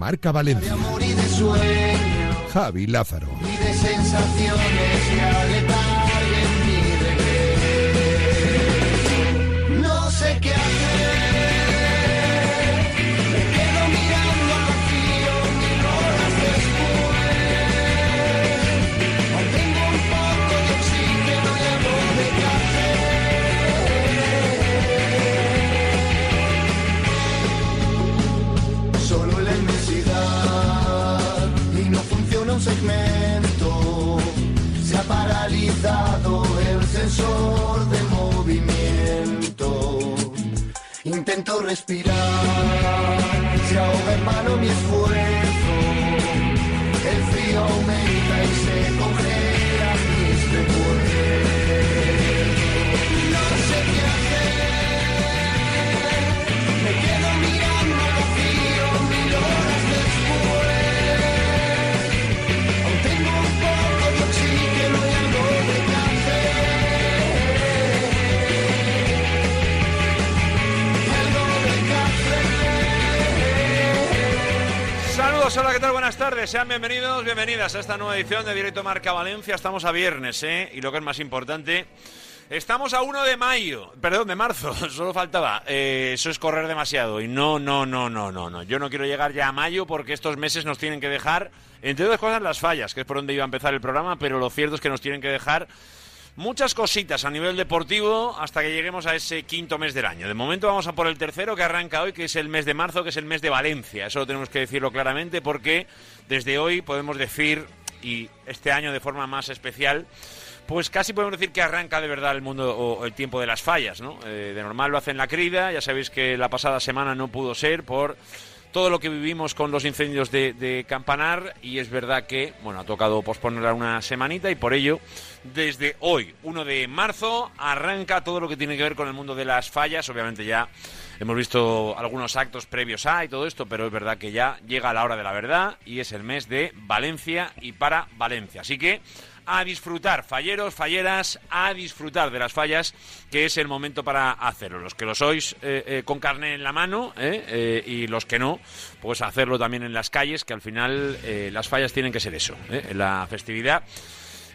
Marca Valencia. Javi Lázaro. y de sensaciones respirar, hola, ¿qué tal? Buenas tardes, sean bienvenidos, bienvenidas a esta nueva edición de Directo Marca Valencia. Estamos a viernes, ¿eh? Y lo que es más importante, estamos a 1 de mayo, perdón, de marzo, solo faltaba. Eh, eso es correr demasiado y no, no, no, no, no, no. Yo no quiero llegar ya a mayo porque estos meses nos tienen que dejar, entre otras cosas, las fallas, que es por donde iba a empezar el programa, pero lo cierto es que nos tienen que dejar muchas cositas a nivel deportivo hasta que lleguemos a ese quinto mes del año. De momento vamos a por el tercero que arranca hoy, que es el mes de marzo, que es el mes de Valencia. Eso lo tenemos que decirlo claramente porque desde hoy podemos decir, y este año de forma más especial, pues casi podemos decir que arranca de verdad el mundo o el tiempo de las fallas, ¿no? Eh, de normal lo hacen la crida, ya sabéis que la pasada semana no pudo ser por todo lo que vivimos con los incendios de, de Campanar y es verdad que, bueno, ha tocado posponerla una semanita y por ello, desde hoy, 1 de marzo, arranca todo lo que tiene que ver con el mundo de las fallas. Obviamente ya hemos visto algunos actos previos a y todo esto, pero es verdad que ya llega la hora de la verdad y es el mes de Valencia y para Valencia. Así que a disfrutar, falleros, falleras, a disfrutar de las fallas, que es el momento para hacerlo. Los que lo sois eh, eh, con carne en la mano eh, y los que no, pues hacerlo también en las calles, que al final las fallas tienen que ser eso, la festividad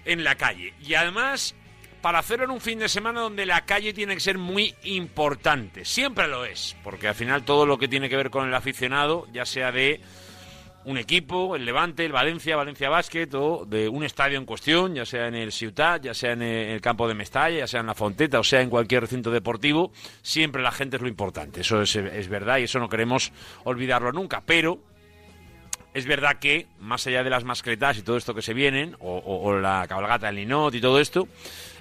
en la calle. Y además, para hacerlo en un fin de semana donde la calle tiene que ser muy importante. Siempre lo es, porque al final todo lo que tiene que ver con el aficionado, ya sea de un equipo, el Levante, el Valencia, Valencia Basket, o de un estadio en cuestión, ya sea en el Ciutat, ya sea en el campo de Mestalla, ya sea en la Fonteta, o sea en cualquier recinto deportivo, siempre la gente es lo importante. Eso es, es verdad y eso no queremos olvidarlo nunca. Pero es verdad que, más allá de las mascletas y todo esto que se vienen, o, la cabalgata del Linot y todo esto,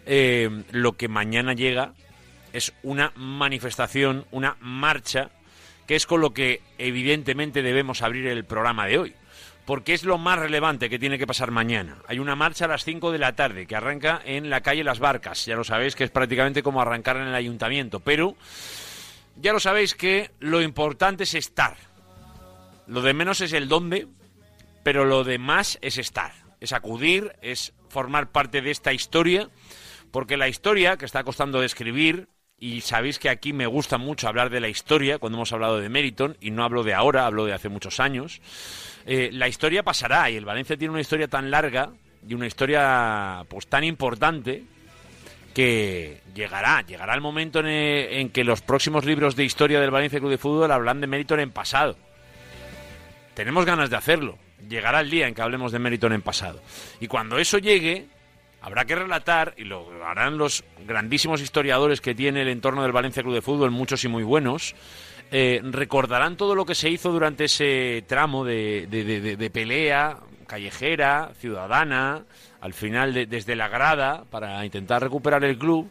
eh, lo que mañana llega es una manifestación, una marcha, que es con lo que evidentemente debemos abrir el programa de hoy. Porque es lo más relevante que tiene que pasar mañana. Hay una marcha a las 5 de la tarde que arranca en la calle Las Barcas. Ya lo sabéis que es prácticamente como arrancar en el ayuntamiento. Pero ya lo sabéis que lo importante es estar. Lo de menos es el dónde, pero lo de más es estar. Es acudir, es formar parte de esta historia. Porque la historia, que está costando de escribir, y sabéis que aquí me gusta mucho hablar de la historia cuando hemos hablado de Meriton, y no hablo de ahora, hablo de hace muchos años. eh, la historia pasará, y el Valencia tiene una historia tan larga y una historia pues tan importante que llegará, llegará el momento en, eh, en que los próximos libros de historia del Valencia Club de Fútbol hablan de Meriton en pasado. Tenemos ganas de hacerlo. Llegará el día en que hablemos de Meriton en pasado. Y cuando eso llegue, habrá que relatar, y lo harán los grandísimos historiadores que tiene el entorno del Valencia Club de Fútbol, muchos y muy buenos, eh, recordarán todo lo que se hizo durante ese tramo de, de- pelea callejera, ciudadana, al final de- desde la grada, para intentar recuperar el club,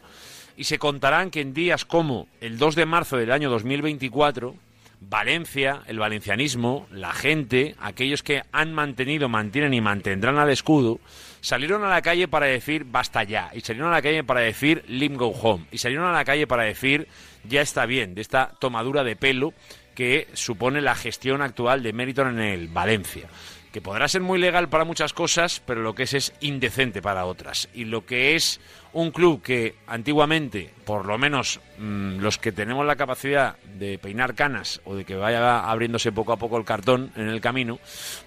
y se contarán que en días como el 2 de marzo del año 2024, Valencia, el valencianismo, la gente, aquellos que han mantenido, mantienen y mantendrán al escudo, salieron a la calle para decir basta ya, y salieron a la calle para decir lim go home, y salieron a la calle para decir ya está bien de esta tomadura de pelo que supone la gestión actual de Meriton en el Valencia. que podrá ser muy legal para muchas cosas, pero lo que es es indecente para otras. Y lo que es un club que antiguamente, por lo menos mm, los que tenemos la capacidad de peinar canas o de que vaya abriéndose poco a poco el cartón en el camino,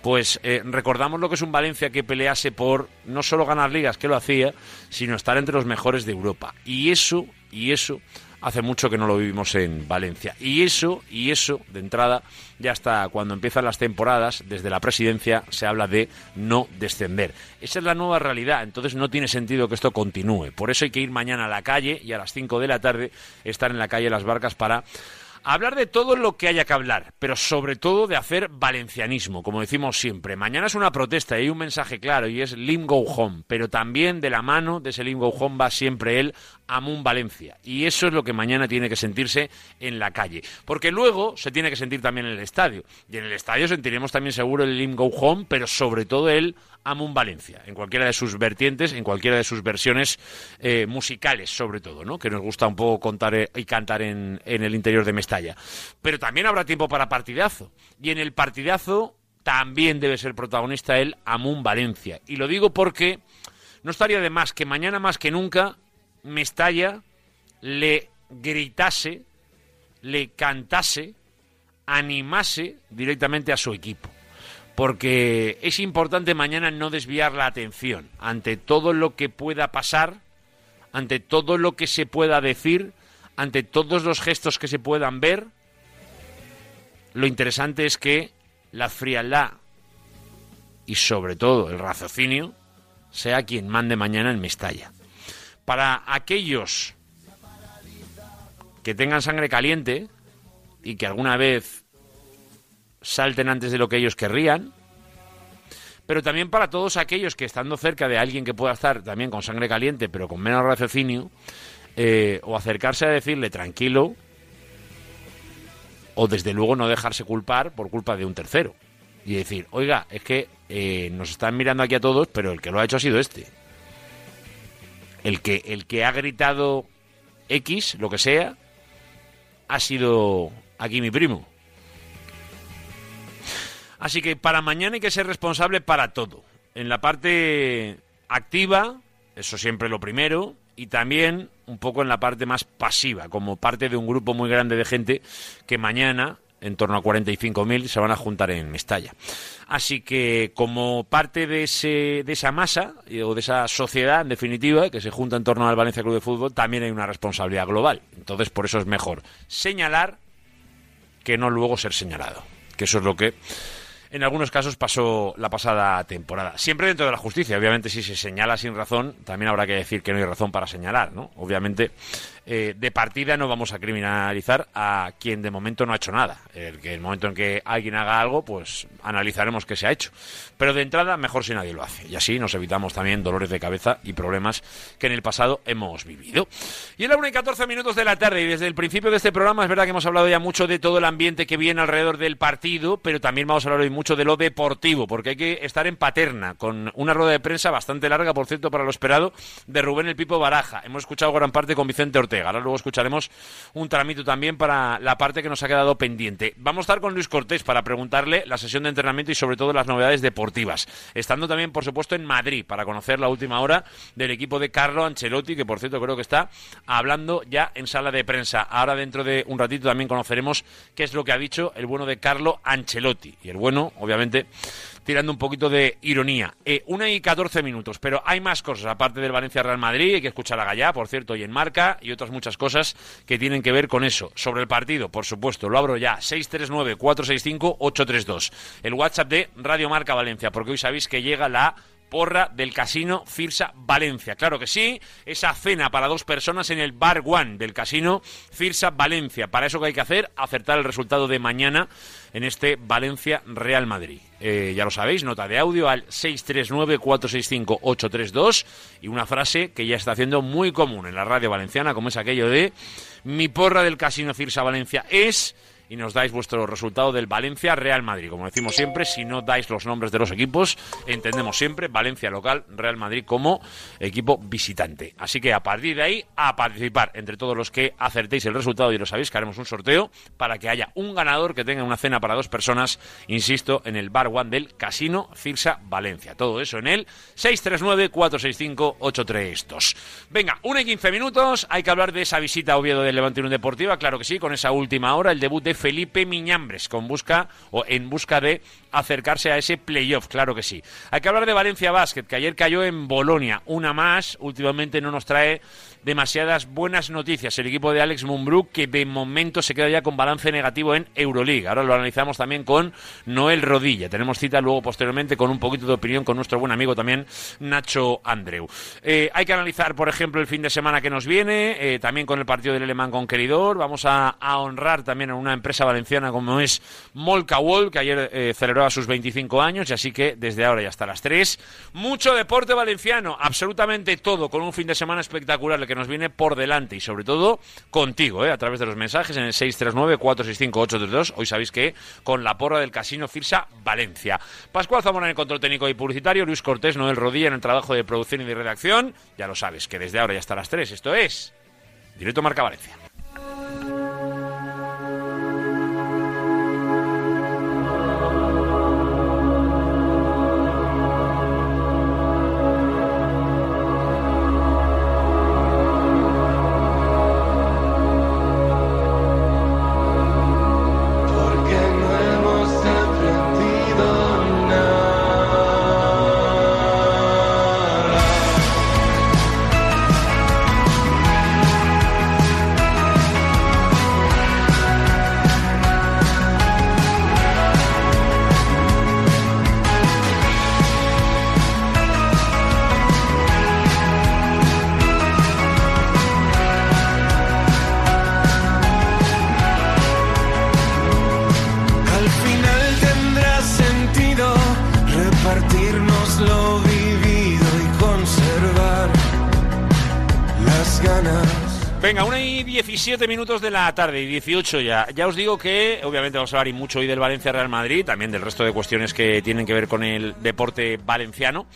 pues eh, recordamos lo que es un Valencia que pelease por no solo ganar ligas, que lo hacía, sino estar entre los mejores de Europa. Y eso, y eso hace mucho que no lo vivimos en Valencia. Y eso, y eso, de entrada, ya hasta cuando empiezan las temporadas, desde la presidencia se habla de no descender. Esa es la nueva realidad, entonces no tiene sentido que esto continúe. Por eso hay que ir mañana a la calle y a las 5 de la tarde estar en la calle Las Barcas para hablar de todo lo que haya que hablar, pero sobre todo de hacer valencianismo, como decimos siempre. Mañana es una protesta y hay un mensaje claro y es Lim Go Home, pero también de la mano de ese Lim Go Home va siempre él Amun Valencia. Y eso es lo que mañana tiene que sentirse en la calle. Porque luego se tiene que sentir también en el estadio. Y en el estadio sentiremos también seguro el Lim Go Home, pero sobre todo el Amun Valencia, en cualquiera de sus vertientes, en cualquiera de sus versiones eh, musicales, sobre todo, ¿no? Que nos gusta un poco contar eh, y cantar en, en el interior de Mestalla. Pero también habrá tiempo para partidazo. Y en el partidazo también debe ser protagonista el Amun Valencia. Y lo digo porque no estaría de más que mañana más que nunca Mestalla le gritase, le cantase, animase directamente a su equipo. Porque es importante mañana no desviar la atención ante todo lo que pueda pasar, ante todo lo que se pueda decir, ante todos los gestos que se puedan ver. Lo interesante es que la frialdad y sobre todo el raciocinio sea quien mande mañana en Mestalla para aquellos que tengan sangre caliente y que alguna vez salten antes de lo que ellos querrían, pero también para todos aquellos que estando cerca de alguien que pueda estar también con sangre caliente, pero con menos raciocinio, eh, o acercarse a decirle tranquilo, o desde luego no dejarse culpar por culpa de un tercero. Y decir, oiga, es que eh, nos están mirando aquí a todos, pero el que lo ha hecho ha sido este el que, el que ha gritado X, lo que sea, ha sido aquí mi primo. Así que para mañana hay que ser responsable para todo. En la parte activa, eso siempre lo primero, y también un poco en la parte más pasiva, como parte de un grupo muy grande de gente que mañana en torno a 45.000 se van a juntar en Mestalla. Así que como parte de, ese, de esa masa eh, o de esa sociedad, en definitiva, que se junta en torno al Valencia Club de Fútbol, también hay una responsabilidad global. Entonces, por eso es mejor señalar que no luego ser señalado. Que eso es lo que en algunos casos pasó la pasada temporada. Siempre dentro de la justicia. Obviamente, si se señala sin razón, también habrá que decir que no hay razón para señalar, ¿no? Obviamente, eh, de partida no vamos a criminalizar a quien de momento no ha hecho nada. El el momento en que alguien haga algo, pues analizaremos qué se ha hecho. Pero de entrada, mejor si nadie lo hace. Y así nos evitamos también dolores de cabeza y problemas que en el pasado hemos vivido. Y en la 1 y 14 minutos de la tarde, y desde el principio de este programa, es verdad que hemos hablado ya mucho de todo el ambiente que viene alrededor del partido, pero también vamos a hablar hoy mucho de lo deportivo, porque hay que estar en paterna, con una rueda de prensa bastante larga, por cierto, para lo esperado, de Rubén el Pipo Baraja. Hemos escuchado gran parte con Vicente Ortega. Ahora luego escucharemos un tramito también para la parte que nos ha quedado pendiente. Vamos a estar con Luis Cortés para preguntarle la sesión de entrenamiento y sobre todo las novedades deportivas. Estando también, por supuesto, en Madrid para conocer la última hora del equipo de Carlo Ancelotti, que por cierto creo que está hablando ya en sala de prensa. Ahora dentro de un ratito también conoceremos qué es lo que ha dicho el bueno de Carlo Ancelotti. Y el bueno, obviamente, tirando un poquito de ironía. Eh, una y catorce minutos, pero hay más cosas, aparte del Valencia Real Madrid, hay que escuchar a Gallá, por cierto, y en marca, y otras muchas cosas que tienen que ver con eso. Sobre el partido, por supuesto, lo abro ya, 639-465-832. El WhatsApp de Radio Marca Valencia, porque hoy sabéis que llega la porra del casino Firsa Valencia. Claro que sí, esa cena para dos personas en el Bar One del casino Firsa Valencia. Para eso que hay que hacer, acertar el resultado de mañana en este Valencia Real Madrid. Eh, ya lo sabéis, nota de audio al 639-465-832 y una frase que ya está haciendo muy común en la radio valenciana, como es aquello de mi porra del casino Firsa Valencia es y nos dais vuestro resultado del Valencia Real Madrid. Como decimos siempre, si no dais los nombres de los equipos, entendemos siempre Valencia local, Real Madrid como equipo visitante. Así que a partir de ahí, a participar entre todos los que acertéis el resultado y lo sabéis que haremos un sorteo para que haya un ganador que tenga una cena para dos personas, insisto, en el Bar One del Casino Cirsa Valencia. Todo eso en el 639-465-832. Venga, 1 y 15 minutos. Hay que hablar de esa visita a Oviedo del Levante Unión Deportiva, claro que sí, con esa última hora, el debut de Felipe Miñambres, con busca o en busca de acercarse a ese playoff, claro que sí. Hay que hablar de Valencia Basket, que ayer cayó en Bolonia, una más, últimamente no nos trae demasiadas buenas noticias. El equipo de Alex Mumbrú, que de momento se queda ya con balance negativo en Euroliga. Ahora lo analizamos también con Noel Rodilla. Tenemos cita luego posteriormente con un poquito de opinión con nuestro buen amigo también Nacho Andreu. Eh, hay que analizar, por ejemplo, el fin de semana que nos viene, eh, también con el partido del Alemán con Queridor. Vamos a, a, honrar también a una empresa valenciana como es Molca Wall, que ayer eh, celebró a sus 25 años, y así que desde ahora y hasta las 3, mucho deporte valenciano, absolutamente todo, con un fin de semana espectacular, el que nos viene por delante y sobre todo contigo, ¿eh? a través de los mensajes en el 639-465-832. Hoy sabéis que con la porra del Casino Firsa Valencia. Pascual Zamora en el control técnico y publicitario, Luis Cortés, Noel Rodilla en el trabajo de producción y de redacción. Ya lo sabes, que desde ahora y hasta las 3 esto es Directo Marca Valencia. 17 minutos de la tarde y 18 ya. Ya os digo que, obviamente, vamos a hablar y mucho hoy del Valencia Real Madrid, también del resto de cuestiones que tienen que ver con el deporte valenciano.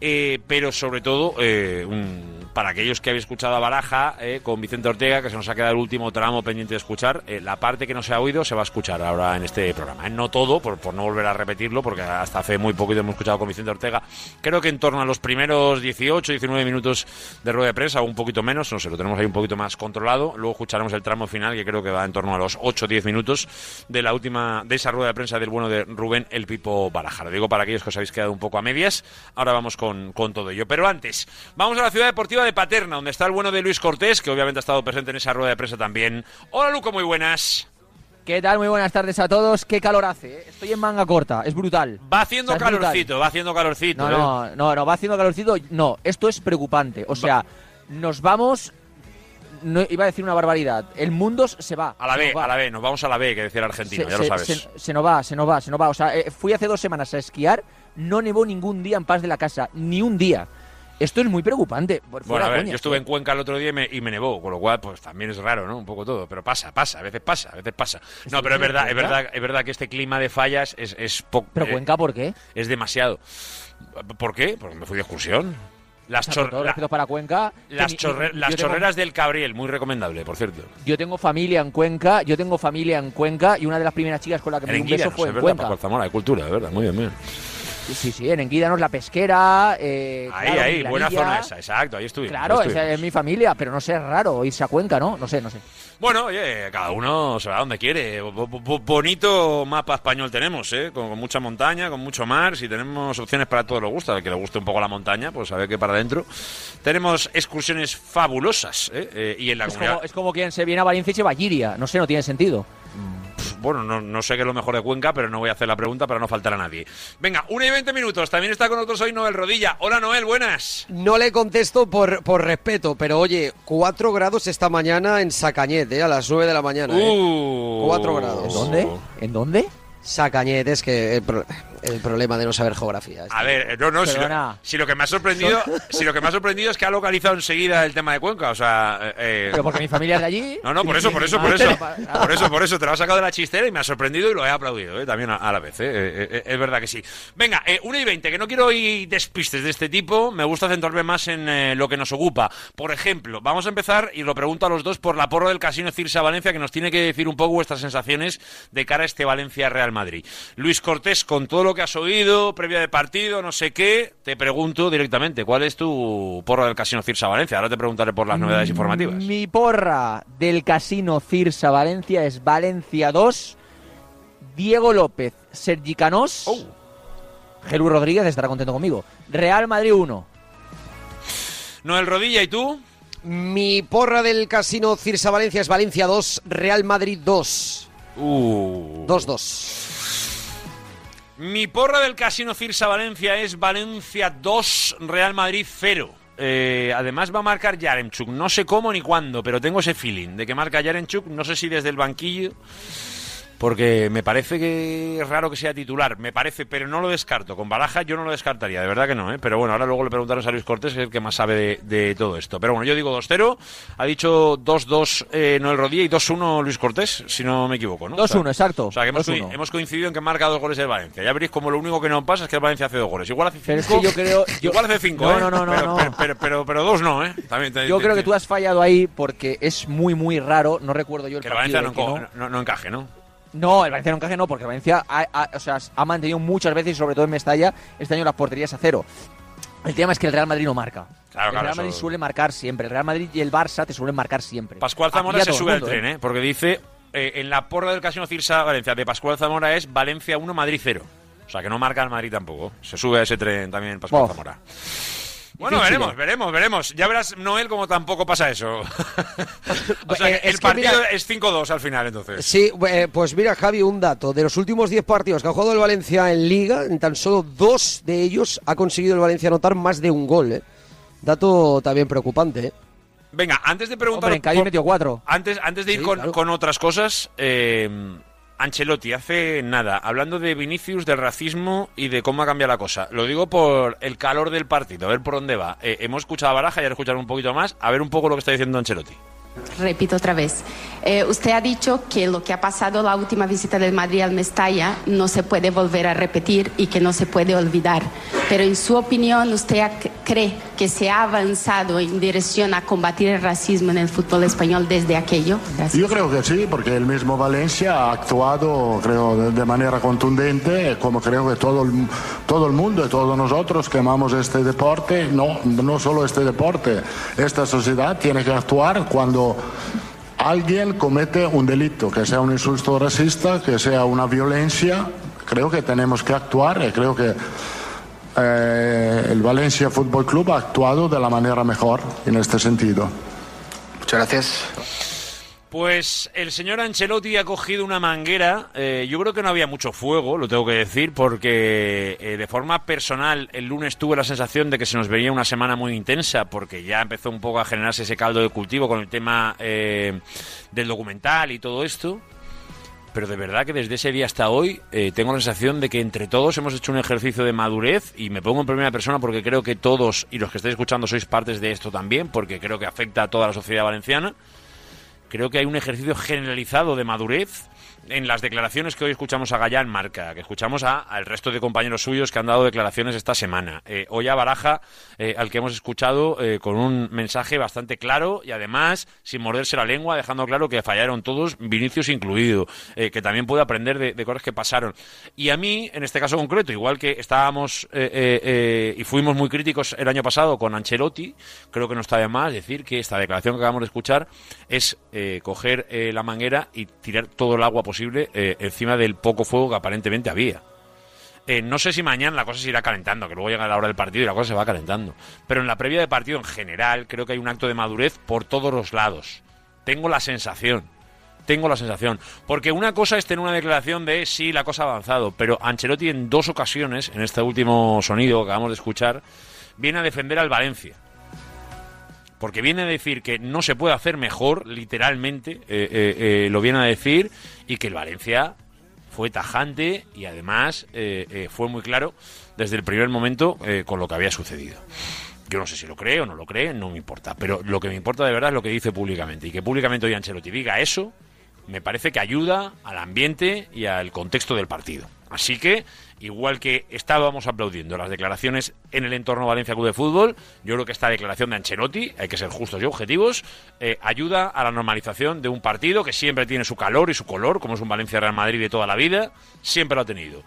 Eh, pero sobre todo, eh, un, para aquellos que habéis escuchado a Baraja eh, con Vicente Ortega, que se nos ha quedado el último tramo pendiente de escuchar, eh, la parte que no se ha oído se va a escuchar ahora en este programa. No todo, por, por, no volver a repetirlo, porque hasta hace muy poquito hemos escuchado con Vicente Ortega. Creo que en torno a los primeros 18, 19 minutos de rueda de prensa, o un poquito menos, no sé, lo tenemos ahí un poquito más controlado. Luego escucharemos el tramo final, que creo que va en torno a los 8 10 minutos de la última, de esa rueda de prensa del bueno de Rubén El Pipo Baraja. Lo digo para aquellos que os habéis quedado un poco a medias. Ahora vamos con, con todo ello. Pero antes, vamos a la ciudad deportiva de Paterna, donde está el bueno de Luis Cortés, que obviamente ha estado presente en esa rueda de prensa también. Hola, Luco, muy buenas. ¿Qué tal? Muy buenas tardes a todos. Qué calor hace. ¿eh? Estoy en manga corta, es brutal. Va haciendo O sea, es brutal. calorcito, va haciendo calorcito. No, ¿eh? no, no, no, va haciendo calorcito. No, esto es preocupante. O sea, nos vamos. No, iba a decir una barbaridad. El mundo se va. A la B, va. a la B, nos vamos a la B, que decía el argentino, Se, ya lo se- sabes. se- se nos va, se nos va, se nos va. O sea, eh, fui hace dos semanas a esquiar. No nevó ningún día en paz de la casa. Ni un día. Esto es muy preocupante. Por Bueno, a ver, coña. yo estuve en Cuenca el otro día y me, y me nevó, con lo cual, pues también es raro, ¿no? Un poco todo, pero pasa, pasa, a veces pasa, a veces pasa. No, pero es verdad, es verdad, es verdad que este clima de fallas es, es poco. Pero Cuenca, ¿por qué? es demasiado. ¿Por qué? Porque me fui de excursión. Las, chor- todo la- respeto para Cuenca. las, chorre- las tengo- chorreras del Cabriel, muy recomendable, por cierto. Yo tengo familia en Cuenca, yo tengo familia en Cuenca y una de las primeras chicas con la que me di un beso fue en verdad, Cuenca. Paco Alzamora, de cultura, de verdad, muy bien, muy bien. Sí, sí, en Enguídanos la pesquera. eh, Ahí, claro, ahí, buena zona esa, exacto, ahí estuvimos. Claro, esa es mi familia, pero no sé, es raro irse a Cuenca, ¿no? No sé, no sé. Bueno, oye, cada uno se va donde quiere. Bo- bo- bo- bonito mapa español tenemos, ¿eh? Con, con mucha montaña, con mucho mar. Si tenemos opciones para todos los gusta, al que le guste un poco la montaña, pues a ver qué para adentro. Tenemos excursiones fabulosas, ¿eh? Eh, y en la Es comunidad. como, es como quien se viene a Valencia y se va a Giria. No sé, no tiene sentido. Bueno, no, no sé qué es lo mejor de Cuenca, pero no voy a hacer la pregunta para no faltar a nadie. Venga, 1 y 20 minutos. También está con nosotros hoy Noel Rodilla. Hola, Noel, buenas. No le contesto por, por respeto, pero oye, 4 grados esta mañana en Sacañet, ¿eh? a las 9 de la mañana. ¿eh? Uh. Cuatro grados. ¿En dónde? ¿En dónde? Sacañet, es que el, pro- el problema de no saber geografía. A ver, eh, no, no, si lo, si lo que me ha sorprendido, si lo que me ha sorprendido es que ha localizado enseguida el tema de Cuenca, o sea, eh, eh, Pero porque mi familia es de allí. no, no, por eso, por eso, por Ah, eso, ah, por eso, por eso, te lo has sacado de la chistera y me ha sorprendido y lo he aplaudido, eh, también a, a la vez, eh, eh, eh, es verdad que sí. Venga, eh, 1 y 20, que no quiero ir despistes de este tipo, me gusta centrarme más en eh, lo que nos ocupa. Por ejemplo, vamos a empezar, y lo pregunto a los dos, por la porra del Casino Cirsa Valencia, que nos tiene que decir un poco vuestras sensaciones de cara a este Valencia-Real Madrid. Luis Cortés, con todo lo que has oído, previa de partido, no sé qué, te pregunto directamente, ¿cuál es tu porra del Casino Cirsa Valencia? Ahora te preguntaré por las novedades informativas. Mi porra del casino Cirsa Valencia es Valencia 2, Diego López, Sergi Canós, Oh. Rodríguez estará contento conmigo. Real Madrid 1. Noel Rodilla, ¿y tú? Mi porra del casino Cirsa Valencia es Valencia 2, Real Madrid 2. Uh. 2-2. Mi porra del Casino Cirsa Valencia es Valencia 2, Real Madrid 0. Eh, además va a marcar Yaremchuk. No sé cómo ni cuándo, pero tengo ese feeling de que marca Yaremchuk. No sé si desde el banquillo, porque me parece que es raro que sea titular. Me parece, pero no lo descarto. Con Baraja yo no lo descartaría, de verdad que no. ¿eh? Pero bueno, ahora luego le preguntaron a Luis Cortés, que es el que más sabe de, de todo esto. Pero bueno, yo digo 2-0. Ha dicho 2-2 eh, Noel Rodilla y 2-1 Luis Cortés, si no me equivoco. ¿no? 2-1, O sea, exacto. o sea, que hemos, 2-1. coi- hemos coincidido en que marca dos goles el Valencia. Ya veréis como lo único que no pasa es que el Valencia hace dos goles. Igual hace cinco. Pero es que yo creo- yo- Igual hace cinco, No, ¿eh? no, no, no, pero, no. Pero, pero, pero- pero dos no, ¿eh? También te- Yo te- creo que te- tú has fallado ahí porque es muy, muy raro. No recuerdo yo el Que el partido Valencia no, en que enco- no- no encaje, ¿no? No, el Valencia no encaje no, porque Valencia ha, ha- o sea, ha mantenido muchas veces, y sobre todo en Mestalla, este año las porterías a cero. El tema es que el Real Madrid no marca. Claro, el claro, Real Madrid eso- suele marcar siempre. El Real Madrid y el Barça te suelen marcar siempre. Pascual Zamora se sube al tren, ¿eh? Porque dice, eh, en la porra del Casino Cirsa Valencia de Pascual Zamora es Valencia 1, Madrid 0. O sea, que no marca el Madrid tampoco. Se sube a ese tren también Pascual. Zamora. Bueno, veremos, ¿eh? veremos, veremos. Ya verás, Noel, como tampoco pasa eso. o sea, Eh, el es que partido mira- es 5-2 al final, entonces. Sí, eh, pues mira, Javi, un dato. De los últimos 10 partidos que ha jugado el Valencia en Liga, en tan solo dos de ellos ha conseguido el Valencia anotar más de un gol. ¿eh? Dato también preocupante. ¿eh? Venga, antes de preguntar... Hombre, en Cádiz por- metió cuatro. Antes, antes de ir Sí, con, claro. con otras cosas, eh, Ancelotti hace nada, hablando de Vinicius, del racismo y de cómo ha cambiado la cosa. Lo digo por el calor del partido, a ver por dónde va. Eh, hemos escuchado a Baraja y ahora escuchar un poquito más, a ver un poco lo que está diciendo Ancelotti. Repito otra vez. Eh, usted ha dicho que lo que ha pasado la última visita del Madrid al Mestalla no se puede volver a repetir y que no se puede olvidar. Pero en su opinión, ¿usted cree que se ha avanzado en dirección a combatir el racismo en el fútbol español desde aquello? Gracias. Yo creo que sí, porque el mismo Valencia ha actuado, creo, de manera contundente, como creo que todo el, todo el mundo y todos nosotros que amamos este deporte, no, no solo este deporte, esta sociedad tiene que actuar cuando alguien comete un delito, que sea un insulto racista, que sea una violencia, creo que tenemos que actuar creo que eh, el Valencia Fútbol Club ha actuado de la manera mejor en este sentido. Muchas gracias. Pues el señor Ancelotti ha cogido una manguera. eh, yo creo que no había mucho fuego, lo tengo que decir, porque eh, de forma personal el lunes tuve la sensación de que se nos venía una semana muy intensa, porque ya empezó un poco a generarse ese caldo de cultivo con el tema eh, del documental y todo esto. Pero de verdad que desde ese día hasta hoy tengo la sensación de que entre todos hemos hecho un ejercicio de madurez y me pongo en primera persona porque creo que todos y los que estáis escuchando sois partes de esto también, porque creo que afecta a toda la sociedad valenciana creo que hay un ejercicio generalizado de madurez en las declaraciones que hoy escuchamos a Gallán Marca, que escuchamos a- al resto de compañeros suyos que han dado declaraciones esta semana. Eh, hoy a Baraja, eh, al que hemos escuchado eh, con un mensaje bastante claro y además sin morderse la lengua, dejando claro que fallaron todos, Vinicius incluido, que también puede aprender de, de cosas que pasaron. Y a mí, en este caso concreto, igual que estábamos y fuimos muy críticos el año pasado con Ancelotti, creo que no está de más decir que esta declaración que acabamos de escuchar es coger la manguera y tirar todo el agua posible eh, encima del poco fuego que aparentemente había. Eh, no sé si mañana la cosa se irá calentando, que luego llega la hora del partido y la cosa se va calentando. Pero en la previa de partido en general creo que hay un acto de madurez por todos los lados. Tengo la sensación. Tengo la sensación. Porque una cosa es tener una declaración de sí, la cosa ha avanzado. Pero Ancelotti en dos ocasiones, en este último sonido que acabamos de escuchar, viene a defender al Valencia porque viene a decir que no se puede hacer mejor, literalmente, eh, eh, eh, lo viene a decir, y que el Valencia fue tajante y además eh, fue muy claro desde el primer momento con lo que había sucedido. Yo no sé si lo cree o no lo cree, no me importa. Pero lo que me importa de verdad es lo que dice públicamente. Y que públicamente hoy Ancelotti diga eso, me parece que ayuda al ambiente y al contexto del partido. Así que, igual que estábamos aplaudiendo las declaraciones en el entorno Valencia Club de Fútbol, yo creo que esta declaración de Ancelotti, hay que ser justos y objetivos, eh, ayuda a la normalización de un partido que siempre tiene su calor y su color, como es un Valencia Real Madrid de toda la vida, siempre lo ha tenido.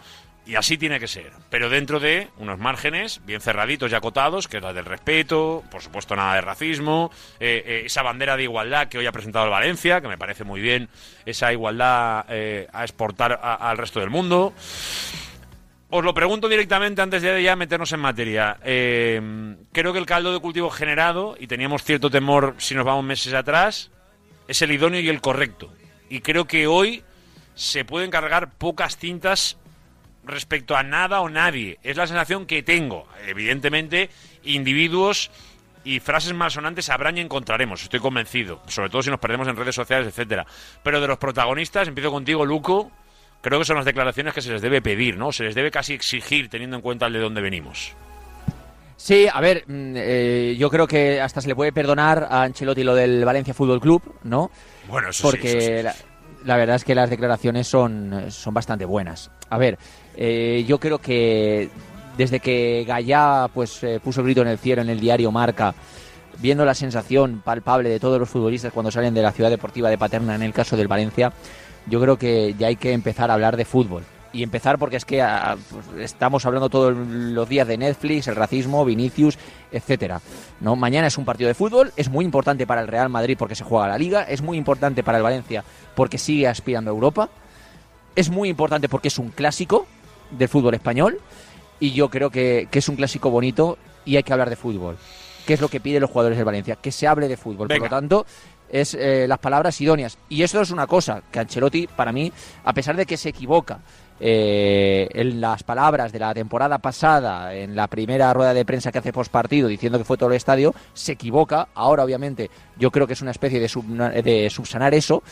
Y así tiene que ser, pero dentro de unos márgenes bien cerraditos y acotados, que es la del respeto, por supuesto nada de racismo, eh, eh, esa bandera de igualdad que hoy ha presentado el Valencia, que me parece muy bien esa igualdad a exportar al resto del mundo. Os lo pregunto directamente antes de ya meternos en materia. Eh, creo que el caldo de cultivo generado, y teníamos cierto temor si nos vamos meses atrás, es el idóneo y el correcto. Y creo que hoy se pueden cargar pocas cintas respecto a nada o nadie. Es la sensación que tengo. Evidentemente, individuos y frases malsonantes habrán y encontraremos, estoy convencido. Sobre todo si nos perdemos en redes sociales, etcétera. Pero de los protagonistas, empiezo contigo, Luco. Creo que son las declaraciones que se les debe pedir, ¿no? Se les debe casi exigir, teniendo en cuenta el de dónde venimos. Sí, a ver, mm, eh, yo creo que hasta se le puede perdonar a Ancelotti lo del Valencia Fútbol Club, ¿no? Bueno, eso Porque sí, eso sí. La, la verdad es que las declaraciones son, son bastante buenas. A ver, eh, yo creo que desde que Gallá pues, eh, puso el grito en el cielo en el diario Marca, viendo la sensación palpable de todos los futbolistas cuando salen de la ciudad deportiva de Paterna en el caso del Valencia, yo creo que ya hay que empezar a hablar de fútbol. Y empezar porque es que ah, pues, estamos hablando todos los días de Netflix, el racismo, Vinicius, etcétera. ¿no? Mañana es un partido de fútbol, es muy importante para el Real Madrid porque se juega la Liga, es muy importante para el Valencia porque sigue aspirando a Europa, es muy importante porque es un clásico del fútbol español y yo creo que, que es un clásico bonito y hay que hablar de fútbol. ¿Qué es lo que piden los jugadores del Valencia? Que se hable de fútbol. Venga. Por lo tanto, es eh, las palabras idóneas. Y eso es una cosa que Ancelotti, para mí, a pesar de que se equivoca eh, en las palabras de la temporada pasada, en la primera rueda de prensa que hace post partido, diciendo que fue todo el estadio, se equivoca. Ahora, obviamente, yo creo que es una especie de, de subsanar eso.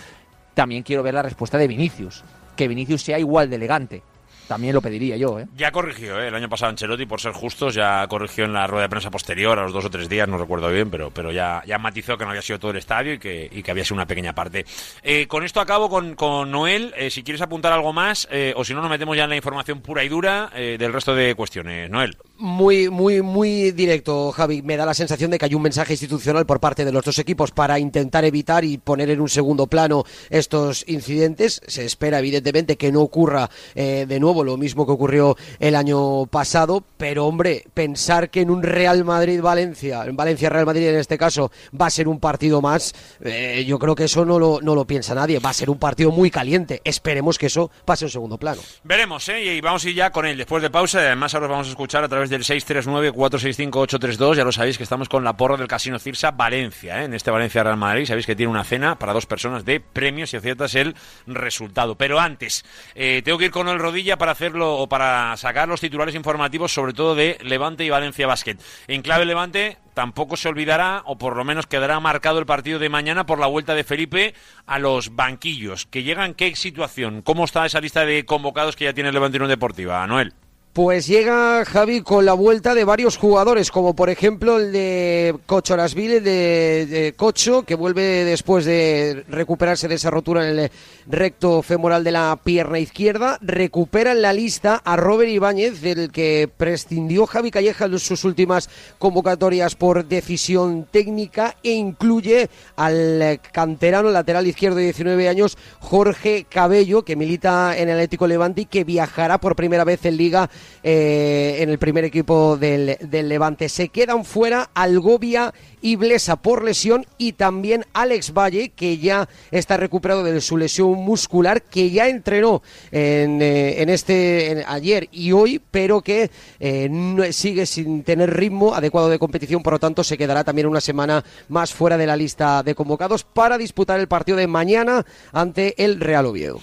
También quiero ver la respuesta de Vinicius. Que Vinicius sea igual de elegante. También lo pediría yo, ¿eh? Ya corrigió, ¿eh? el año pasado Ancelotti, por ser justos, ya corrigió en la rueda de prensa posterior, a los dos o tres días, no recuerdo bien, pero, pero ya, ya matizó que no había sido todo el estadio y que, y que había sido una pequeña parte. Eh, con esto acabo con, con Noel, eh, si quieres apuntar algo más, eh, o si no nos metemos ya en la información pura y dura del resto de cuestiones. Noel. Muy, muy, muy directo, Javi. Me da la sensación de que hay un mensaje institucional por parte de los dos equipos para intentar evitar y poner en un segundo plano estos incidentes. Se espera, evidentemente, que no ocurra eh, de nuevo lo mismo que ocurrió el año pasado. Pero, hombre, pensar que en un Real Madrid-Valencia, en Valencia-Real Madrid en este caso, va a ser un partido más, eh, yo creo que eso no lo, no lo piensa nadie. Va a ser un partido muy caliente. Esperemos que eso pase en segundo plano. Veremos, ¿eh? Y vamos a ir ya con él después de pausa. Además, ahora os vamos a escuchar a través del 639-465-832. Ya lo sabéis que estamos con la porra del Casino Cirsa Valencia, ¿eh? En este Valencia Real Madrid. Sabéis que tiene una cena para dos personas de premios si aciertas el resultado. Pero antes, eh, tengo que ir con el rodilla para hacerlo o para sacar los titulares informativos, sobre todo de Levante y Valencia Basket. En clave Levante, tampoco se olvidará, o por lo menos quedará marcado el partido de mañana por la vuelta de Felipe a los banquillos. ¿Que llegan qué situación? ¿Cómo está esa lista de convocados que ya tiene Levante Unión Deportiva, Noel? Pues llega Javi con la vuelta de varios jugadores, como por ejemplo el de Cocho Arasville, de, de Cocho, que vuelve después de recuperarse de esa rotura en el recto femoral de la pierna izquierda. Recupera en la lista a Robert Ibáñez, del que prescindió Javi Calleja en sus últimas convocatorias por decisión técnica, e incluye al canterano lateral izquierdo de 19 años, Jorge Cabello, que milita en el Atlético Levante y que viajará por primera vez en Liga eh, en el primer equipo del, Levante. Se quedan fuera Algovia y Blesa por lesión y también Alex Valle, que ya está recuperado de su lesión muscular, que ya entrenó en, eh, en este ayer y hoy, pero que eh, no- sigue sin tener ritmo adecuado de competición, por lo tanto se quedará también una semana más fuera de la lista de convocados para disputar el partido de mañana ante el Real Oviedo.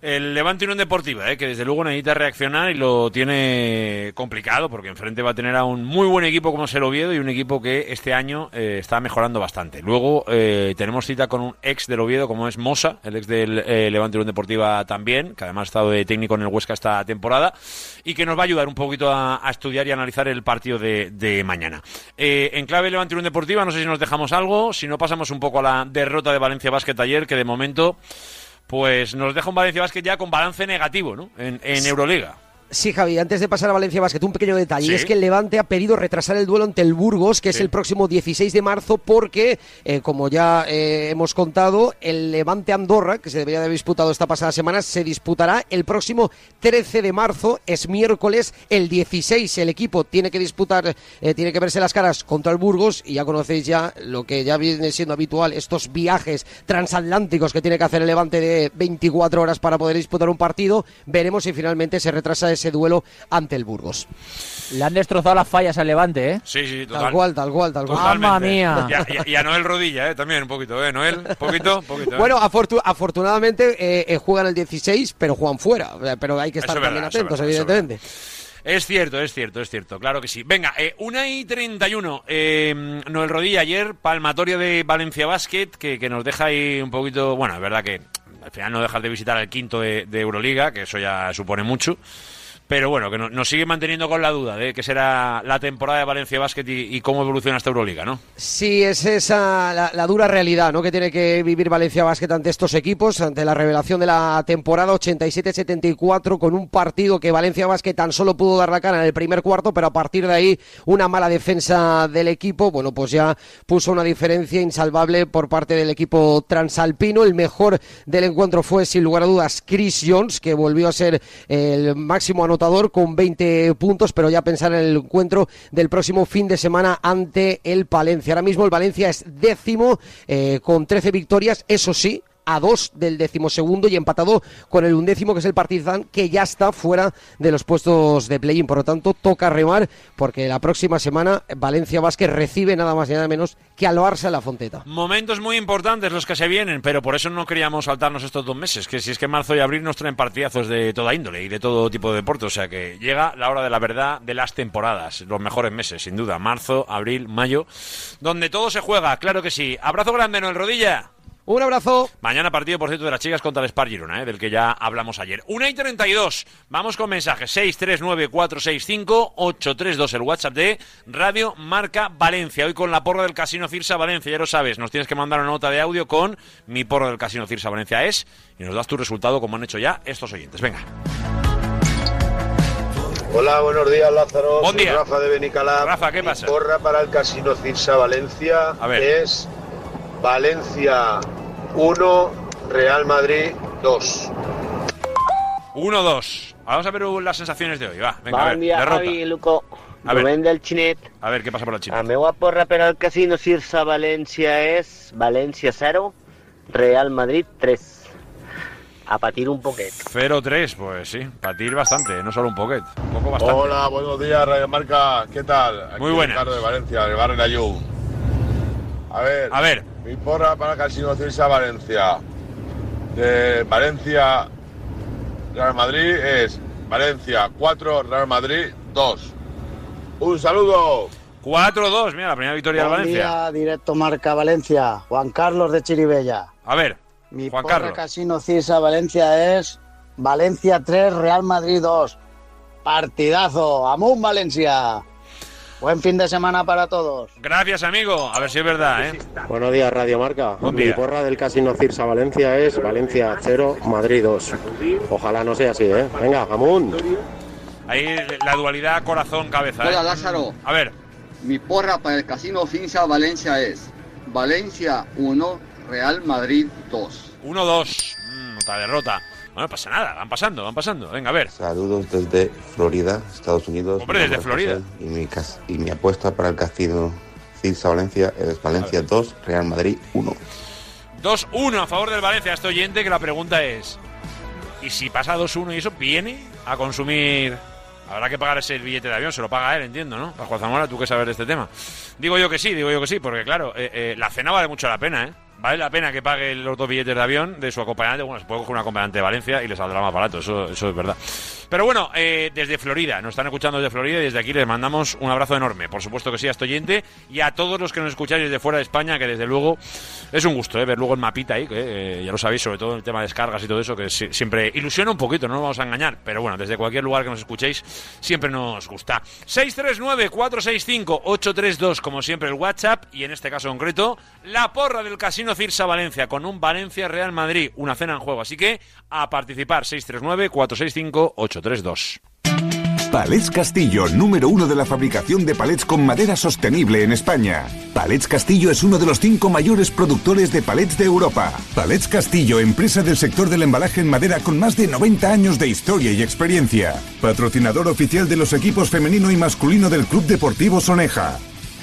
El Levante Unión Deportiva, ¿eh? que desde luego necesita reaccionar y lo tiene complicado porque enfrente va a tener a un muy buen equipo como es el Oviedo y un equipo que este año eh, está mejorando bastante. Luego eh, tenemos cita con un ex del Oviedo como es Mosa, el ex del eh, Levante Unión Deportiva también, que además ha estado de técnico en el Huesca esta temporada y que nos va a ayudar un poquito a, estudiar y analizar el partido de, de mañana. Eh, en clave Levante Unión Deportiva, no sé si nos dejamos algo, si no pasamos un poco a la derrota de Valencia Basket ayer, que de momento pues nos deja un Valencia Basket ya con balance negativo, ¿no? En, en Euroliga. Sí, Javi, antes de pasar a Valencia Basket, un pequeño detalle. Sí. Es que el Levante ha pedido retrasar el duelo ante el Burgos, que es el próximo 16 de marzo, porque, eh, como ya eh, hemos contado, el Levante Andorra, que se debería de haber disputado esta pasada semana, se disputará el próximo 13 de marzo, es miércoles, el 16. El equipo tiene que disputar, eh, tiene que verse las caras contra el Burgos, y ya conocéis ya lo que ya viene siendo habitual, estos viajes transatlánticos que tiene que hacer el Levante de 24 horas para poder disputar un partido. Veremos si finalmente se retrasa ese duelo ante el Burgos. Le han destrozado las fallas al Levante, ¿eh? Sí, sí, total. Tal cual, tal cual, tal cual. Mamma mía. Y a, y a- y a Noel Rodilla, ¿eh? También un poquito, ¿eh? Noel, poquito, poquito. ¿eh? Bueno, afortu- afortunadamente eh, eh, juegan el 16, pero juegan fuera. Pero hay que Eso estar es también verdad, eso atentos, verdad, eso evidentemente. Es cierto, es cierto, es cierto, claro que sí. Venga, eh, una y 31. Eh, Noel Rodilla ayer, palmatorio de Valencia Basket, que, que nos deja ahí un poquito. Bueno, es verdad que al final no dejas de visitar el quinto de, de Euroliga, que eso ya supone mucho. Pero bueno, que no- nos sigue manteniendo con la duda de qué será la temporada de Valencia Basket y, y cómo evoluciona esta Euroliga, ¿no? Sí, es esa la, la dura realidad ¿no? que tiene que vivir Valencia Basket ante estos equipos, ante la revelación de la temporada 87-74, con un partido que Valencia Basket tan solo pudo dar la cara en el primer cuarto, pero a partir de ahí una mala defensa del equipo, bueno, pues ya puso una diferencia insalvable por parte del equipo transalpino. El mejor del encuentro fue, sin lugar a dudas, Chris Jones, que volvió a ser el máximo anotador con 20 puntos, pero ya pensar en el encuentro del próximo fin de semana ante el Palencia. Ahora mismo el Valencia es décimo eh, con 13 victorias, eso sí, a dos del decimosegundo y empatado con el undécimo que es el Partizan que ya está fuera de los puestos de play-in. Por lo tanto, toca remar porque la próxima semana Valencia Vázquez recibe nada más y nada menos que al Barça en la Fonteta. Momentos muy importantes los que se vienen, pero por eso no queríamos saltarnos estos dos meses, que si es que marzo y abril nos traen partidazos de toda índole y de todo tipo de deporte, o sea que llega la hora de la verdad de las temporadas, los mejores meses, sin duda, marzo, abril, mayo, donde todo se juega, claro que sí. Abrazo grande, Noel Rodilla. Un abrazo. Mañana partido, por cierto, de las chicas contra el Spar Girona, ¿eh? del que ya hablamos ayer. 1 y 32. Vamos con mensajes. 639-465-832, el WhatsApp de Radio Marca Valencia. Hoy con la porra del Casino Cirsa Valencia, ya lo sabes. Nos tienes que mandar una nota de audio con mi porra del Casino Cirsa Valencia es y nos das tu resultado como han hecho ya estos oyentes. Venga. Hola, buenos días Lázaro. Buen Soy día. Rafa de Benicalá. Rafa, ¿qué pasa? Mi porra para el Casino Cirsa Valencia A ver. es Valencia 1, Real Madrid 2. 1-2. Vamos a ver las sensaciones de hoy. Va, venga, a ver. Bon dia, derrota. Javi Luco. A ver. Del Xinet. A ver, ¿qué pasa por la La China? meva porra per al Casino Cirsa València és València 0, Real Madrid 3. A patir un poquet. 0-3, pues sí. Patir bastante, no solo un poquet. Un poco bastante. Hola, buenos días, Radio Marca. ¿Qué tal? Aquí Muy buenas. Ricardo de Valencia, del barrio. A ver, A ver. mi porra para Casino Cirsa Valencia. De Valencia Real Madrid es Valencia 4, Real Madrid 2. Un saludo. 4-2, mira, la primera victoria del Valencia. día, directo Marca Valencia. Juan Carlos de Chiribella. A ver, Mi Juan porra Carlos. Casino Cirsa Valencia es Valencia 3, Real Madrid 2. Partidazo. Amun Valencia. Buen fin de semana para todos. Gracias, amigo. A ver si es verdad, ¿eh? Buenos días, Radio Marca. Buen Mi día. porra del Casino Cirsa Valencia es Valencia 0, Madrid 2. Ojalá no sea así, ¿eh? Venga, Jamón. Ahí la dualidad corazón-cabeza. ¿eh? Hola Lázaro, A ver, mi porra para el Casino Finza Valencia es Valencia 1, Real Madrid 2. 1-2. Mm, otra derrota. Bueno, no pasa nada, van pasando, van pasando. Venga, a ver. Saludos desde Florida, Estados Unidos. Hombre, desde Florida. José Y mi, cas- y mi apuesta para el casino Cirsa Valencia es Valencia 2, Real Madrid 1. 2-1 a favor del Valencia. Este oyente que la pregunta es: ¿y si pasa 2-1 y eso viene a consumir? Habrá que pagar ese billete de avión, se lo paga él, entiendo, ¿no? Juan Zamora, tú que sabes de este tema. Digo yo que sí, digo yo que sí, porque claro, eh, eh, la cena vale mucho la pena, ¿eh? Vale la pena que pague los dos billetes de avión de su acompañante. Bueno, se puede coger un acompañante de Valencia y le saldrá más barato, eso, eso es verdad. Pero bueno, eh, desde Florida, nos están escuchando desde Florida y desde aquí les mandamos un abrazo enorme. Por supuesto que sí a este oyente y a todos los que nos escucháis desde fuera de España, que desde luego es un gusto eh, ver luego el mapita ahí, que eh, ya lo sabéis, sobre todo el tema de descargas y todo eso, que si- siempre ilusiona un poquito, no nos vamos a engañar. Pero bueno, desde cualquier lugar que nos escuchéis, siempre nos gusta. 639-465-832, como siempre, el WhatsApp y en este caso concreto, la porra del Casino Cirsa Valencia con un Valencia Real Madrid, una cena en juego. Así que a participar, 639-465-832. Palets Castillo, número uno de la fabricación de palets con madera sostenible en España. Palets Castillo es uno de los cinco mayores productores de palets de Europa. Palets Castillo, empresa del sector del embalaje en madera con más de 90 años de historia y experiencia. Patrocinador oficial de los equipos femenino y masculino del Club Deportivo Soneja.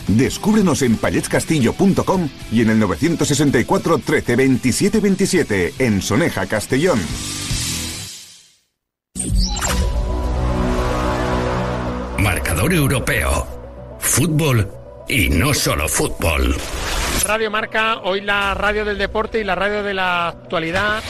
Descúbrenos en paletscastillo.com y en el 964 13 27 27 en Soneja, Castellón. Marcador europeo. Fútbol y no solo fútbol. Radio Marca, hoy la radio del deporte y la radio de la actualidad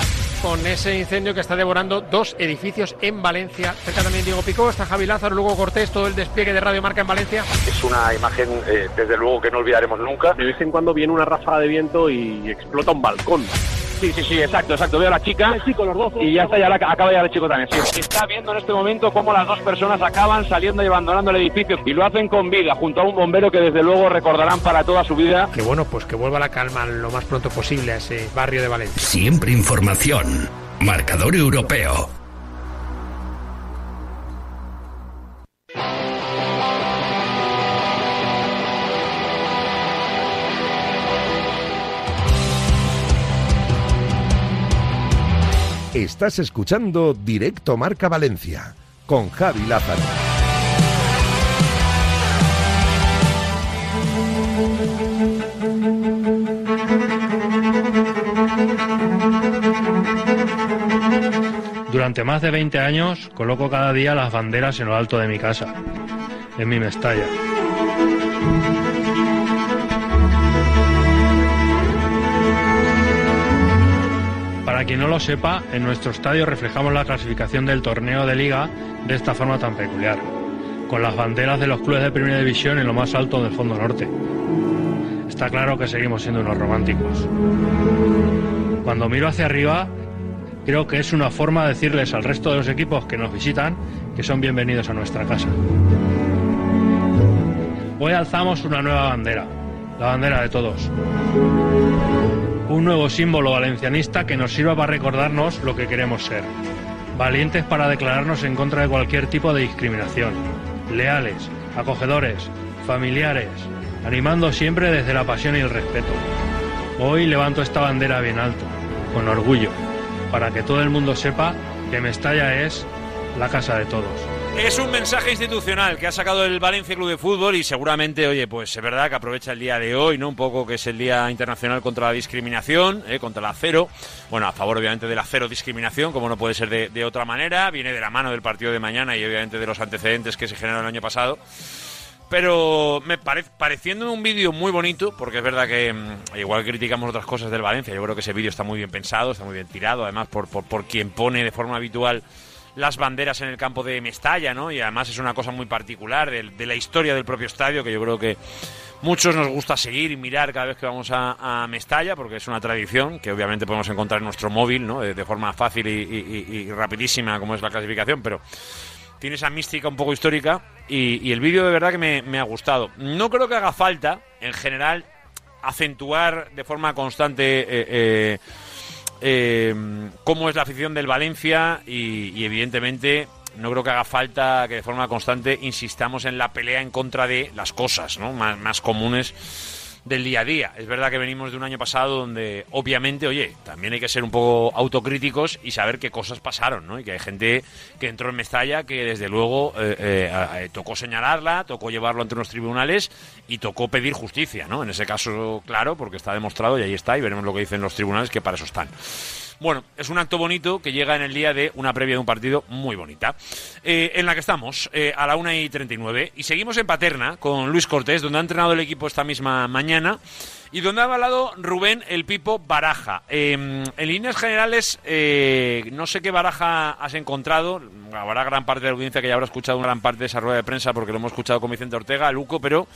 con ese incendio que está devorando dos edificios en Valencia. Cerca también Diego Picó, está Javi Lázaro, Luego Cortés, todo el despliegue de Radio Marca en Valencia. Es una imagen, eh, desde luego, que no olvidaremos nunca. De vez en cuando viene una ráfaga de viento y explota un balcón. Sí, sí, sí, exacto, exacto. Veo a la chica y ya está, ya la, acaba ya el chico también. Sí. Está viendo en este momento cómo las dos personas acaban saliendo y abandonando el edificio y lo hacen con vida, junto a un bombero que desde luego recordarán para toda su vida. Que bueno, pues que vuelva la calma lo más pronto posible a ese barrio de Valencia. Siempre información. Marcador europeo. Estás escuchando Directo Marca Valencia con Javi Lázaro. Durante más de 20 años coloco cada día las banderas en lo alto de mi casa, en mi Mestalla. Para quien no lo sepa, en nuestro estadio reflejamos la clasificación del torneo de liga de esta forma tan peculiar, con las banderas de los clubes de primera división en lo más alto del fondo norte. Está claro que seguimos siendo unos románticos. Cuando miro hacia arriba, creo que es una forma de decirles al resto de los equipos que nos visitan que son bienvenidos a nuestra casa. Hoy alzamos una nueva bandera, la bandera de todos. Un nuevo símbolo valencianista que nos sirva para recordarnos lo que queremos ser. Valientes para declararnos en contra de cualquier tipo de discriminación. Leales, acogedores, familiares, animando siempre desde la pasión y el respeto. Hoy levanto esta bandera bien alto, con orgullo, para que todo el mundo sepa que Mestalla es la casa de todos. Es un mensaje institucional que ha sacado el Valencia Club de Fútbol y seguramente, oye, pues es verdad que aprovecha el día de hoy, ¿no? Un poco que es el Día Internacional contra la Discriminación, ¿eh? contra la cero. Bueno, a favor obviamente de la cero discriminación, como no puede ser de, otra manera. Viene de la mano del partido de mañana y obviamente de los antecedentes que se generaron el año pasado. Pero me parece pareciendo un vídeo muy bonito, porque es verdad que mm, igual criticamos otras cosas del Valencia, yo creo que ese vídeo está muy bien pensado, está muy bien tirado, además por, por quien pone de forma habitual las banderas en el campo de Mestalla, ¿no? Y además es una cosa muy particular de, la historia del propio estadio, que yo creo que muchos nos gusta seguir y mirar cada vez que vamos a, Mestalla, porque es una tradición que obviamente podemos encontrar en nuestro móvil, ¿no? De, forma fácil y, y- rapidísima, como es la clasificación, pero tiene esa mística un poco histórica y, el vídeo de verdad que me, me ha gustado. No creo que haga falta, en general, acentuar de forma constante eh, eh, eh, cómo es la afición del Valencia y, evidentemente no creo que haga falta que de forma constante insistamos en la pelea en contra de las cosas ¿no? más comunes del día a día. Es verdad que venimos de un año pasado donde, obviamente, oye, también hay que ser un poco autocríticos y saber qué cosas pasaron, ¿no? Y que hay gente que entró en Mestalla que, desde luego, eh, eh, eh, tocó señalarla, tocó llevarlo ante unos tribunales y tocó pedir justicia, ¿no? En ese caso, claro, porque está demostrado y ahí está, y veremos lo que dicen los tribunales, que para eso están. Bueno, es un acto bonito que llega en el día de una previa de un partido muy bonita, eh, en la que estamos eh, a la 1 y 39. Y seguimos en Paterna con Luis Cortés, donde ha entrenado el equipo esta misma mañana. y donde ha hablado Rubén el Pipo Baraja. Eh, en líneas generales, eh, no sé qué Baraja has encontrado. Habrá gran parte de la audiencia que ya habrá escuchado una gran parte de esa rueda de prensa porque lo hemos escuchado con Vicente Ortega, Luco, pero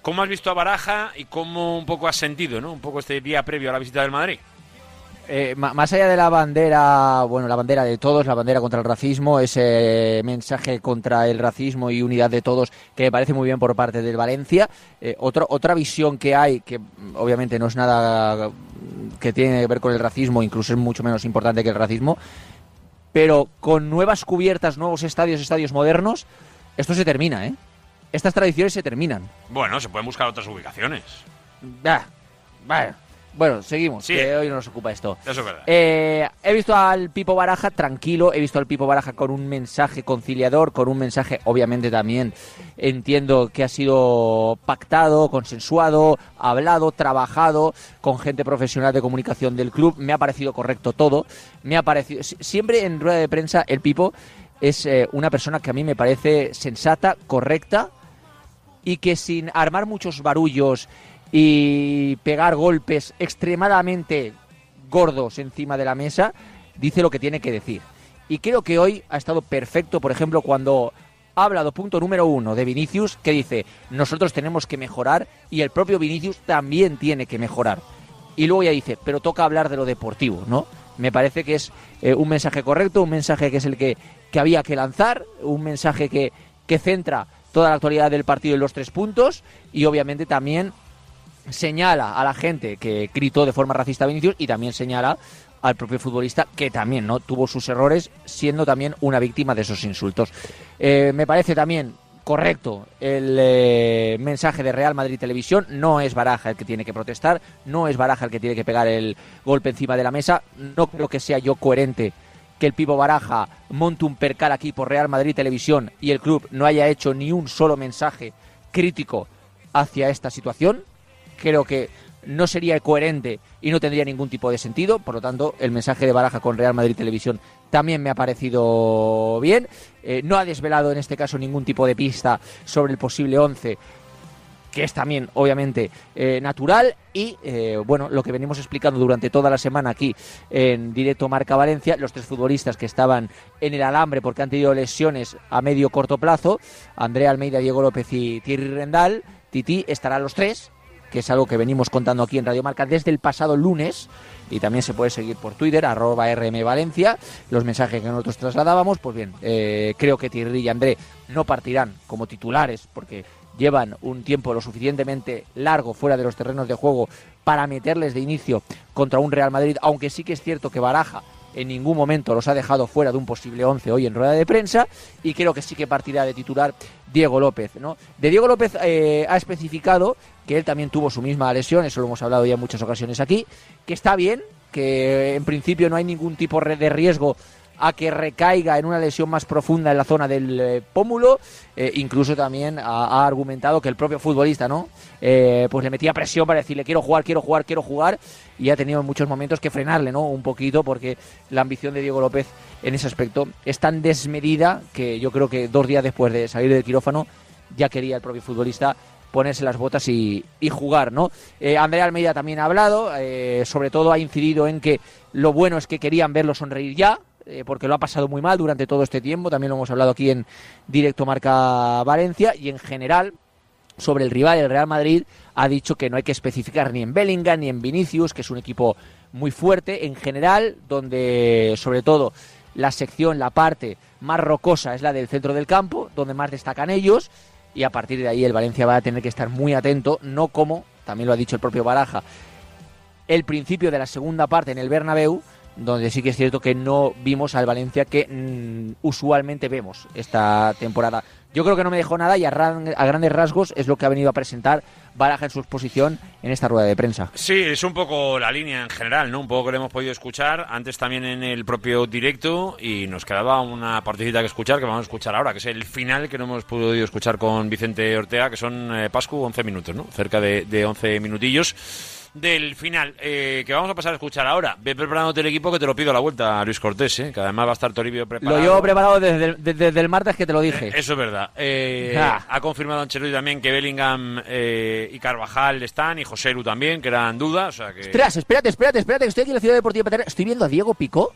¿cómo has visto a Baraja y cómo un poco has sentido, ¿no? Un poco este día previo a la visita del Madrid. Eh, más allá de la bandera, bueno, la bandera de todos, la bandera contra el racismo, ese mensaje contra el racismo y unidad de todos, que me parece muy bien por parte del Valencia. Eh, otro- otra visión que hay, que obviamente no es nada que tiene que ver con el racismo, incluso es mucho menos importante que el racismo, pero con nuevas cubiertas, nuevos estadios, estadios modernos, esto se termina, ¿eh? Estas tradiciones se terminan. Bueno, se pueden buscar otras ubicaciones. Bah, bah. Bueno, seguimos, Sí. que hoy no nos ocupa esto. Eso es verdad. Eh, he visto al Pipo Baraja tranquilo, he visto al Pipo Baraja con un mensaje conciliador, con un mensaje, obviamente también entiendo que ha sido pactado, consensuado, hablado, trabajado con gente profesional de comunicación del club. Me ha parecido correcto todo. Me ha parecido si- siempre en rueda de prensa el Pipo es eh, una persona que a mí me parece sensata, correcta y que sin armar muchos barullos y pegar golpes extremadamente gordos encima de la mesa, dice lo que tiene que decir. Y creo que hoy ha estado perfecto, por ejemplo, cuando ha hablado, punto número uno, de Vinicius, que dice, nosotros tenemos que mejorar y el propio Vinicius también tiene que mejorar. Y luego ya dice, pero toca hablar de lo deportivo, ¿no? Me parece que es eh, un mensaje correcto, un mensaje que es el que, que había que lanzar, un mensaje que, que centra toda la actualidad del partido en los tres puntos y obviamente también señala a la gente que gritó de forma racista a Vinicius y también señala al propio futbolista que también no tuvo sus errores siendo también una víctima de esos insultos. Eh, me parece también correcto el eh, mensaje de Real Madrid Televisión. No es Baraja el que tiene que protestar, no es Baraja el que tiene que pegar el golpe encima de la mesa. No creo que sea yo coherente que el Pipo Baraja monte un percal aquí por Real Madrid Televisión y el club no haya hecho ni un solo mensaje crítico hacia esta situación. Creo que no sería coherente y no tendría ningún tipo de sentido. Por lo tanto, el mensaje de Baraja con Real Madrid Televisión también me ha parecido bien. Eh, no ha desvelado en este caso ningún tipo de pista sobre el posible 11 que es también obviamente eh, natural y eh, bueno lo que venimos explicando durante toda la semana aquí en directo Marca Valencia los tres futbolistas que estaban en el alambre porque han tenido lesiones a medio corto plazo Andrea Almeida Diego López y Thierry Rendal Titi estarán los tres que es algo que venimos contando aquí en Radio Marca desde el pasado lunes. Y también se puede seguir por Twitter, arroba RM Valencia, los mensajes que nosotros trasladábamos, pues bien, eh, creo que Thierry y André no partirán como titulares porque llevan un tiempo lo suficientemente largo fuera de los terrenos de juego para meterles de inicio contra un Real Madrid, aunque sí que es cierto que Baraja en ningún momento los ha dejado fuera de un posible 11 hoy en rueda de prensa y creo que sí que partirá de titular Diego López. ¿no? De Diego López eh, ha especificado que él también tuvo su misma lesión, eso lo hemos hablado ya en muchas ocasiones aquí, que está bien, que en principio no hay ningún tipo de riesgo a que recaiga en una lesión más profunda en la zona del eh, pómulo. Eh, incluso también ha, argumentado que el propio futbolista, ¿no? Eh, pues le metía presión para decirle quiero jugar, quiero jugar, quiero jugar. Y ha tenido en muchos momentos que frenarle, ¿no? Un poquito, porque la ambición de Diego López en ese aspecto es tan desmedida que yo creo que dos días después de salir del quirófano ya quería el propio futbolista ponerse las botas y, jugar, ¿no? Eh, Andrea Almeida también ha hablado, sobre todo ha incidido en que lo bueno es que querían verlo sonreír ya, eh, porque lo ha pasado muy mal durante todo este tiempo, también lo hemos hablado aquí en directo Marca Valencia, y en general sobre el rival, el Real Madrid, ha dicho que no hay que especificar ni en Bellingham ni en Vinicius, que es un equipo muy fuerte en general, donde sobre todo la sección, la parte más rocosa es la del centro del campo, donde más destacan ellos, y a partir de ahí el Valencia va a tener que estar muy atento, no como, también lo ha dicho el propio Baraja, el principio de la segunda parte en el Bernabéu, donde sí que es cierto que no vimos al Valencia que mm, usualmente vemos esta temporada. Yo creo que no me dejó nada y a, ran- a grandes rasgos es lo que ha venido a presentar Baraja en su exposición en esta rueda de prensa. Sí, es un poco la línea en general, ¿no? Un poco que lo hemos podido escuchar antes también en el propio directo y nos quedaba una partecita que escuchar que vamos a escuchar ahora, que es el final que no hemos podido escuchar con Vicente Ortega, que son, eh, Pascu, 11 minutos, ¿no? Cerca de, de 11 minutillos del final, eh, que vamos a pasar a escuchar ahora. Ve preparándote el equipo que te lo pido a la vuelta, Luis Cortés, ¿eh? que además va a estar Toribio preparado. Lo llevo preparado desde, el- desde- el martes que te lo dije. Eso es verdad. Eh, Ah. Ha confirmado Ancelotti también que Bellingham eh, y Carvajal están y José Lu también, que eran dudas. O sea que... Ostras, espérate, espérate, espérate, que estoy aquí en la Ciudad Deportiva. Estoy viendo a Diego Picó.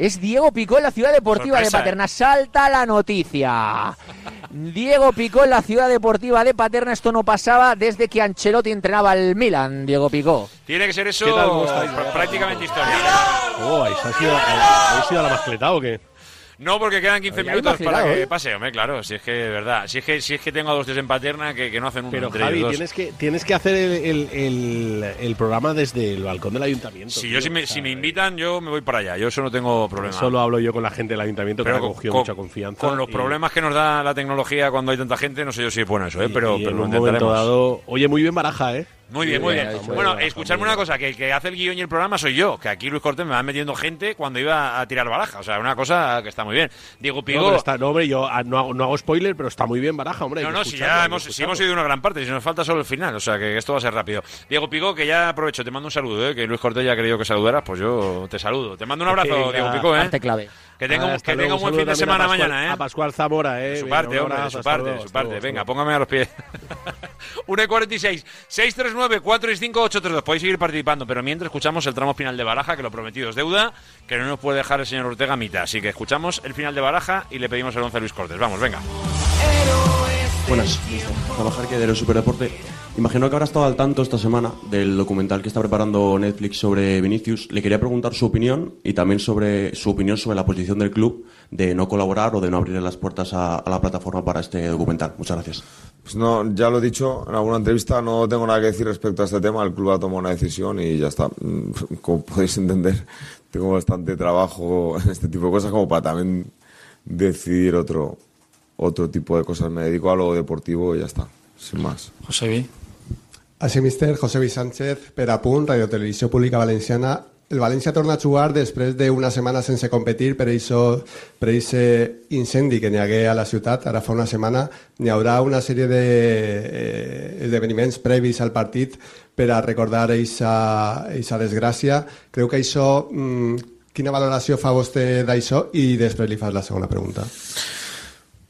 Es Diego Picó en la Ciudad Deportiva Sorpresa, de Paterna. Salta la noticia. Diego Picó en la Ciudad Deportiva de Paterna. Esto no pasaba desde que Ancelotti entrenaba al Milan, Diego Picó. Tiene que ser eso ¿Qué tal? ¿Cómo estáis? pr- prácticamente historia. Oh, ¿habéis sido, ¿habéis sido a la mascleta o qué? No, porque quedan 15 Ahí hay minutos para que ¿eh? pase, hombre, claro. Si es que, de verdad, si es que, si es que tengo a dos tíos en paterna que, que no hacen uno Pero entre Javi, ellos dos. tienes que, tienes que hacer el, el- el- el programa desde el balcón del ayuntamiento. Si tío. yo si me, O sea, si me invitan, yo me voy para allá. Yo eso no tengo problema. Solo hablo yo con la gente del ayuntamiento que me ha con- cogido con- mucha confianza. Con los y- problemas que nos da la tecnología cuando hay tanta gente, no sé yo si es bueno eso, ¿eh? pero, y pero en lo un momento intentaremos. dado. Oye, muy bien baraja, ¿eh? Muy bien, muy bien. Bueno, escuchadme una cosa, que el que hace el guion y el programa soy yo, que aquí Luis Cortés me va metiendo gente cuando iba a tirar baraja, o sea, una cosa que está muy bien. Diego No, Pigo... pero está- no, hombre, yo ah, no hago, no hago spoiler, pero está muy bien baraja, hombre. No, no, si ya hemos, si hemos ido una gran parte, si nos falta solo el final, o sea que esto va a ser rápido. Diego Pico, que ya aprovecho, te mando un saludo, ¿eh? que Luis Cortés ya ha querido que saludaras, pues yo te saludo. Te mando un abrazo. Diego Pico, ¿eh? Clave. Que tenga, que luego, tenga un buen saludo fin de semana Pascual- mañana, ¿eh? A Pascual Zamora, ¿eh? De su Venga, parte, hombre, de su parte, de su parte. Venga, póngame a los pies. 1 y 46, 639 465 832. Podéis seguir participando, pero mientras escuchamos el tramo final de Baraja, que lo prometido es deuda, que no nos puede dejar el señor Ortega a mitad. Así que escuchamos el final de Baraja y le pedimos el 11 a Luis Cortés. Vamos, venga. Buenas, trabajar que de los Superdeporte. Imagino que habrá estado al tanto esta semana del documental que está preparando Netflix sobre Vinicius. Le quería preguntar su opinión y también sobre su opinión sobre la posición del club de no colaborar o de no abrir las puertas a, a la plataforma para este documental. Muchas gracias. Pues no, ya lo he dicho en alguna entrevista, no tengo nada que decir respecto a este tema. El club ha tomado una decisión y ya está. Mm, Como podéis entender, tengo bastante trabajo en este tipo de cosas como para también decidir otro, otro tipo de cosas. Me dedico a lo deportivo y ya está, sin más. José Vi. Així, mister, José Luis Sánchez, per a punt, Radio Televisió Pública Valenciana. El València torna a jugar després d'una setmana sense competir per aquest incendi que n'hi hagué a la ciutat ara fa una setmana. N'hi haurà una sèrie d'esdeveniments previs al partit per a recordar aquesta desgràcia. Creu que això... mm, quina valoració fa vostè d'això? I després li fas la segona pregunta.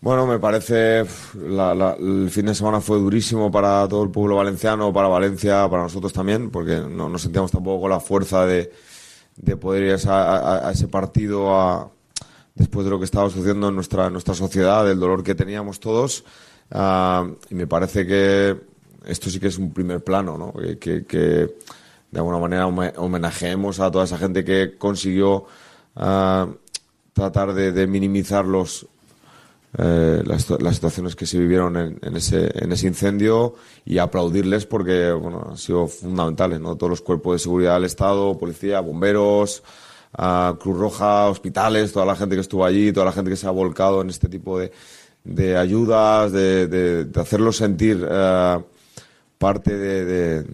Bueno, me parece la- la- el fin de semana fue durísimo para todo el pueblo valenciano, para Valencia, para nosotros también, porque no nos sentíamos tampoco con la fuerza de, de poder ir a, ese partido a- después de lo que estaba sucediendo en nuestra, nuestra sociedad, del dolor que teníamos todos. Ah, y me parece que esto sí que es un primer plano, ¿no? que, que- que de alguna manera home- homenajeemos a toda esa gente que consiguió ah, tratar de minimizar los, eh, las, situaciones que se vivieron en, en ese, en incendio y aplaudirles porque bueno, han sido fundamentales, ¿no? Todos los cuerpos de seguridad del Estado, policía, bomberos, Cruz Roja, hospitales, toda la gente que estuvo allí, toda la gente que se ha volcado en este tipo de, de ayudas, de, de, hacerlos sentir eh, parte de,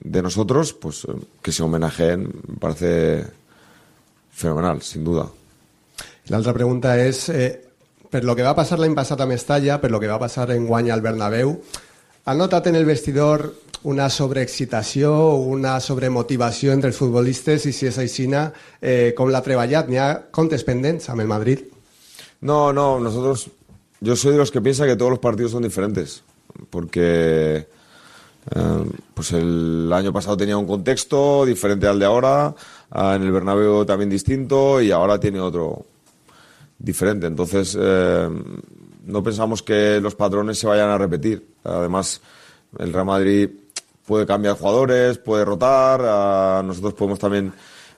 de, nosotros, pues eh, que se homenajeen, me parece fenomenal, sin duda. L'altra pregunta és, eh, per lo que va passar l'any passat a Mestalla, per lo que va passar en guany al Bernabéu, ha notat en el vestidor una sobreexcitació, una sobremotivació entre els futbolistes i si és aixina, eh, com l'ha treballat? N'hi ha Madrid? No, no, nosotros. Yo soy de los que piensa que todos los partidos son diferentes. Porque. eh, pues el año pasado tenía un contexto diferente al de ahora. ah, en el Bernabéu también distinto. Y ahora tiene otro diferente. Entonces. eh, no pensamos que los patrones se vayan a repetir. Además, el Real Madrid puede cambiar jugadores, puede rotar. ah, nosotros podemos también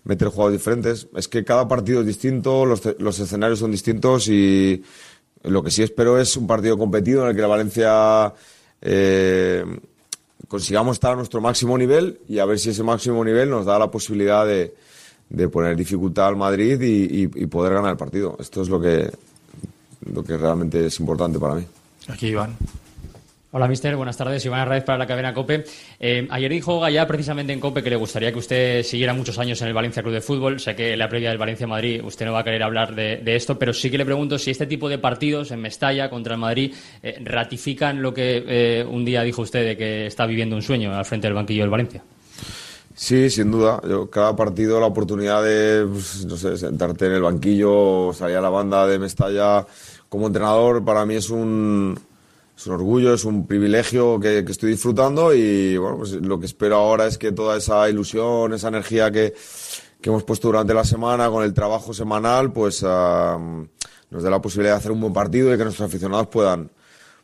meter jugadores diferentes. Es que cada partido es distinto, los, los escenarios son distintos y lo que sí espero es un partido competido en el que la Valencia eh, consigamos estar a nuestro máximo nivel y a ver si ese máximo nivel nos da la posibilidad de, de poner dificultad al Madrid y, y- y poder ganar el partido. Esto es lo que, lo que realmente es importante para mí. Aquí Iván. Hola, mister. Buenas tardes. Iván Arraiz para la cadena COPE. Eh, ayer dijo Gallá precisamente en COPE que le gustaría que usted siguiera muchos años en el Valencia Club de Fútbol. Sé que en la previa del Valencia-Madrid usted no va a querer hablar de, de esto, pero sí que le pregunto si este tipo de partidos en Mestalla contra el Madrid eh, ratifican lo que eh, un día dijo usted de que está viviendo un sueño al frente del banquillo del Valencia. Sí, sin duda. Yo, cada partido la oportunidad de, pues, no sé, sentarte en el banquillo salir a la banda de Mestalla como entrenador, para mí es un, es un orgullo, es un privilegio que, estoy disfrutando y bueno, pues lo que espero ahora es que toda esa ilusión, esa energía que, que hemos puesto durante la semana con el trabajo semanal, pues ah, nos dé la posibilidad de hacer un buen partido y que nuestros aficionados puedan,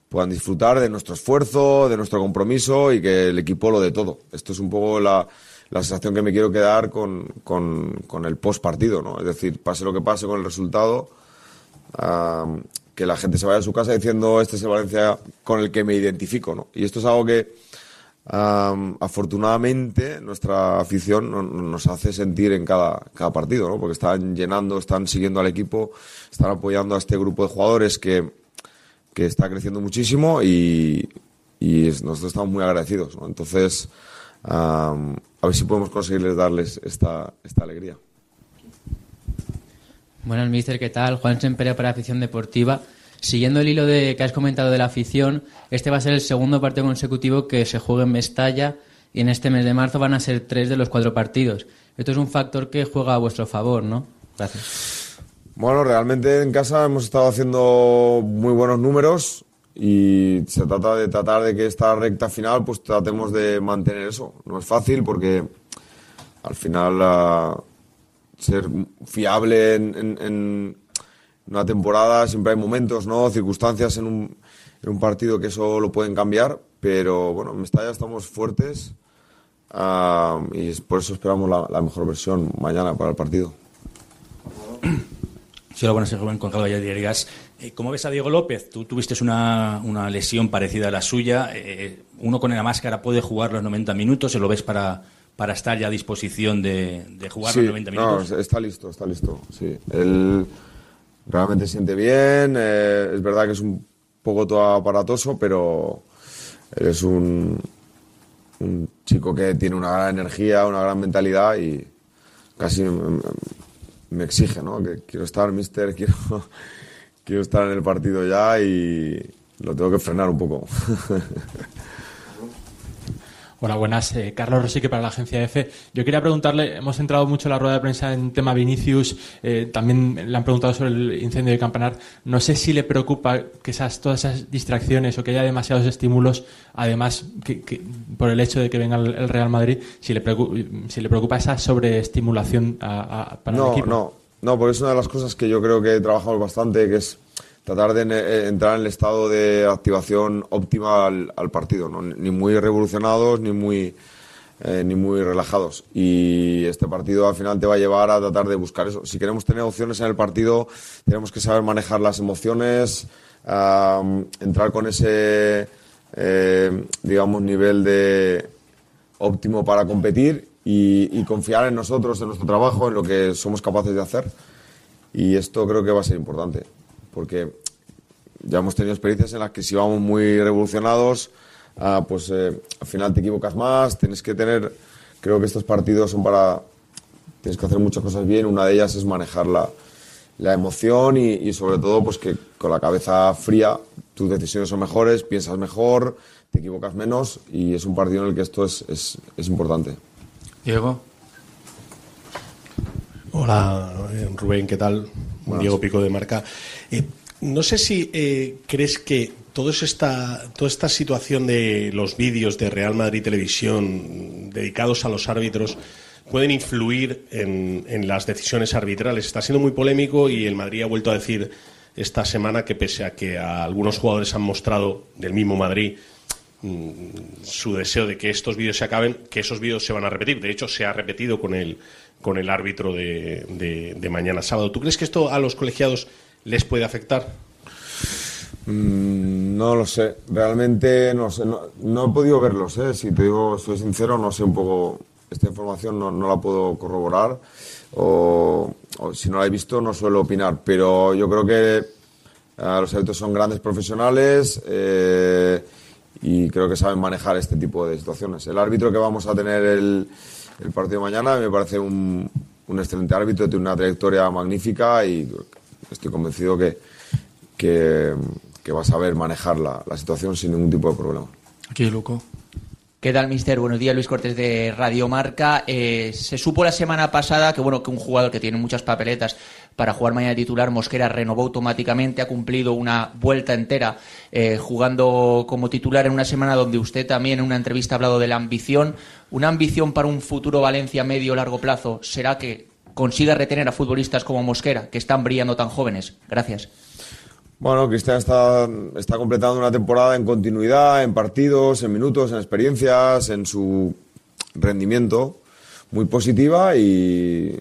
puedan disfrutar de nuestro esfuerzo, de nuestro compromiso y que el equipo lo dé todo. Esto es un poco la, la sensación que me quiero quedar con, con, el post partido, ¿no? Es decir, pase lo que pase con el resultado, que la gente se vaya a su casa diciendo este es el Valencia con el que me identifico, ¿no? Y esto es algo que afortunadamente nuestra afición no- no- nos hace sentir en cada, cada partido, ¿no? Porque están llenando, están siguiendo al equipo, están apoyando a este grupo de jugadores que, que está creciendo muchísimo y, nosotros estamos muy agradecidos, ¿no? Entonces, a ver si podemos conseguirles darles esta, esta alegría. Buenas, mister, ¿qué tal? Juan Sempere para Afición Deportiva. Siguiendo el hilo de que has comentado de la afición, este va a ser el segundo partido consecutivo que se juega en Mestalla y en este mes de marzo van a ser tres de los cuatro partidos. Esto es un factor que juega a vuestro favor, ¿no? Gracias. Bueno, realmente en casa hemos estado haciendo muy buenos números y se trata de tratar de que esta recta final pues tratemos de mantener eso. No es fácil porque al final ah, ser fiable en, en- en una temporada siempre hay momentos, ¿no? Circunstancias en un, en un partido que eso lo pueden cambiar, pero bueno, en Mestalla estamos fuertes ah, y por eso esperamos la, la mejor versión mañana para el partido. Sí, hola, buenas, soy Rubén Conrado Diarias. Eh, ¿Cómo ves a Diego López? Tú tuviste una, una lesión parecida a la suya. Eh, uno con la máscara puede jugar los 90 minutos. ¿Se lo ves para, para estar ya a disposición de, de jugar Sí, los 90 no, minutos? está listo, está listo. Sí, él realmente se siente bien. eh, es verdad que es un poco todo aparatoso, pero él es un, un chico que tiene una gran energía, una gran mentalidad y casi me, exige, ¿no? Que quiero estar, mister, quiero, quiero estar en el partido ya y lo tengo que frenar un poco. Hola, buenas. Eh, Carlos Rosique para la agencia EFE. Yo quería preguntarle, hemos entrado mucho en la rueda de prensa en tema Vinicius, eh, también le han preguntado sobre el incendio de Campanar. No sé si le preocupa que esas, todas esas distracciones o que haya demasiados estímulos, además que, que por el hecho de que venga el, el Real Madrid, si le, preocupa, si le preocupa esa sobreestimulación a- a- para no, el equipo. No, no, porque es una de las cosas que yo creo que trabajamos bastante, que es tratar de eh, entrar en el estado de activación óptima al, al partido, ¿no? ni muy revolucionados ni muy, eh, ni muy relajados. Y este partido al final te va a llevar a tratar de buscar eso. Si queremos tener opciones en el partido, tenemos que saber manejar las emociones, entrar con ese, eh, digamos, nivel de óptimo para competir y confiar en nosotros, en nuestro trabajo, en lo que somos capaces de hacer. Y esto creo que va a ser importante, porque ya hemos tenido experiencias en las que si vamos muy revolucionados, ah, pues eh, al final te equivocas más, tienes que tener, creo que estos partidos son para, tienes que hacer muchas cosas bien, una de ellas es manejar la, la emoción y, y sobre todo pues que con la cabeza fría tus decisiones son mejores, piensas mejor, te equivocas menos y es un partido en el que esto es, es, es importante. Diego. Hola, Rubén, ¿qué tal? Buenas. Diego Pico de Marca. Eh, no sé si eh, crees que esta, toda esta situación de los vídeos de Real Madrid Televisión dedicados a los árbitros pueden influir en, las decisiones arbitrales. Está siendo muy polémico y el Madrid ha vuelto a decir esta semana que pese a que a algunos jugadores han mostrado del mismo Madrid mm, su deseo de que estos vídeos se acaben, que esos vídeos se van a repetir. De hecho, se ha repetido con el, con el árbitro de, de- de mañana sábado. ¿Tú crees que esto a los colegiados les puede afectar? Mm, no lo sé, realmente no sé, no, he podido verlos, ¿eh? si te digo, soy sincero, no sé un poco, esta información no, la puedo corroborar o, si no la he visto no suelo opinar, pero yo creo que eh, los árbitros son grandes profesionales eh, y creo que saben manejar este tipo de situaciones. El árbitro que vamos a tener el, partido mañana me parece un, un excelente árbitro, tiene una trayectoria magnífica y estoy convencido que, que, que va a saber manejar la, la situación sin ningún tipo de problema. Aquí, Luco. ¿Qué tal, mister? Buenos días, Luis Cortés de Radio Marca. Eh, se supo la semana pasada que, bueno, que un jugador que tiene muchas papeletas para jugar mañana titular, Mosquera, renovó automáticamente, ha cumplido una vuelta entera eh, jugando como titular en una semana donde usted también en una entrevista ha hablado de la ambición. ¿Una ambición para un futuro Valencia medio o largo plazo será que consiga retener a futbolistas como Mosquera, que están brillando tan jóvenes? Gracias. Bueno, Cristian está, completando una temporada en continuidad, en partidos, en minutos, en experiencias, en su rendimiento muy positiva y,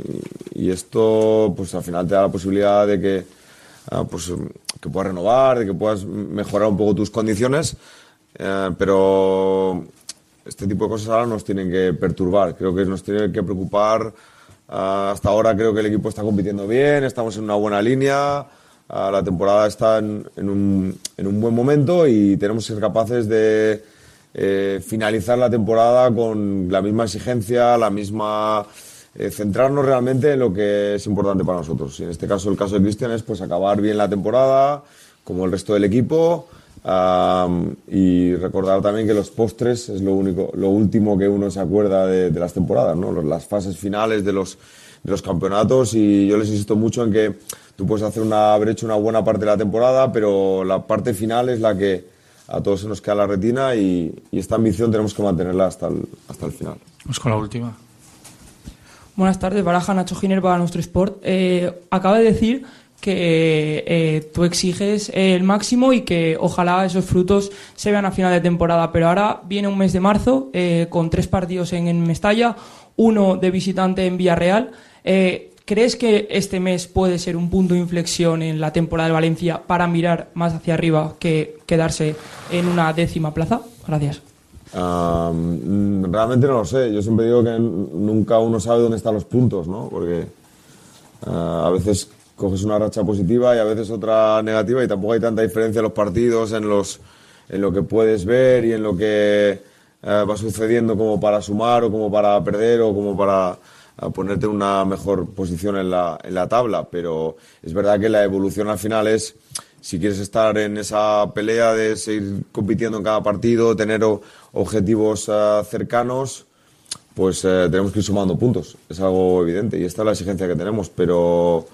y esto pues al final te da la posibilidad de que, ah, pues, que puedas renovar, de que puedas mejorar un poco tus condiciones, eh, pero este tipo de cosas ahora nos tienen que perturbar, creo que nos tiene que preocupar. Ah, hasta ahora creo que el equipo está compitiendo bien, estamos en una buena línea. Ah, la temporada está en, un, en, un, buen momento y tenemos que ser capaces de eh, finalizar la temporada con la misma exigencia, la misma eh, centrarnos realmente en lo que es importante para nosotros. Y en este caso, el caso de Cristian es pues acabar bien la temporada, como el resto del equipo. Um, y recordar también que los postres es lo único, lo último que uno se acuerda de, de las temporadas, ¿no? Las fases finales de los, de los campeonatos y yo les insisto mucho en que tú puedes hacer una, haber hecho una buena parte de la temporada, pero la parte final es la que a todos se nos queda la retina y, y esta ambición tenemos que mantenerla hasta el, hasta el final. Vamos con la última. Buenas tardes, Baraja Nacho Giner para nuestro Sport. Eh, acaba de decir que eh, tú exiges el máximo y que ojalá esos frutos se vean a final de temporada. Pero ahora viene un mes de marzo eh, con tres partidos en, Mestalla, uno de visitante en Villarreal. Eh, ¿Crees que este mes puede ser un punto de inflexión en la temporada de Valencia para mirar más hacia arriba que quedarse en una décima plaza? Gracias. Um, realmente no lo sé. Yo siempre digo que nunca uno sabe dónde están los puntos, ¿no? Porque a veces coges una racha positiva y a veces otra negativa y tampoco hay tanta diferencia en los partidos, en, los, en lo que puedes ver y en lo que uh, va sucediendo como para sumar o como para perder o como para a ponerte una mejor posición en la, en la tabla, pero es verdad que la evolución al final es, si quieres estar en esa pelea de seguir compitiendo en cada partido, tener objetivos uh, cercanos, pues uh, tenemos que ir sumando puntos. Es algo evidente y esta es la exigencia que tenemos, pero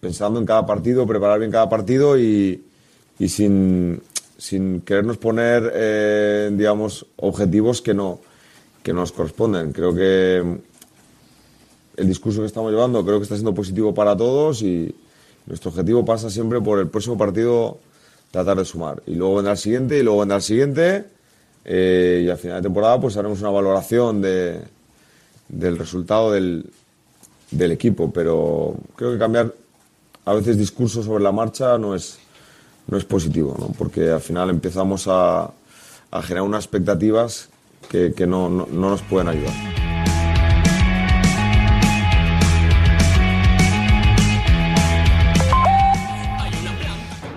pensando en cada partido, preparar bien cada partido y, y sin, sin querernos poner, eh, digamos, objetivos que no que nos corresponden. Creo que el discurso que estamos llevando creo que está siendo positivo para todos y nuestro objetivo pasa siempre por el próximo partido tratar de sumar. Y luego vendrá el siguiente y luego vendrá el siguiente eh, y al final de temporada pues haremos una valoración de, del resultado del, del equipo. Pero creo que cambiar a veces discursos sobre la marcha no es, no es positivo, ¿no? porque al final empezamos a, a generar unas expectativas que, que no, no, no, nos pueden ayudar.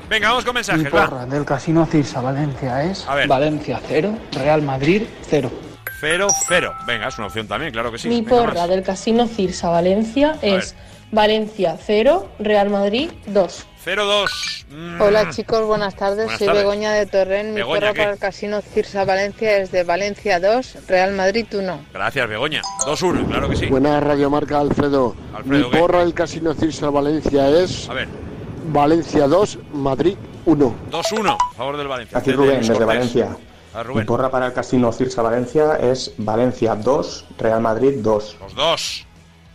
Venga, vamos con mensajes. Mi porra del Casino Cirsa Valencia es Valencia 0, Real Madrid 0. 0, 0. Venga, es una opción también, claro que sí. Mi Venga, porra más. del Casino Cirsa Valencia es Valencia 0, Real Madrid 2. 0-2. Mm. Hola chicos, buenas tardes. Buenas Soy tardes. Begoña de Torrent. Mi Begoña, porra ¿qué? para el Casino Cirsa Valencia es de Valencia 2, Real Madrid 1. Gracias, Begoña. 2-1, claro que sí. Buenas Radio Marca Alfredo. Alfredo, Mi ¿qué? porra del Casino Cirsa Valencia es A ver, Valencia 2, Madrid 1. 2-1, a favor del Valencia. Aquí De Rubén, desde Cortés. Valencia. Mi porra para el Casino Cirsa Valencia es Valencia 2, Real Madrid 2. Los dos.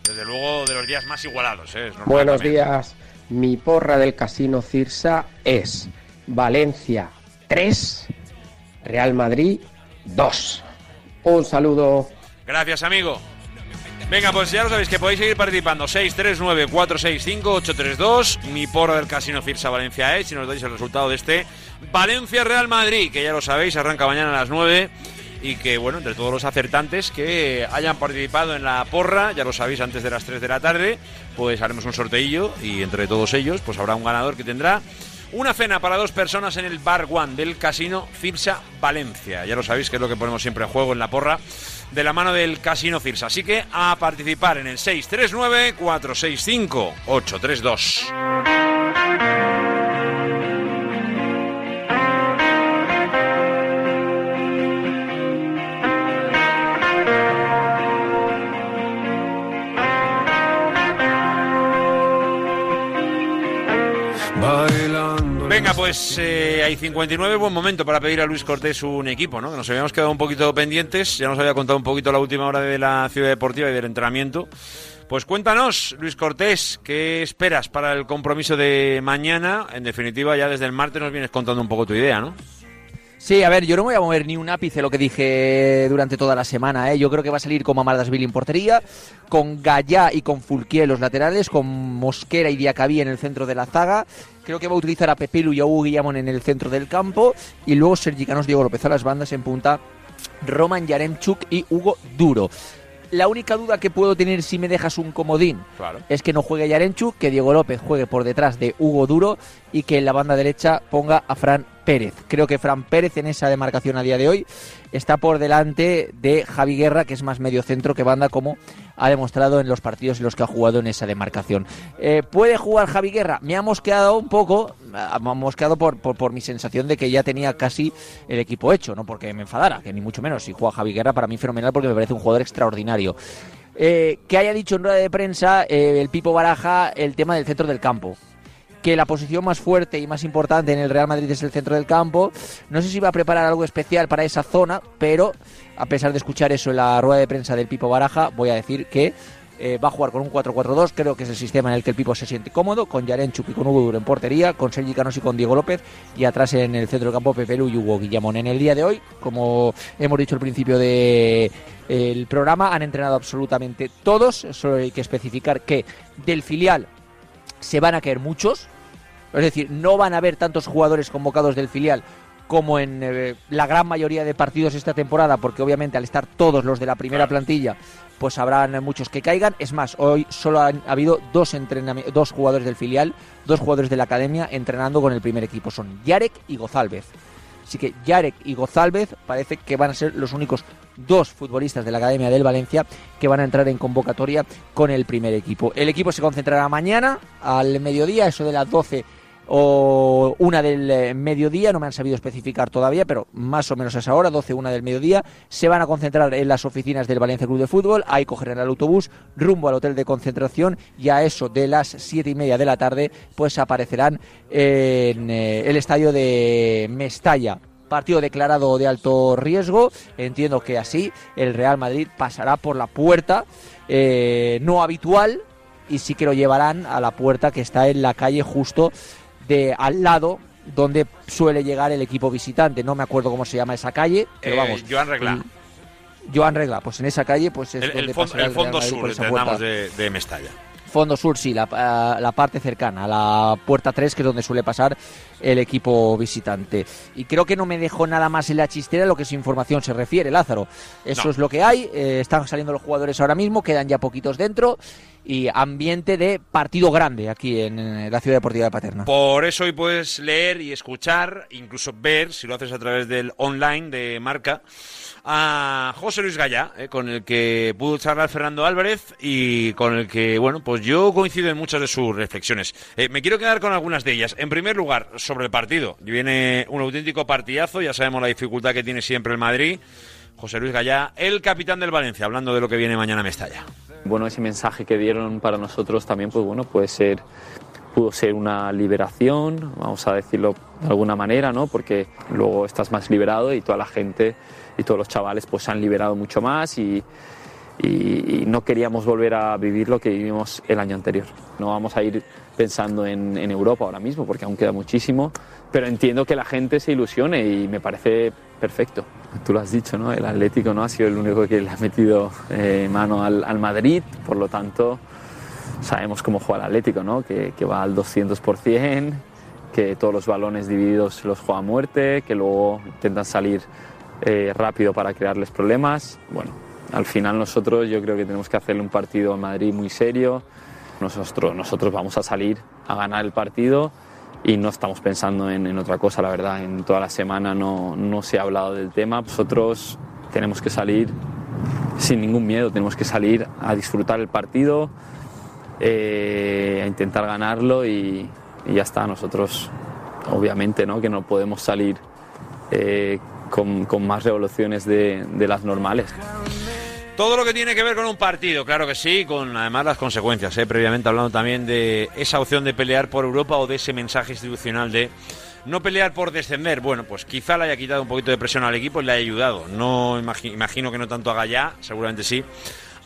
Desde luego, de los días más igualados, ¿eh? Buenos días. Mi porra del Casino Cirsa es Valencia 3, Real Madrid 2. Un saludo. Gracias, amigo. Venga, pues ya lo sabéis que podéis seguir participando. 639-465-832. Mi porra del Casino Cirsa Valencia es. Si nos dais el resultado de este Valencia Real Madrid, que ya lo sabéis, arranca mañana a las 9. Y que, bueno, entre todos los acertantes que hayan participado en la porra, ya lo sabéis, antes de las 3 de la tarde, pues haremos un sorteillo y entre todos ellos, pues habrá un ganador que tendrá una cena para dos personas en el Bar One del Casino Cirsa Valencia. Ya lo sabéis que es lo que ponemos siempre en juego en la porra de la mano del Casino Cirsa. Así que a participar en el 639-465-832. Pues eh, hay 59, buen momento para pedir a Luis Cortés un equipo, ¿no? Nos habíamos quedado un poquito pendientes, ya nos había contado un poquito la última hora de la ciudad deportiva y del entrenamiento. Pues cuéntanos, Luis Cortés, ¿qué esperas para el compromiso de mañana? En definitiva, ya desde el martes nos vienes contando un poco tu idea, ¿no? Sí, a ver, yo no voy a mover ni un ápice lo que dije durante toda la semana. ¿eh? Yo creo que va a salir con Mamardasvili en portería, con Gallá y con Fulquier en los laterales, con Mosquera y Diacabí en el centro de la zaga. Creo que va a utilizar a Pepelu y a Hugo Guillamón en el centro del campo. Y luego Sergi Canos, Diego López a las bandas en punta, Roman Yaremchuk y Hugo Duro. La única duda que puedo tener si me dejas un comodín es que no juegue Yarenchuk, que Diego López juegue por detrás de Hugo Duro y que en la banda derecha ponga a Fran Pérez. Creo que Fran Pérez en esa demarcación a día de hoy está por delante de Javi Guerra, que es más medio centro que banda, como ha demostrado en los partidos en los que ha jugado en esa demarcación. Eh, ¿Puede jugar Javi Guerra? Me ha mosqueado un poco, ha mosqueado por, por, mi sensación de que ya tenía casi el equipo hecho, no porque me enfadara, que ni mucho menos. Si juega Javi Guerra, para mí fenomenal porque me parece un jugador extraordinario. Eh, que haya dicho en rueda de prensa eh, el Pipo Baraja el tema del centro del campo que la posición más fuerte y más importante en el Real Madrid es el centro del campo. No sé si va a preparar algo especial para esa zona, pero a pesar de escuchar eso en la rueda de prensa del Pipo Baraja, voy a decir que eh, va a jugar con un 4-4-2, creo que es el sistema en el que el Pipo se siente cómodo, con Yarenchuk y con Hugo Duro en portería, con Sergi Canos y con Diego López, y atrás en el centro del campo Pepe Lu y Hugo Guillamón. En el día de hoy, como hemos dicho al principio del de, programa, han entrenado absolutamente todos, solo hay que especificar que del filial se van a caer muchos, es decir, no van a haber tantos jugadores convocados del filial como en eh, la gran mayoría de partidos esta temporada, porque obviamente al estar todos los de la primera plantilla, pues habrán muchos que caigan. Es más, hoy solo han habido dos, dos jugadores del filial, dos jugadores de la academia entrenando con el primer equipo. Son Yarek y Gozálvez. Así que Yarek y Gozálvez parece que van a ser los únicos dos futbolistas de la Academia del Valencia que van a entrar en convocatoria con el primer equipo. El equipo se concentrará mañana al mediodía, eso de las 12 o una del eh, mediodía, no me han sabido especificar todavía, pero más o menos a esa hora, 12, una del mediodía, se van a concentrar en las oficinas del Valencia Club de Fútbol, ahí cogerán el autobús rumbo al hotel de concentración y a eso de las siete y media de la tarde, pues aparecerán en eh, el estadio de Mestalla partido declarado de alto riesgo. Entiendo que así el Real Madrid pasará por la puerta eh, no habitual y sí que lo llevarán a la puerta que está en la calle justo de al lado donde suele llegar el equipo visitante. No me acuerdo cómo se llama esa calle, pero Eh, vamos. Joan Regla. Joan Regla, pues en esa calle pues es El, donde el fon- pasará el el fondo sur, por esa de, de Mestalla. Fondo sur, sí, la, ah, la parte cercana, la puerta 3, que es donde suele pasar el equipo visitante. Y creo que no me dejó nada más en la chistera lo que su información se refiere, Lázaro. Eso No. es lo que hay, eh, están saliendo los jugadores ahora mismo, quedan ya poquitos dentro y ambiente de partido grande aquí en, eh, la Ciudad Deportiva de Paterna. Por eso hoy puedes leer y escuchar, incluso ver, si lo haces a través del online de Marca, a José Luis Gallá, eh, con el que pudo charlar Fernando Álvarez y con el que, bueno, pues yo coincido en muchas de sus reflexiones. Eh, me quiero quedar con algunas de ellas. En primer lugar, sobre el partido. Viene un auténtico partidazo, ya sabemos la dificultad que tiene siempre el Madrid. José Luis Gallá, el capitán del Valencia, hablando de lo que viene mañana a Mestalla. Bueno, ese mensaje que dieron para nosotros también, pues bueno, puede ser, pudo ser una liberación, vamos a decirlo de alguna manera, ¿no? Porque luego estás más liberado y toda la gente y todos los chavales pues se han liberado mucho más y, no queríamos volver a vivir lo que vivimos el año anterior. No vamos a ir pensando en, en Europa ahora mismo porque aún queda muchísimo, pero entiendo que la gente se ilusione y me parece perfecto. Tú lo has dicho, ¿no? El Atlético no ha sido el único que le ha metido eh, mano al, Madrid, por lo tanto sabemos cómo juega el Atlético, ¿no? Que, que va al 200%, que todos los balones divididos los juega a muerte, que luego intentan salir eh, rápido para crearles problemas. Bueno, al final nosotros yo creo que tenemos que hacerle un partido a Madrid muy serio. Nosotros, nosotros vamos a salir a ganar el partido y no estamos pensando en, en otra cosa, la verdad. En toda la semana no, no se ha hablado del tema. Nosotros tenemos que salir sin ningún miedo, tenemos que salir a disfrutar el partido, eh, a intentar ganarlo y, y ya está. Nosotros, obviamente, ¿no? que no podemos salir eh, con, con más revoluciones de, de las normales. Todo lo que tiene que ver con un partido, claro que sí, con además las consecuencias, ¿eh? previamente hablando también de esa opción de pelear por Europa o de ese mensaje institucional de no pelear por descender. Bueno, pues quizá le haya quitado un poquito de presión al equipo y le haya ayudado. No imagino que no tanto a Gallá, seguramente sí.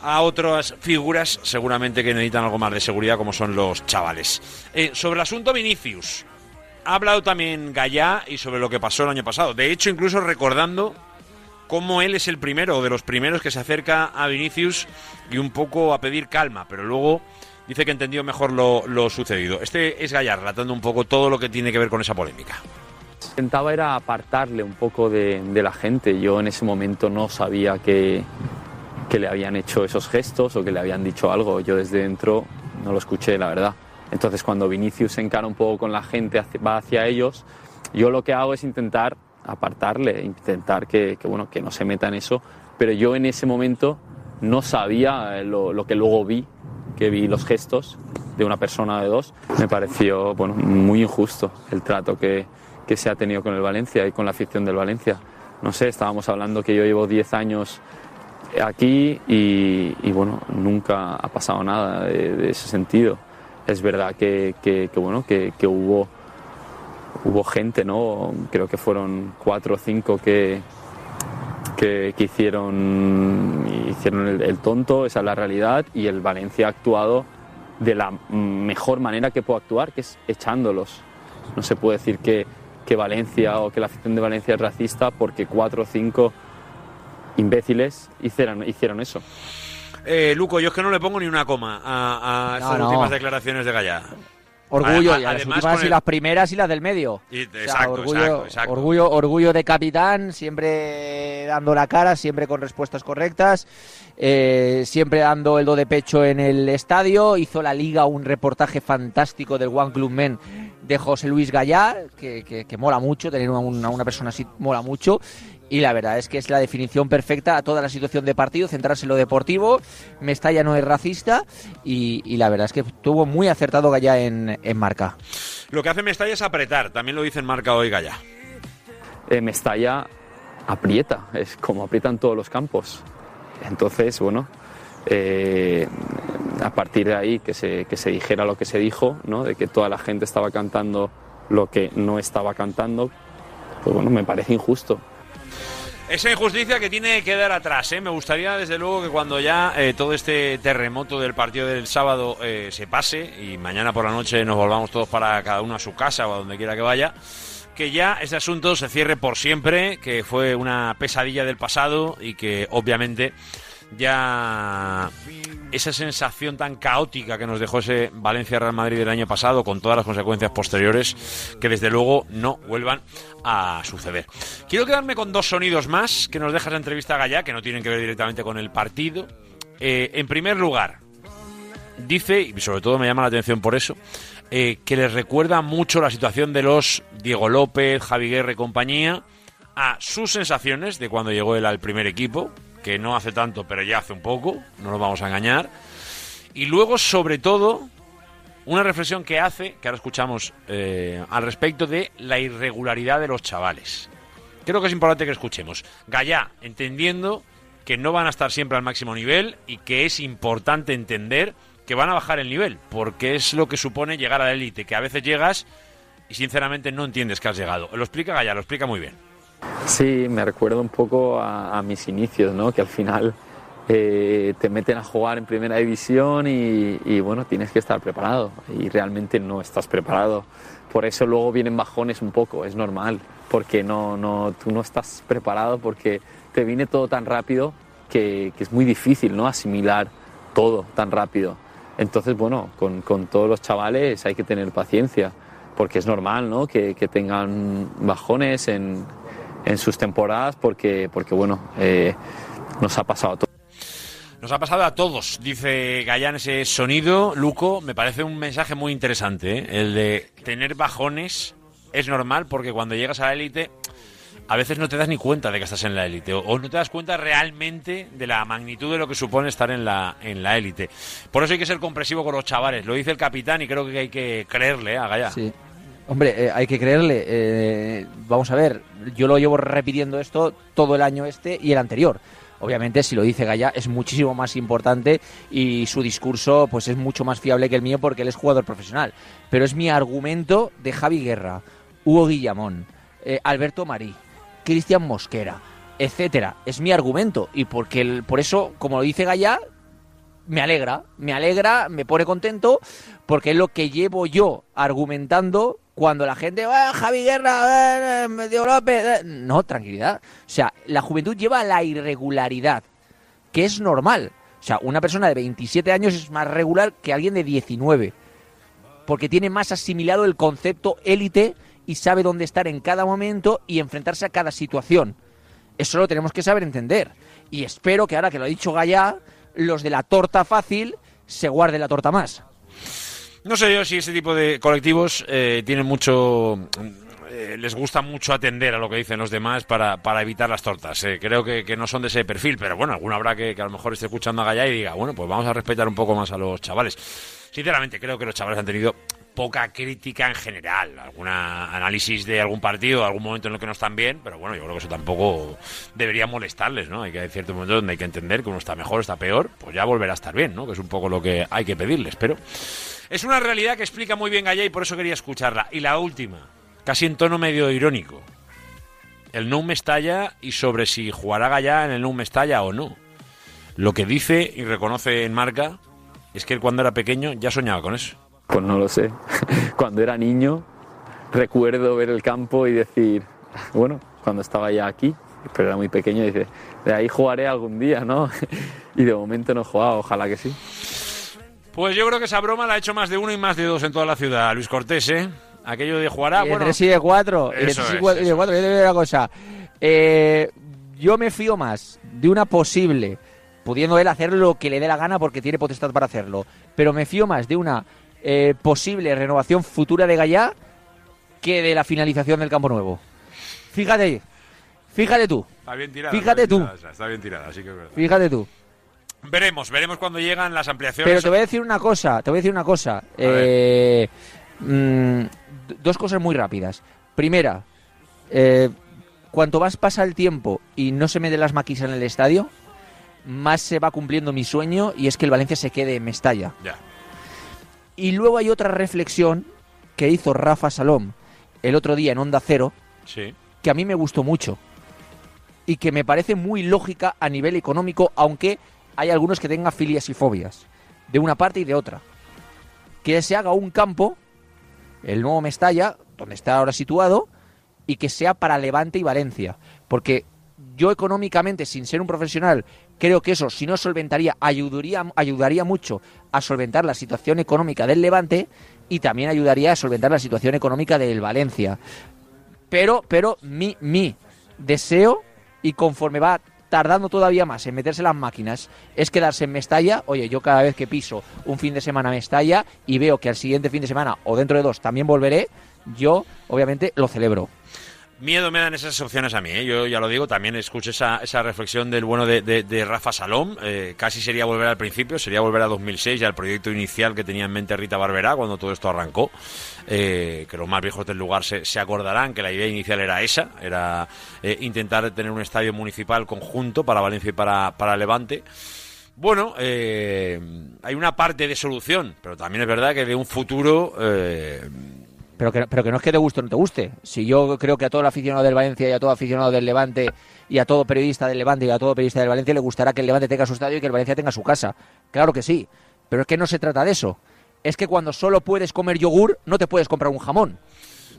A otras figuras seguramente que necesitan algo más de seguridad como son los chavales. Eh, sobre el asunto Vinicius, ha hablado también Gallá y sobre lo que pasó el año pasado. De hecho, incluso recordando cómo él es el primero, o de los primeros que se acerca a Vinicius y un poco a pedir calma, pero luego dice que entendió mejor lo, sucedido. Este es Gallar, relatando un poco todo lo que tiene que ver con esa polémica. Intentaba era apartarle un poco de, la gente. Yo en ese momento no sabía que, que le habían hecho esos gestos o que le habían dicho algo. Yo desde dentro no lo escuché, la verdad. Entonces cuando Vinicius se encara un poco con la gente, va hacia ellos, yo lo que hago es intentar apartarle, intentar que, bueno, que no se meta en eso. Pero yo en ese momento no sabía lo, que luego vi, que vi los gestos de una persona de dos. Me pareció bueno, muy injusto el trato que, que se ha tenido con el Valencia y con la afición del Valencia. No sé, estábamos hablando que yo llevo 10 años aquí y, bueno, nunca ha pasado nada de, ese sentido. Es verdad que, que, bueno, que, hubo hubo gente, ¿no? Creo que fueron cuatro o cinco que, que, hicieron, hicieron el, tonto, esa es la realidad, y el Valencia ha actuado de la mejor manera que puede actuar, que es echándolos. No se puede decir que, que Valencia o que la afición de Valencia es racista porque cuatro o cinco imbéciles hicieron, hicieron eso. Eh, Luco, yo es que no le pongo ni una coma a, a estas últimas declaraciones de Gallá. Orgullo, y las últimas y las primeras y las del medio. orgullo, orgullo, orgullo de capitán, siempre dando la cara, siempre con respuestas correctas, eh, siempre dando el do de pecho en el estadio. Hizo la liga un reportaje fantástico del One Club Men de José Luis Gallar, que, que, mola mucho, tener una, una, persona así mola mucho. Y la verdad es que es la definición perfecta a toda la situación de partido, centrarse en lo deportivo. Mestalla no es racista y, la verdad es que estuvo muy acertado Gallá en, marca. Lo que hace Mestalla es apretar, también lo dice en marca hoy Gallá. Eh, Mestalla aprieta, es como aprietan todos los campos. Entonces, bueno, eh, a partir de ahí que se, que se dijera lo que se dijo, ¿no? de que toda la gente estaba cantando lo que no estaba cantando, pues bueno, me parece injusto. Esa injusticia que tiene que dar atrás. ¿eh? Me gustaría, desde luego, que cuando ya eh, todo este terremoto del partido del sábado eh, se pase y mañana por la noche nos volvamos todos para cada uno a su casa o a donde quiera que vaya, que ya este asunto se cierre por siempre, que fue una pesadilla del pasado y que obviamente ya esa sensación tan caótica que nos dejó ese Valencia-Real Madrid del año pasado, con todas las consecuencias posteriores, que desde luego no vuelvan a suceder. Quiero quedarme con dos sonidos más que nos deja esa entrevista a Gallá, que no tienen que ver directamente con el partido. Eh, en primer lugar, dice, y sobre todo me llama la atención por eso, eh, que les recuerda mucho la situación de los Diego López, Javi Guerra y compañía a sus sensaciones de cuando llegó él al primer equipo, que no hace tanto, pero ya hace un poco, no nos vamos a engañar. Y luego, sobre todo, una reflexión que hace, que ahora escuchamos eh, al respecto de la irregularidad de los chavales. Creo que es importante que escuchemos. Gallá, entendiendo que no van a estar siempre al máximo nivel y que es importante entender que van a bajar el nivel, porque es lo que supone llegar a la élite, que a veces llegas y sinceramente no entiendes que has llegado. Lo explica Gallá, lo explica muy bien. Sí, me recuerda un poco a, mis inicios, ¿no? Que al final eh, te meten a jugar en primera división y, bueno, tienes que estar preparado y realmente no estás preparado. Por eso luego vienen bajones un poco, es normal, porque no, no, tú no estás preparado porque te viene todo tan rápido que, es muy difícil, ¿no? Asimilar todo tan rápido. Entonces, bueno, con, con todos los chavales hay que tener paciencia, porque es normal, ¿no? Que, que tengan bajones en, en sus temporadas porque, porque bueno, eh, nos ha pasado a todos. Nos ha pasado a todos, dice Gallán ese sonido. Luco, me parece un mensaje muy interesante, ¿eh? el de tener bajones es normal porque cuando llegas a la élite a veces no te das ni cuenta de que estás en la élite o, no te das cuenta realmente de la magnitud de lo que supone estar en la en la élite. Por eso hay que ser compresivo con los chavales. Lo dice el capitán y creo que hay que creerle ¿eh? a Gallán. Sí. Hombre, eh, hay que creerle. Eh, vamos a ver, yo lo llevo repitiendo esto todo el año este y el anterior. Obviamente, si lo dice Gaya, es muchísimo más importante y su discurso pues es mucho más fiable que el mío porque él es jugador profesional. Pero es mi argumento de Javi Guerra, Hugo Guillamón, eh, Alberto Marí, Cristian Mosquera, etcétera. Es mi argumento y porque el- por eso, como lo dice Gaya, me alegra, me alegra, me pone contento, porque es lo que llevo yo argumentando cuando la gente, "Ah, Javi Guerra, eh, Diego López, eh". no, tranquilidad. O sea, la juventud lleva la irregularidad, que es normal. O sea, una persona de 27 años es más regular que alguien de 19, porque tiene más asimilado el concepto élite y sabe dónde estar en cada momento y enfrentarse a cada situación. Eso lo tenemos que saber entender. Y espero que ahora que lo ha dicho Gaya, los de la torta fácil se guarden la torta más. No sé yo si ese tipo de colectivos eh, tienen mucho. eh, les gusta mucho atender a lo que dicen los demás para, para evitar las tortas. Eh, creo que, no son de ese perfil, pero bueno, alguno habrá que, a lo mejor esté escuchando a Gaya y diga, bueno, pues vamos a respetar un poco más a los chavales. Sinceramente, creo que los chavales han tenido poca crítica en general, alguna análisis de algún partido, algún momento en el que no están bien, pero bueno, yo creo que eso tampoco debería molestarles, ¿no? Hay que hay ciertos momentos donde hay que entender que uno está mejor, está peor, pues ya volverá a estar bien, ¿no? Que es un poco lo que hay que pedirles, pero es una realidad que explica muy bien Gaya y por eso quería escucharla. Y la última, casi en tono medio irónico. El no Mestalla y sobre si jugará Gaya en el no Mestalla o no. Lo que dice y reconoce en marca es que él cuando era pequeño ya soñaba con eso. Pues no lo sé. Cuando era niño recuerdo ver el campo y decir, bueno, cuando estaba ya aquí, pero era muy pequeño, dice, de ahí jugaré algún día, ¿no? Y de momento no he jugado, ojalá que sí. Pues yo creo que esa broma la ha hecho más de uno y más de dos en toda la ciudad. Luis Cortés, ¿eh? Aquello de jugar a... y de bueno, 3 y de 4. Y de Eso 3 y es, cuatro- y de cuatro. Yo te digo una cosa. Eh, yo me fío más de una posible, pudiendo él hacer lo que le dé la gana porque tiene potestad para hacerlo, pero me fío más de una eh, posible renovación futura de Gallá que de la finalización del Campo Nuevo. Fíjate, fíjate tú, Está bien tirada. Fíjate está bien tú. tirada esa, está bien tirada, así que es verdad. fíjate tú. Veremos, veremos cuando llegan las ampliaciones. Pero te voy a decir una cosa, te voy a decir una cosa. Eh, mm, dos cosas muy rápidas. Primera, eh, cuanto más pasa el tiempo y no se me den las maquisas en el estadio, más se va cumpliendo mi sueño y es que el Valencia se quede en Mestalla. Ya. Y luego hay otra reflexión que hizo Rafa Salom el otro día en Onda Cero, Sí. que a mí me gustó mucho y que me parece muy lógica a nivel económico, aunque hay algunos que tengan filias y fobias, de una parte y de otra. Que se haga un campo, el nuevo Mestalla, donde está ahora situado, y que sea para Levante y Valencia. Porque yo económicamente, sin ser un profesional, creo que eso, si no solventaría, ayudaría, ayudaría mucho a solventar la situación económica del Levante y también ayudaría a solventar la situación económica del Valencia pero, pero mi, mi deseo, y conforme va tardando todavía más en meterse las máquinas, es quedarse en Mestalla. Oye, yo cada vez que piso un fin de semana a Mestalla y veo que al siguiente fin de semana o dentro de dos también volveré, yo obviamente lo celebro. Miedo me dan esas opciones a mí, ¿eh? yo ya lo digo, también escuché esa, esa reflexión del bueno de, de- Rafa Salom, eh, casi sería volver al principio, sería volver a 2006 y al proyecto inicial que tenía en mente Rita Barberá cuando todo esto arrancó, eh, que los más viejos del lugar se, se acordarán que la idea inicial era esa, era intentar tener un estadio municipal conjunto para Valencia y para, para Levante. Bueno, hay una parte de solución, pero también es verdad que de un futuro... Pero que, pero que no es que te guste o no te guste. Si yo creo que a todo el aficionado del Valencia y a todo aficionado del Levante y a todo periodista del Levante y a todo periodista del Valencia le gustará que el Levante tenga su estadio y que el Valencia tenga su casa. Claro que sí. Pero es que no se trata de eso. Es que cuando solo puedes comer yogur, no te puedes comprar un jamón.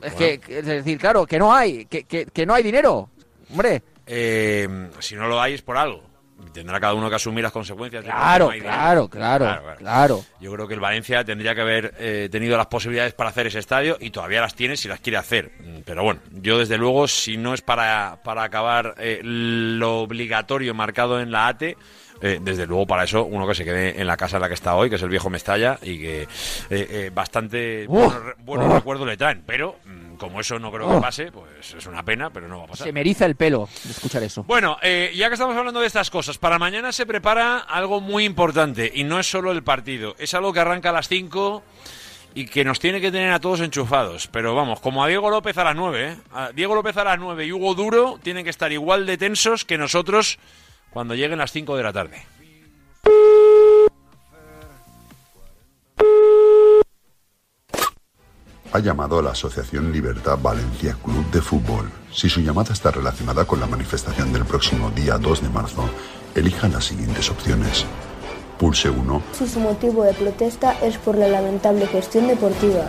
Es que, que- es decir, claro, que no hay, que, que, que no hay dinero. Hombre, Eh, si no lo hay es por algo. Tendrá cada uno que asumir las consecuencias. de Claro, claro, claro, claro. Yo creo que el Valencia tendría que haber eh, tenido las posibilidades para hacer ese estadio y todavía las tiene si las quiere hacer. Mm, Pero bueno, yo desde luego, si no es para, para acabar eh, lo obligatorio marcado en la ATE, eh, desde luego para eso uno que se quede en la casa en la que está hoy, que es el viejo Mestalla, y que eh, eh, bastante buenos, re- buenos oh. recuerdos le traen. Pero mm, como eso no creo que Oh. pase, pues es una pena, pero no va a pasar. se me eriza el pelo de escuchar eso. Bueno, eh, ya que estamos hablando de estas cosas, para mañana se prepara algo muy importante y no es solo el partido, es algo que arranca a las 5 y que nos tiene que tener a todos enchufados. Pero vamos, como a Diego López a las 9, ¿eh? A Diego López a las 9 y Hugo Duro tienen que estar igual de tensos que nosotros cuando lleguen las 5 de la tarde. Ha llamado a la Asociación Libertad Valencia Club de Fútbol. Si su llamada está relacionada con la manifestación del próximo día 2 de marzo, elija las siguientes opciones. Pulse 1, Si su motivo de protesta es por la lamentable gestión deportiva.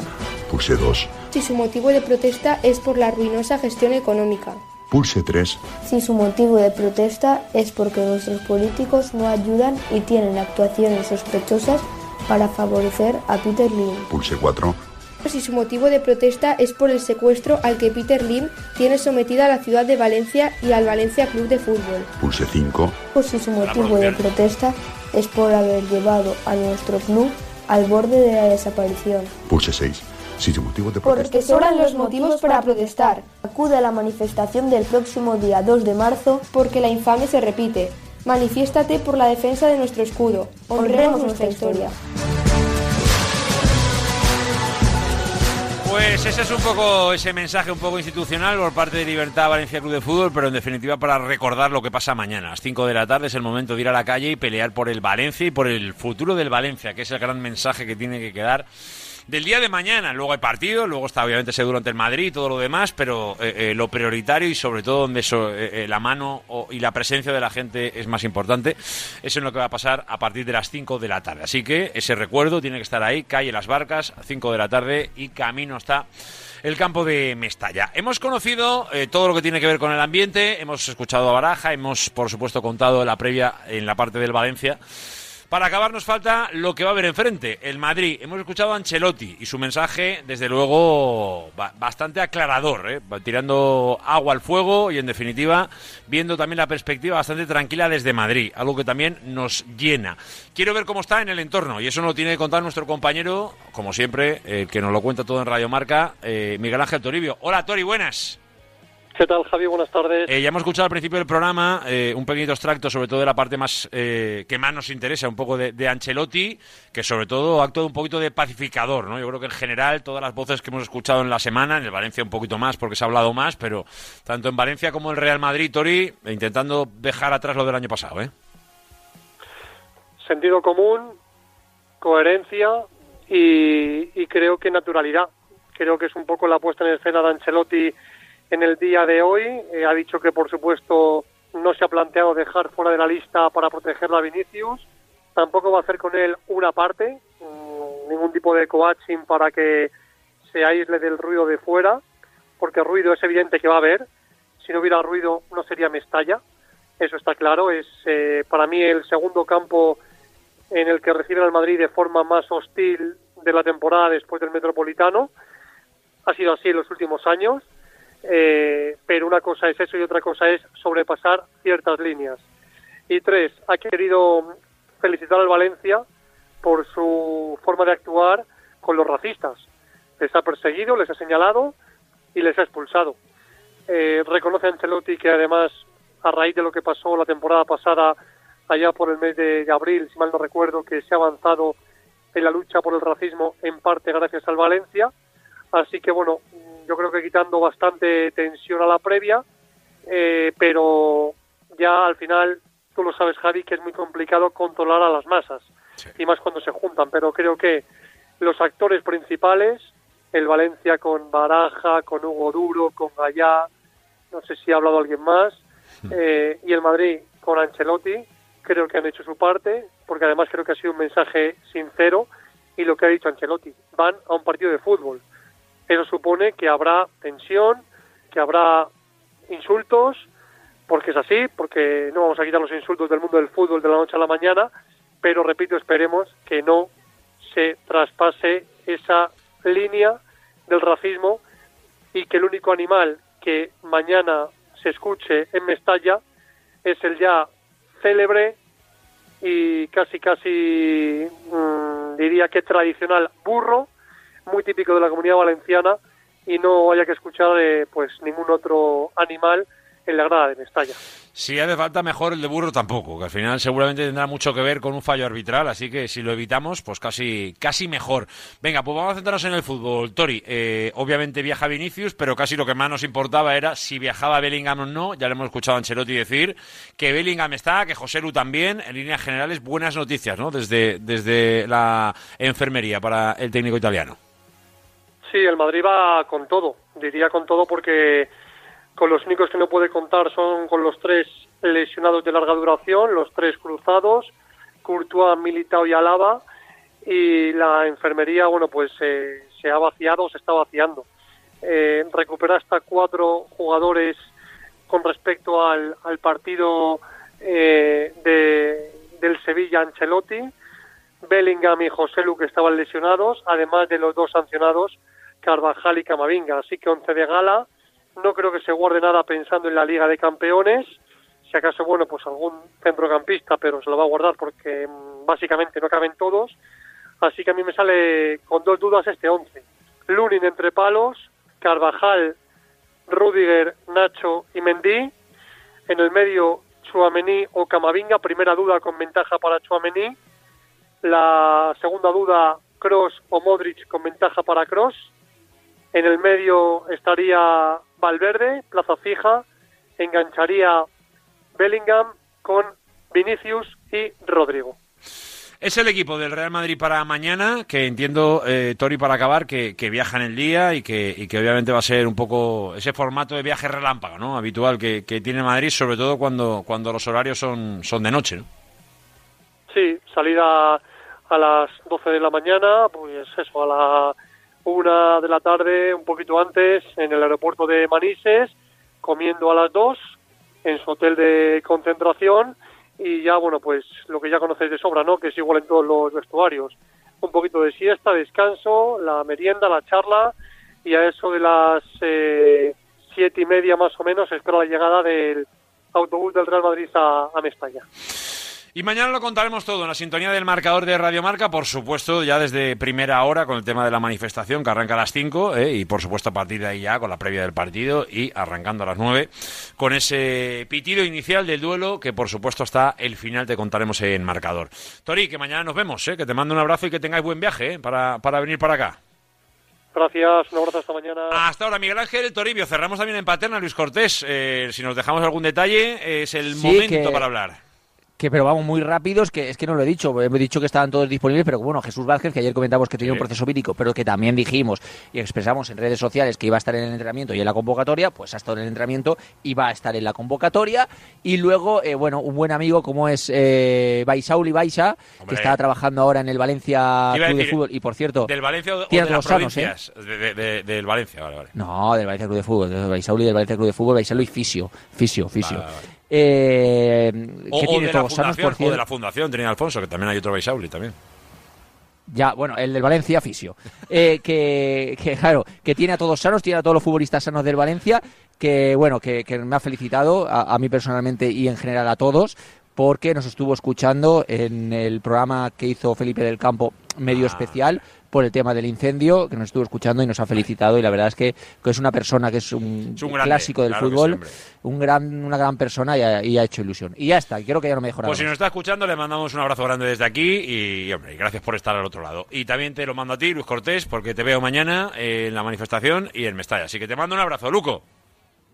pulse 2, Si su motivo de protesta es por la ruinosa gestión económica. pulse 3, Si su motivo de protesta es porque nuestros políticos no ayudan y tienen actuaciones sospechosas para favorecer a Peter Lim. pulse 4, Si su motivo de protesta es por el secuestro al que Peter Lim tiene sometida a la ciudad de Valencia y al Valencia Club de Fútbol. pulse 5, O si su motivo de protesta es por haber llevado a nuestro club al borde de la desaparición. pulse 6. Si su motivo de protesta Porque sobran los motivos para protestar. Acude a la manifestación del próximo día 2 de marzo Porque la infamia se repite. Manifiéstate por la defensa de nuestro escudo. Honremos nuestra historia. Pues ese es un poco ese mensaje un poco institucional por parte de Libertad Valencia Club de Fútbol, pero en definitiva para recordar lo que pasa mañana. A las 5 de la tarde es el momento de ir a la calle y pelear por el Valencia y por el futuro del Valencia, que es el gran mensaje que tiene que quedar del día de mañana. Luego hay partido, luego está obviamente seguro ante el Madrid y todo lo demás, pero eh, eh, lo prioritario y sobre todo donde so- eh, la mano o- y la presencia de la gente es más importante, eso es lo que va a pasar a partir de las 5 de la tarde. Así que ese recuerdo tiene que estar ahí, calle Las Barcas, 5 de la tarde y camino hasta el campo de Mestalla. Hemos conocido todo lo que tiene que ver con el ambiente, hemos escuchado a Baraja, hemos por supuesto contado la previa en la parte del Valencia. Para acabar nos falta lo que va a haber enfrente, el Madrid. Hemos escuchado a Ancelotti y su mensaje, desde luego, ba- bastante aclarador, ¿eh? Tirando agua al fuego y, en definitiva, viendo también la perspectiva bastante tranquila desde Madrid, algo que también nos llena. Quiero ver cómo está en el entorno y eso nos lo tiene que contar nuestro compañero, como siempre, el que nos lo cuenta todo en Radio Marca, eh, Miguel Ángel Toribio. Hola, Tori, buenas. ¿Qué tal, Javi? Buenas tardes. Eh, ya hemos escuchado al principio del programa eh, un pequeñito extracto, sobre todo de la parte más eh, que más nos interesa, un poco de, de Ancelotti, que sobre todo ha actuado un poquito de pacificador, ¿no? Yo creo que en general todas las voces que hemos escuchado en la semana, en el Valencia un poquito más porque se ha hablado más, pero tanto en Valencia como en el Real Madrid, Tori, intentando dejar atrás lo del año pasado, ¿eh? Sentido común, coherencia y, y creo que naturalidad. Creo que es un poco la puesta en escena de Ancelotti en el día de hoy. Eh, ha dicho que, por supuesto, no se ha planteado dejar fuera de la lista para protegerlo a Vinicius. Tampoco va a hacer con él una parte, mm, ningún tipo de coaching para que se aísle del ruido de fuera, porque ruido es evidente que va a haber. Si no hubiera ruido, no sería Mestalla. Eso está claro. Es eh, para mí el segundo campo en el que recibe al Madrid de forma más hostil de la temporada después del Metropolitano. Ha sido así en los últimos años, eh, pero una cosa es eso y otra cosa es sobrepasar ciertas líneas. Y tres, ha querido felicitar al Valencia por su forma de actuar con los racistas. Les ha perseguido, les ha señalado y les ha expulsado. Eh, reconoce a Ancelotti que además, a raíz de lo que pasó la temporada pasada, allá por el mes de abril, si mal no recuerdo, que se ha avanzado en la lucha por el racismo en parte gracias al Valencia. Así que bueno, yo creo que quitando bastante tensión a la previa, eh, pero ya al final, tú lo sabes Javi, que es muy complicado controlar a las masas, y más cuando se juntan, pero creo que los actores principales, el Valencia con Baraja, con Hugo Duro, con Gallá, no sé si ha hablado alguien más, eh, y el Madrid con Ancelotti, creo que han hecho su parte, porque además creo que ha sido un mensaje sincero, y lo que ha dicho Ancelotti, van a un partido de fútbol. Eso supone que habrá tensión, que habrá insultos, porque es así, porque no vamos a quitar los insultos del mundo del fútbol de la noche a la mañana, pero repito, esperemos que no se traspase esa línea del racismo y que el único animal que mañana se escuche en Mestalla es el ya célebre y casi casi mm, diría que tradicional burro, muy típico de la comunidad valenciana y no haya que escuchar eh, pues ningún otro animal en la grada de Mestalla. Si hace falta, mejor el de Burro tampoco, que al final seguramente tendrá mucho que ver con un fallo arbitral, así que si lo evitamos, pues casi, casi mejor. Venga, pues vamos a centrarnos en el fútbol. Tori, eh, obviamente viaja Vinicius, pero casi lo que más nos importaba era si viajaba Bellingham o no. Ya le hemos escuchado a Ancelotti decir que Bellingham está, que José Lu también. En líneas generales, buenas noticias, ¿no? Desde, desde la enfermería para el técnico italiano. Sí, el Madrid va con todo, diría con todo porque con los únicos que no puede contar son con los tres lesionados de larga duración, los tres cruzados, Courtois, Militao y Alaba, y la enfermería, bueno, pues eh, se ha vaciado, se está vaciando. Eh, recupera hasta cuatro jugadores con respecto al, partido eh, de, del Sevilla Ancelotti, Bellingham y José Lu que estaban lesionados, además de los dos sancionados, Carvajal y Camavinga. Así que once de gala, no creo que se guarde nada pensando en la Liga de Campeones. Si acaso, bueno, pues algún centrocampista, pero se lo va a guardar porque mm, básicamente no caben todos. Así que a mí me sale con dos dudas este once. Lunin entre palos, Carvajal, Rudiger, Nacho y Mendy. En el medio, Chuamení o Camavinga. Primera duda con ventaja para Chuamení. La segunda duda, Cross o Modric con ventaja para Cross. En el medio estaría Valverde, plaza fija, engancharía Bellingham con Vinicius y Rodrigo. Es el equipo del Real Madrid para mañana, que entiendo, eh, Tori, para acabar, que, viaja en el día y que, y que obviamente va a ser un poco ese formato de viaje relámpago, ¿no? Habitual que, tiene Madrid, sobre todo cuando, cuando los horarios son, son de noche, ¿no? Sí, salida a las 12 de la mañana, pues eso, a la una de la tarde, un poquito antes, en el aeropuerto de Manises, comiendo a las dos en su hotel de concentración y ya, bueno, pues lo que ya conocéis de sobra, ¿no? Que es igual en todos los vestuarios. Un poquito de siesta, descanso, la merienda, la charla y a eso de las eh, siete y media más o menos espera la llegada del autobús del Real Madrid a, a Mestalla. Y mañana lo contaremos todo en la sintonía del marcador de Radio Marca, por supuesto, ya desde primera hora con el tema de la manifestación que arranca a las 5 ¿eh? y por supuesto a partir de ahí ya con la previa del partido y arrancando a las 9 con ese pitido inicial del duelo que por supuesto hasta el final te contaremos en marcador. Tori, que mañana nos vemos, ¿eh? que te mando un abrazo y que tengáis buen viaje ¿eh? para, para venir para acá. Gracias, un abrazo hasta mañana. Hasta ahora, Miguel Ángel Toribio. Cerramos también en Paterna, Luis Cortés. si nos dejamos algún detalle, es el momento para hablar que pero vamos muy rápidos, que es que no lo he dicho, he dicho que estaban todos disponibles, pero bueno, Jesús Vázquez, que ayer comentamos que tenía un proceso vírico, pero que también dijimos y expresamos en redes sociales que iba a estar en el entrenamiento y en la convocatoria, pues ha estado en el entrenamiento y va a estar en la convocatoria. Y luego, eh, bueno, un buen amigo como es eh, Baisauli Baisa, que está trabajando ahora en el Valencia Club de Fútbol, y por cierto, del Valencia o de los sanos, ¿eh? del Valencia, vale, vale. No, del Valencia Club de Fútbol, del Baisauli del Valencia Club de Fútbol, Baisauli Fisio, Fisio, Fisio. Eh, o, tiene de todos sanos, por de la Fundación tenía Alfonso, que también hay otro Baisauli también. Ya, bueno, el del Valencia, Fisio. Eh, que, que, claro, que tiene a todos sanos, tiene a todos los futbolistas sanos del Valencia, que, bueno, que, me ha felicitado a, mí personalmente y en general a todos, porque nos estuvo escuchando en el programa que hizo Felipe del Campo, medio ah. especial, por el tema del incendio, que nos estuvo escuchando y nos ha felicitado. Y la verdad es que, es una persona que es un, clásico del fútbol, un gran, una gran persona y ha, hecho ilusión. Y ya está, creo que ya no me mejorado. Pues si nos está escuchando, le mandamos un abrazo grande desde aquí y, hombre, gracias por estar al otro lado. Y también te lo mando a ti, Luis Cortés, porque te veo mañana en la manifestación y en Mestalla. Así que te mando un abrazo, Luco.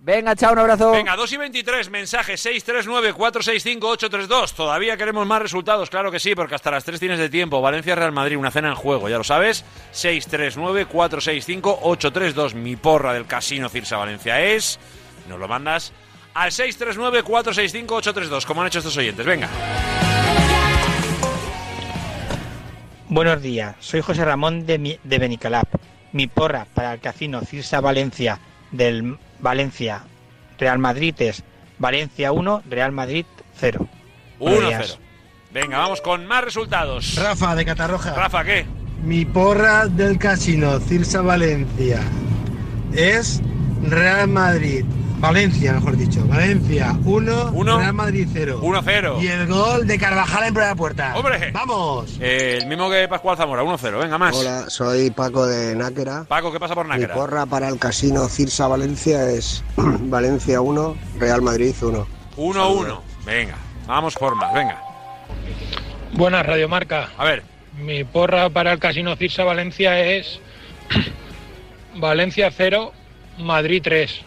Venga, chao, un abrazo. Venga, 2 y 23, mensaje 639-465-832. Todavía queremos más resultados, claro que sí, porque hasta las 3 tienes de tiempo. Valencia-Real Madrid, una cena en juego, ya lo sabes. 639-465-832. Mi porra del casino Cirsa Valencia es. Nos lo mandas al 639-465-832, como han hecho estos oyentes. Venga. Buenos días, soy José Ramón de, de Benicalap. Mi porra para el casino Cirsa Valencia del Valencia, Real Madrid es Valencia 1, Real Madrid 0. 1-0. Venga, vamos con más resultados. Rafa de Catarroja. Rafa, ¿qué? Mi porra del casino Cirsa Valencia es Real Madrid Valencia, mejor dicho. Valencia 1, Uno. Real Madrid 0. 1-0. Y el gol de Carvajal en primera puerta. ¡Hombre! ¡Vamos! Eh, el mismo que Pascual Zamora, 1-0. Venga, más. Hola, soy Paco de Náquera. Paco, ¿qué pasa por Mi Náquera? porra para el casino Cirsa Valencia es Valencia 1, Real Madrid 1. 1-1. Venga, vamos por más, venga. Buenas, Radiomarca. A ver. Mi porra para el Casino Cirsa Valencia es Valencia 0, Madrid 3.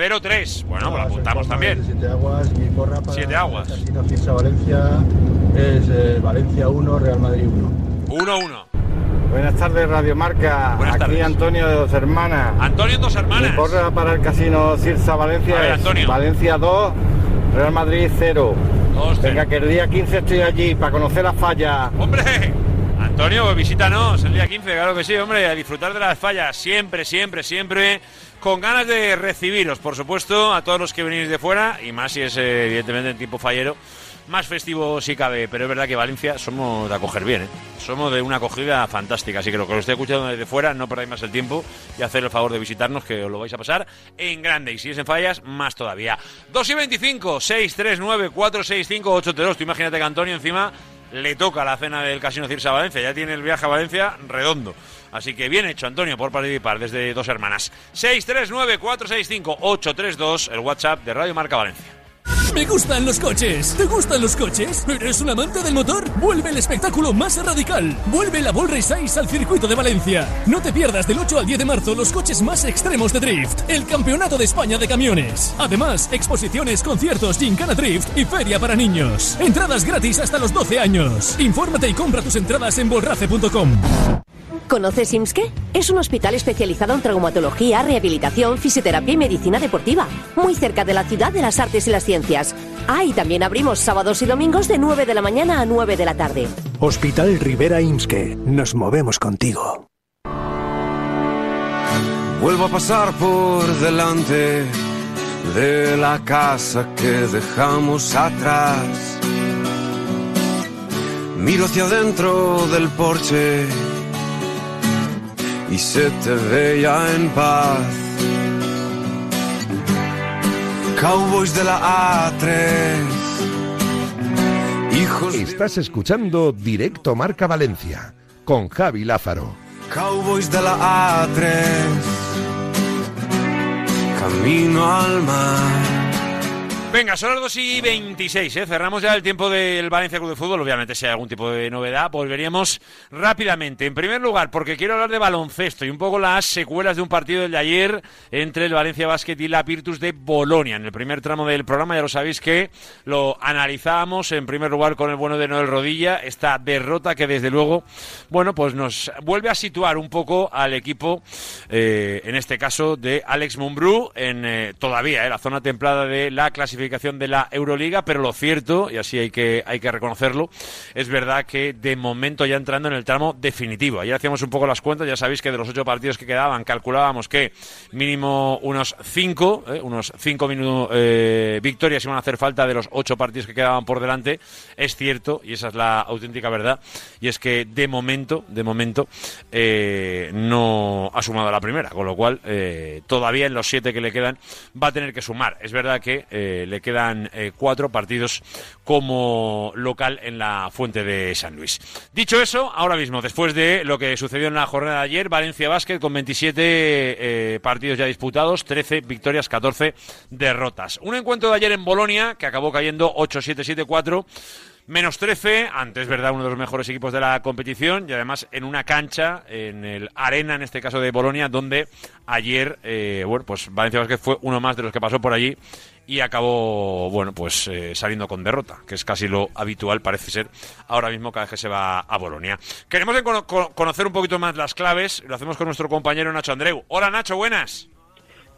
0-3. Bueno, pues lo apuntamos también. Siete aguas, mi porra para Siete aguas. el Casino Cirsa Valencia es eh, Valencia 1, Real Madrid 1. 1-1. Buenas tardes, Radio Marca. Buenas Aquí tardes. Antonio de Dos Hermanas. Antonio Dos Hermanas. Mi porra para el Casino Cirsa Valencia ver, es Antonio. Valencia 2, Real Madrid 0. Dos, Venga, que el día 15 estoy allí para conocer la falla. ¡Hombre! Antonio, visítanos el día 15, claro que sí, hombre, a disfrutar de las fallas, siempre, siempre, siempre, con ganas de recibiros, por supuesto, a todos los que venís de fuera, y más si es eh, evidentemente en tiempo fallero, más festivo si cabe, pero es verdad que Valencia somos de acoger bien, ¿eh? somos de una acogida fantástica, así que lo que os esté escuchando desde fuera, no perdáis más el tiempo y hacer el favor de visitarnos, que os lo vais a pasar en grande, y si es en fallas, más todavía. 2 y 25, 6, 3, 9, 4, 6, 5, 8, 3, 2, tú imagínate que Antonio encima le toca la cena del Casino Cirsa Valencia, ya tiene el viaje a Valencia redondo. Así que bien hecho, Antonio, por participar desde dos hermanas. 639-465-832, el WhatsApp de Radio Marca Valencia. Me gustan los coches. ¿Te gustan los coches? ¿Eres un amante del motor? Vuelve el espectáculo más radical. Vuelve la Race 6 al circuito de Valencia. No te pierdas del 8 al 10 de marzo los coches más extremos de drift. El Campeonato de España de Camiones. Además, exposiciones, conciertos, gincana drift y feria para niños. Entradas gratis hasta los 12 años. Infórmate y compra tus entradas en bolrace.com. ¿Conoces IMSKE? Es un hospital especializado en traumatología, rehabilitación, fisioterapia y medicina deportiva. Muy cerca de la ciudad de las artes y las ciencias. Ah, y también abrimos sábados y domingos de 9 de la mañana a 9 de la tarde. Hospital Rivera Imske. Nos movemos contigo. Vuelvo a pasar por delante de la casa que dejamos atrás. Miro hacia adentro del porche y se te ve ya en paz. Cowboys de la A3. Hijos Estás escuchando Directo Marca Valencia con Javi Lázaro. Cowboys de la A3. Camino al mar. Venga, son las 2 y 26, ¿eh? cerramos ya el tiempo del Valencia Club de Fútbol. Obviamente, si hay algún tipo de novedad, volveríamos rápidamente. En primer lugar, porque quiero hablar de baloncesto y un poco las secuelas de un partido del de ayer entre el Valencia Basket y la Virtus de Bolonia. En el primer tramo del programa, ya lo sabéis que lo analizábamos en primer lugar con el bueno de Noel Rodilla, esta derrota que desde luego, bueno, pues nos vuelve a situar un poco al equipo, eh, en este caso de Alex Mumbrú, en eh, todavía eh, la zona templada de la clasificación de la Euroliga, pero lo cierto, y así hay que, hay que reconocerlo, es verdad que de momento ya entrando en el tramo definitivo. Ayer hacíamos un poco las cuentas, ya sabéis que de los ocho partidos que quedaban, calculábamos que mínimo unos cinco, eh, unos cinco eh, victorias iban a hacer falta de los ocho partidos que quedaban por delante. Es cierto, y esa es la auténtica verdad, y es que de momento, de momento, eh, no ha sumado la primera, con lo cual todavía en los siete que le quedan va a tener que sumar. Es verdad que le quedan eh, cuatro partidos como local en la Fuente de San Luis. Dicho eso, ahora mismo, después de lo que sucedió en la jornada de ayer, Valencia Basket con 27 eh, partidos ya disputados, 13 victorias, 14 derrotas. Un encuentro de ayer en Bolonia que acabó cayendo 8-7-7-4. Menos 13, antes, ¿verdad? Uno de los mejores equipos de la competición y además en una cancha, en el Arena, en este caso de Bolonia, donde ayer, eh, bueno, pues Valencia Vázquez fue uno más de los que pasó por allí y acabó, bueno, pues eh, saliendo con derrota, que es casi lo habitual, parece ser, ahora mismo cada vez que se va a Bolonia. Queremos cono- cono- conocer un poquito más las claves, lo hacemos con nuestro compañero Nacho Andreu. Hola Nacho, buenas.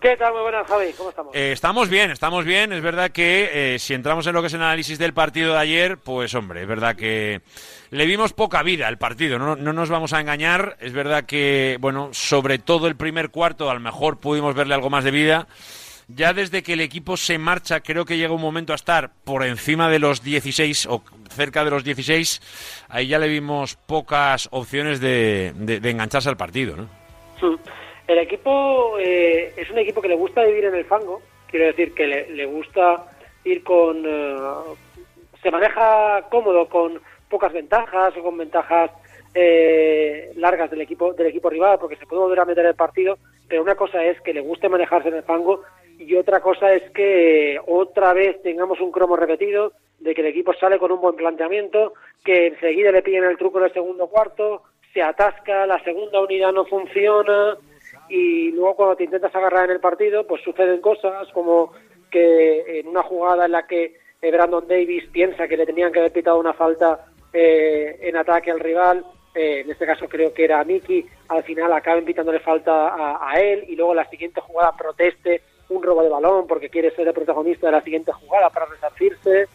¿Qué tal? Muy buenas, Javi. ¿Cómo estamos? Eh, estamos bien, estamos bien. Es verdad que eh, si entramos en lo que es el análisis del partido de ayer, pues hombre, es verdad que le vimos poca vida al partido, no, no nos vamos a engañar. Es verdad que, bueno, sobre todo el primer cuarto, a lo mejor pudimos verle algo más de vida. Ya desde que el equipo se marcha, creo que llega un momento a estar por encima de los 16 o cerca de los 16. Ahí ya le vimos pocas opciones de, de- engancharse al partido, ¿no? Mm. El equipo eh, es un equipo que le gusta vivir en el fango, quiero decir que le, le gusta ir con... eh, se maneja cómodo con pocas ventajas o con ventajas eh, largas del equipo del equipo rival porque se puede volver a meter el partido, pero una cosa es que le guste manejarse en el fango y otra cosa es que otra vez tengamos un cromo repetido de que el equipo sale con un buen planteamiento, que enseguida le piden el truco en el segundo cuarto, se atasca, la segunda unidad no funciona y luego cuando te intentas agarrar en el partido, pues suceden cosas como que en una jugada en la que eh, Brandon Davis piensa que le tenían que haber pitado una falta eh, en ataque al rival, eh, en este caso creo que era a Miki, al final acaben pitándole falta a, él y luego la siguiente jugada proteste un robo de balón porque quiere ser el protagonista de la siguiente jugada para resarcirse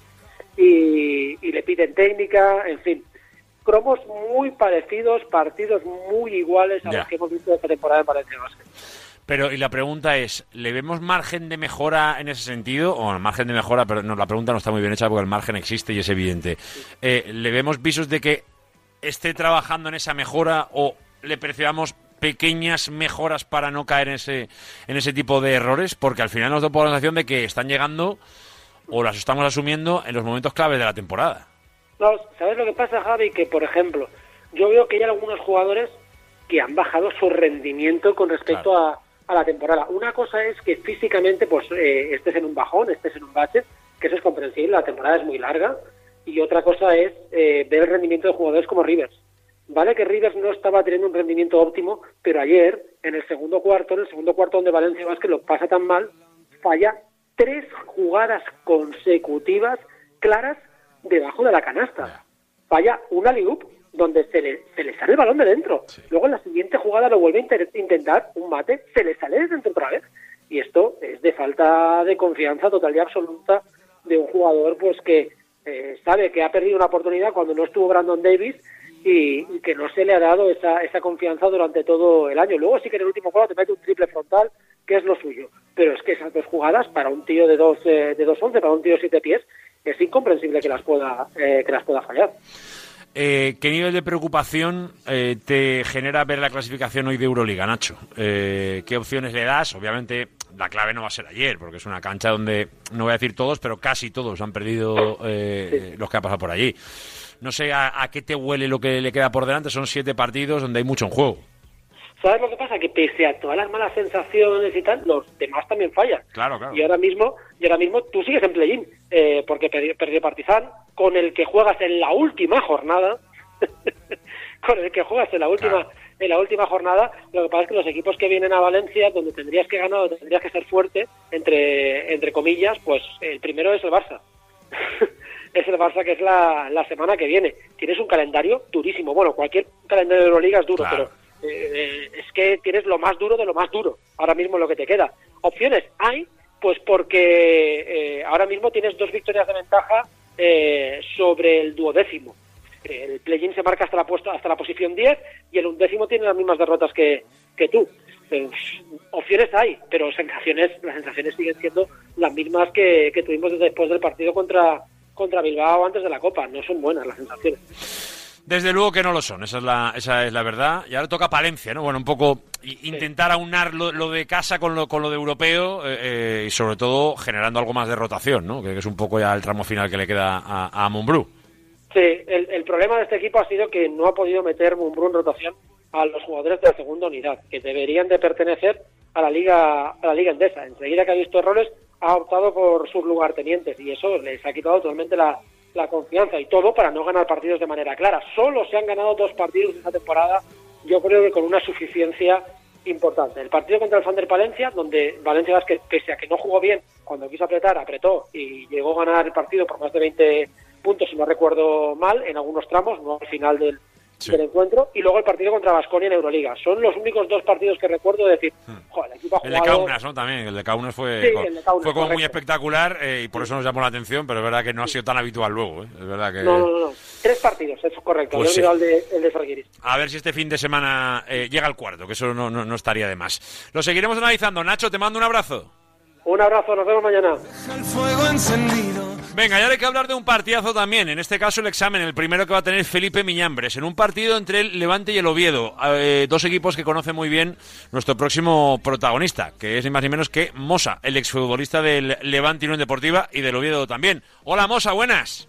y, y le piden técnica, en fin. Cromos muy parecidos, partidos muy iguales a Ya. los que hemos visto esta temporada en Valencia Basket. Pero, y la pregunta es, ¿le vemos margen de mejora en ese sentido? O margen de mejora, pero no, la pregunta no está muy bien hecha porque el margen existe y es evidente. Eh, ¿Le vemos visos de que esté trabajando en esa mejora o le percibamos pequeñas mejoras para no caer en ese, en ese tipo de errores? Porque al final nos da la sensación de que están llegando o las estamos asumiendo en los momentos claves de la temporada. No, ¿Sabes lo que pasa, Javi? Que, por ejemplo, yo veo que hay algunos jugadores que han bajado su rendimiento con respecto a, a la temporada. Una cosa es que físicamente pues eh, estés en un bajón, estés en un bache, que eso es comprensible, la temporada es muy larga, y otra cosa es eh, ver el rendimiento de jugadores como Rivers. Vale que Rivers no estaba teniendo un rendimiento óptimo, pero ayer, en el segundo cuarto, en el segundo cuarto donde Valencia Vázquez lo pasa tan mal, falla tres jugadas consecutivas claras debajo de la canasta. Falla una liup donde se le, se le sale el balón de dentro. Luego en la siguiente jugada lo vuelve a intentar, un mate, se le sale de dentro otra vez. Y esto es de falta de confianza total y absoluta de un jugador pues que eh, sabe que ha perdido una oportunidad cuando no estuvo Brandon Davis y, y que no se le ha dado esa, esa confianza durante todo el año. Luego sí que en el último juego te mete un triple frontal, que es lo suyo. Pero es que esas dos jugadas, para un tío de dos, eh, de dos once, para un tío de siete pies, es incomprensible que las pueda, eh, que las pueda fallar. Eh, ¿Qué nivel de preocupación eh, te genera ver la clasificación hoy de Euroliga, Nacho? Eh, ¿Qué opciones le das? Obviamente la clave no va a ser ayer, porque es una cancha donde, no voy a decir todos, pero casi todos han perdido eh, los que han pasado por allí. No sé a, a qué te huele lo que le queda por delante, son siete partidos donde hay mucho en juego. ¿Sabes lo que pasa? Que pese a todas las malas sensaciones y tal, los demás también fallan. Claro, claro. Y ahora mismo, y ahora mismo tú sigues en play-in, eh, porque perdió, perdió Partizan, con el que juegas en la última jornada, con el que juegas en la última en la última jornada, lo que pasa es que los equipos que vienen a Valencia, donde tendrías que ganar, donde tendrías que ser fuerte, entre, entre comillas, pues el primero es el Barça. es el Barça que es la, la semana que viene. Tienes un calendario durísimo. Bueno, cualquier calendario de Euroliga es duro, Claro. pero eh, es que tienes lo más duro de lo más duro, ahora mismo lo que te queda. Opciones hay, pues porque eh, ahora mismo tienes dos victorias de ventaja eh, sobre el duodécimo. Eh, El play-in se marca hasta la, puesta, hasta la posición 10 y el undécimo tiene las mismas derrotas que, que tú. Eh, opciones hay, pero sensaciones, las sensaciones siguen siendo las mismas que, que tuvimos desde después del partido contra, contra Bilbao antes de la Copa. No son buenas las sensaciones. Desde luego que no lo son, esa es la, esa es la verdad. Y ahora toca Palencia, ¿no? Bueno, un poco intentar aunar lo, lo de casa con lo, con lo de europeo eh, eh, y sobre todo generando algo más de rotación, ¿no? Que, es un poco ya el tramo final que le queda a, a. Sí, el, el problema de este equipo ha sido que no ha podido meter Mumbrú en rotación a los jugadores de la segunda unidad, que deberían de pertenecer a la liga a la liga endesa. Enseguida que ha visto errores, ha optado por sus lugartenientes y eso les ha quitado totalmente la, la confianza y todo para no ganar partidos de manera clara. Solo se han ganado dos partidos esta temporada, yo creo que con una suficiencia importante. El partido contra el Sander Valencia, donde Valencia pese a que no jugó bien, cuando quiso apretar, apretó y llegó a ganar el partido por más de 20 puntos, si no recuerdo mal, en algunos tramos, no al final del, del encuentro, y luego el partido contra Vasconia en Euroliga. Son los únicos dos partidos que recuerdo de decir, joder, el equipo ha Hmm. El de. Kaunas, ¿no? También, el de Kaunas fue, Sí, co- el de Kaunas, fue como muy espectacular eh, y por eso nos llamó la atención, pero es verdad que no ha sido tan habitual luego, ¿eh? Es verdad que... No, no, no, no. Tres partidos, eso es correcto. Pues sí. el de, el de. A ver si este fin de semana eh, llega al cuarto, que eso no, no, no estaría de más. Lo seguiremos analizando. Nacho, te mando un abrazo. Un abrazo, nos vemos mañana. el fuego encendido Venga, y ahora hay que hablar de un partidazo también. En este caso, el examen, el primero que va a tener Felipe Miñambres. En un partido entre el Levante y el Oviedo. Eh, dos equipos que conoce muy bien nuestro próximo protagonista, que es ni más ni menos que Mosa, el exfutbolista del Levante y Unión Deportiva y del Oviedo también. Hola, Mosa, buenas.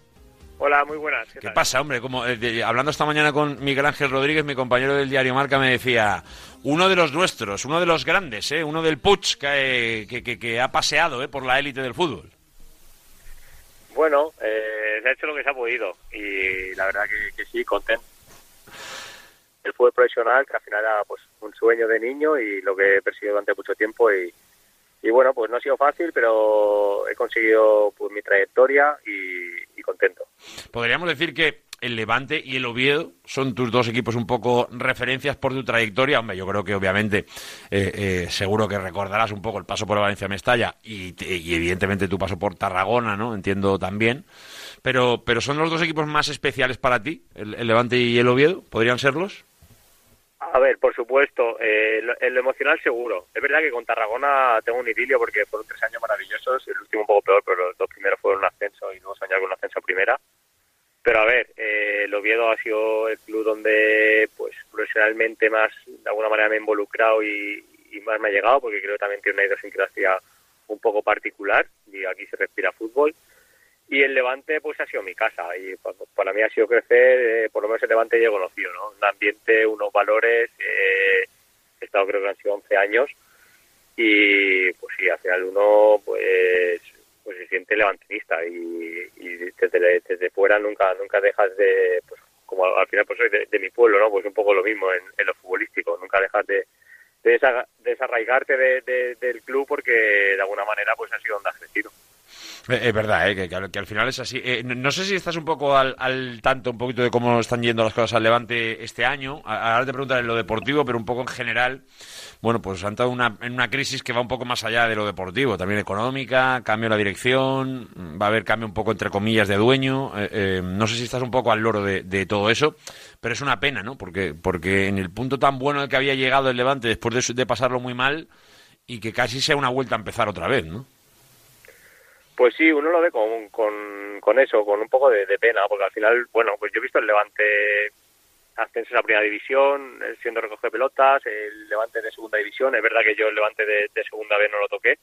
Hola, muy buenas. ¿Qué, pasa, hombre? Como, eh, de- hablando esta mañana con Miguel Ángel Rodríguez, mi compañero del diario Marca, me decía, uno de los nuestros, uno de los grandes, ¿eh? uno del Puig que, que- que- que ha paseado ¿eh? por la élite del fútbol. Bueno, eh, se ha hecho lo que se ha podido y la verdad que, que sí, contento. El fútbol profesional, que al final era pues un sueño de niño y lo que he perseguido durante mucho tiempo y, y bueno, pues no ha sido fácil, pero he conseguido pues mi trayectoria y Podríamos decir que el Levante y el Oviedo son tus dos equipos un poco referencias por tu trayectoria. Hombre, yo creo que obviamente eh, eh, seguro que recordarás un poco el paso por Valencia Mestalla y, y evidentemente tu paso por Tarragona, ¿no? Entiendo también. Pero, pero son los dos equipos más especiales para ti, el Levante y el Oviedo, ¿podrían serlos? A ver, por supuesto, eh, en lo emocional seguro. Es verdad que con Tarragona tengo un idilio porque fueron tres años maravillosos, el último un poco peor, pero los dos primeros fueron un ascenso y luego soñar con un ascenso primera. Pero a ver, eh, el Oviedo ha sido el club donde pues profesionalmente más, de alguna manera me he involucrado y, y más me ha llegado, porque creo que también tiene una idiosincrasia un poco particular y aquí se respira fútbol. Y el Levante pues ha sido mi casa. Y pa- para mí ha sido crecer, eh, por lo menos el Levante ya he conocido, ¿no? Un ambiente, unos valores, eh, he estado creo que han sido 11 años. Y pues sí, al final uno pues pues se siente levantinista. Y, y desde, desde fuera nunca nunca dejas de pues como al final pues soy de, mi pueblo no pues un poco lo mismo en, lo futbolístico. Nunca dejas de de desa- desarraigarte de- de- del club porque de alguna manera pues ha sido donde has crecido Eh, Es verdad, ¿eh? que, al, final es así. Eh, no, sé si estás un poco al, al tanto, un poquito de cómo están yendo las cosas al Levante este año. Ahora te preguntaré en lo deportivo, pero un poco en general. Bueno, pues han estado una, en una crisis que va un poco más allá de lo deportivo, también económica, cambio de la dirección, va a haber cambio un poco entre comillas de dueño. eh, no sé si estás un poco al loro de, todo eso, pero es una pena, ¿no? Porque, porque en el punto tan bueno al que había llegado el Levante después de, de pasarlo muy mal y que casi sea una vuelta a empezar otra vez, ¿no? Pues sí, uno lo ve con, con, con eso, con un poco de, pena, porque al final, bueno, pues yo he visto el Levante ascenso a primera división, siendo recoge pelotas, el Levante de segunda división, es verdad que yo el Levante de, segunda vez no lo toqué,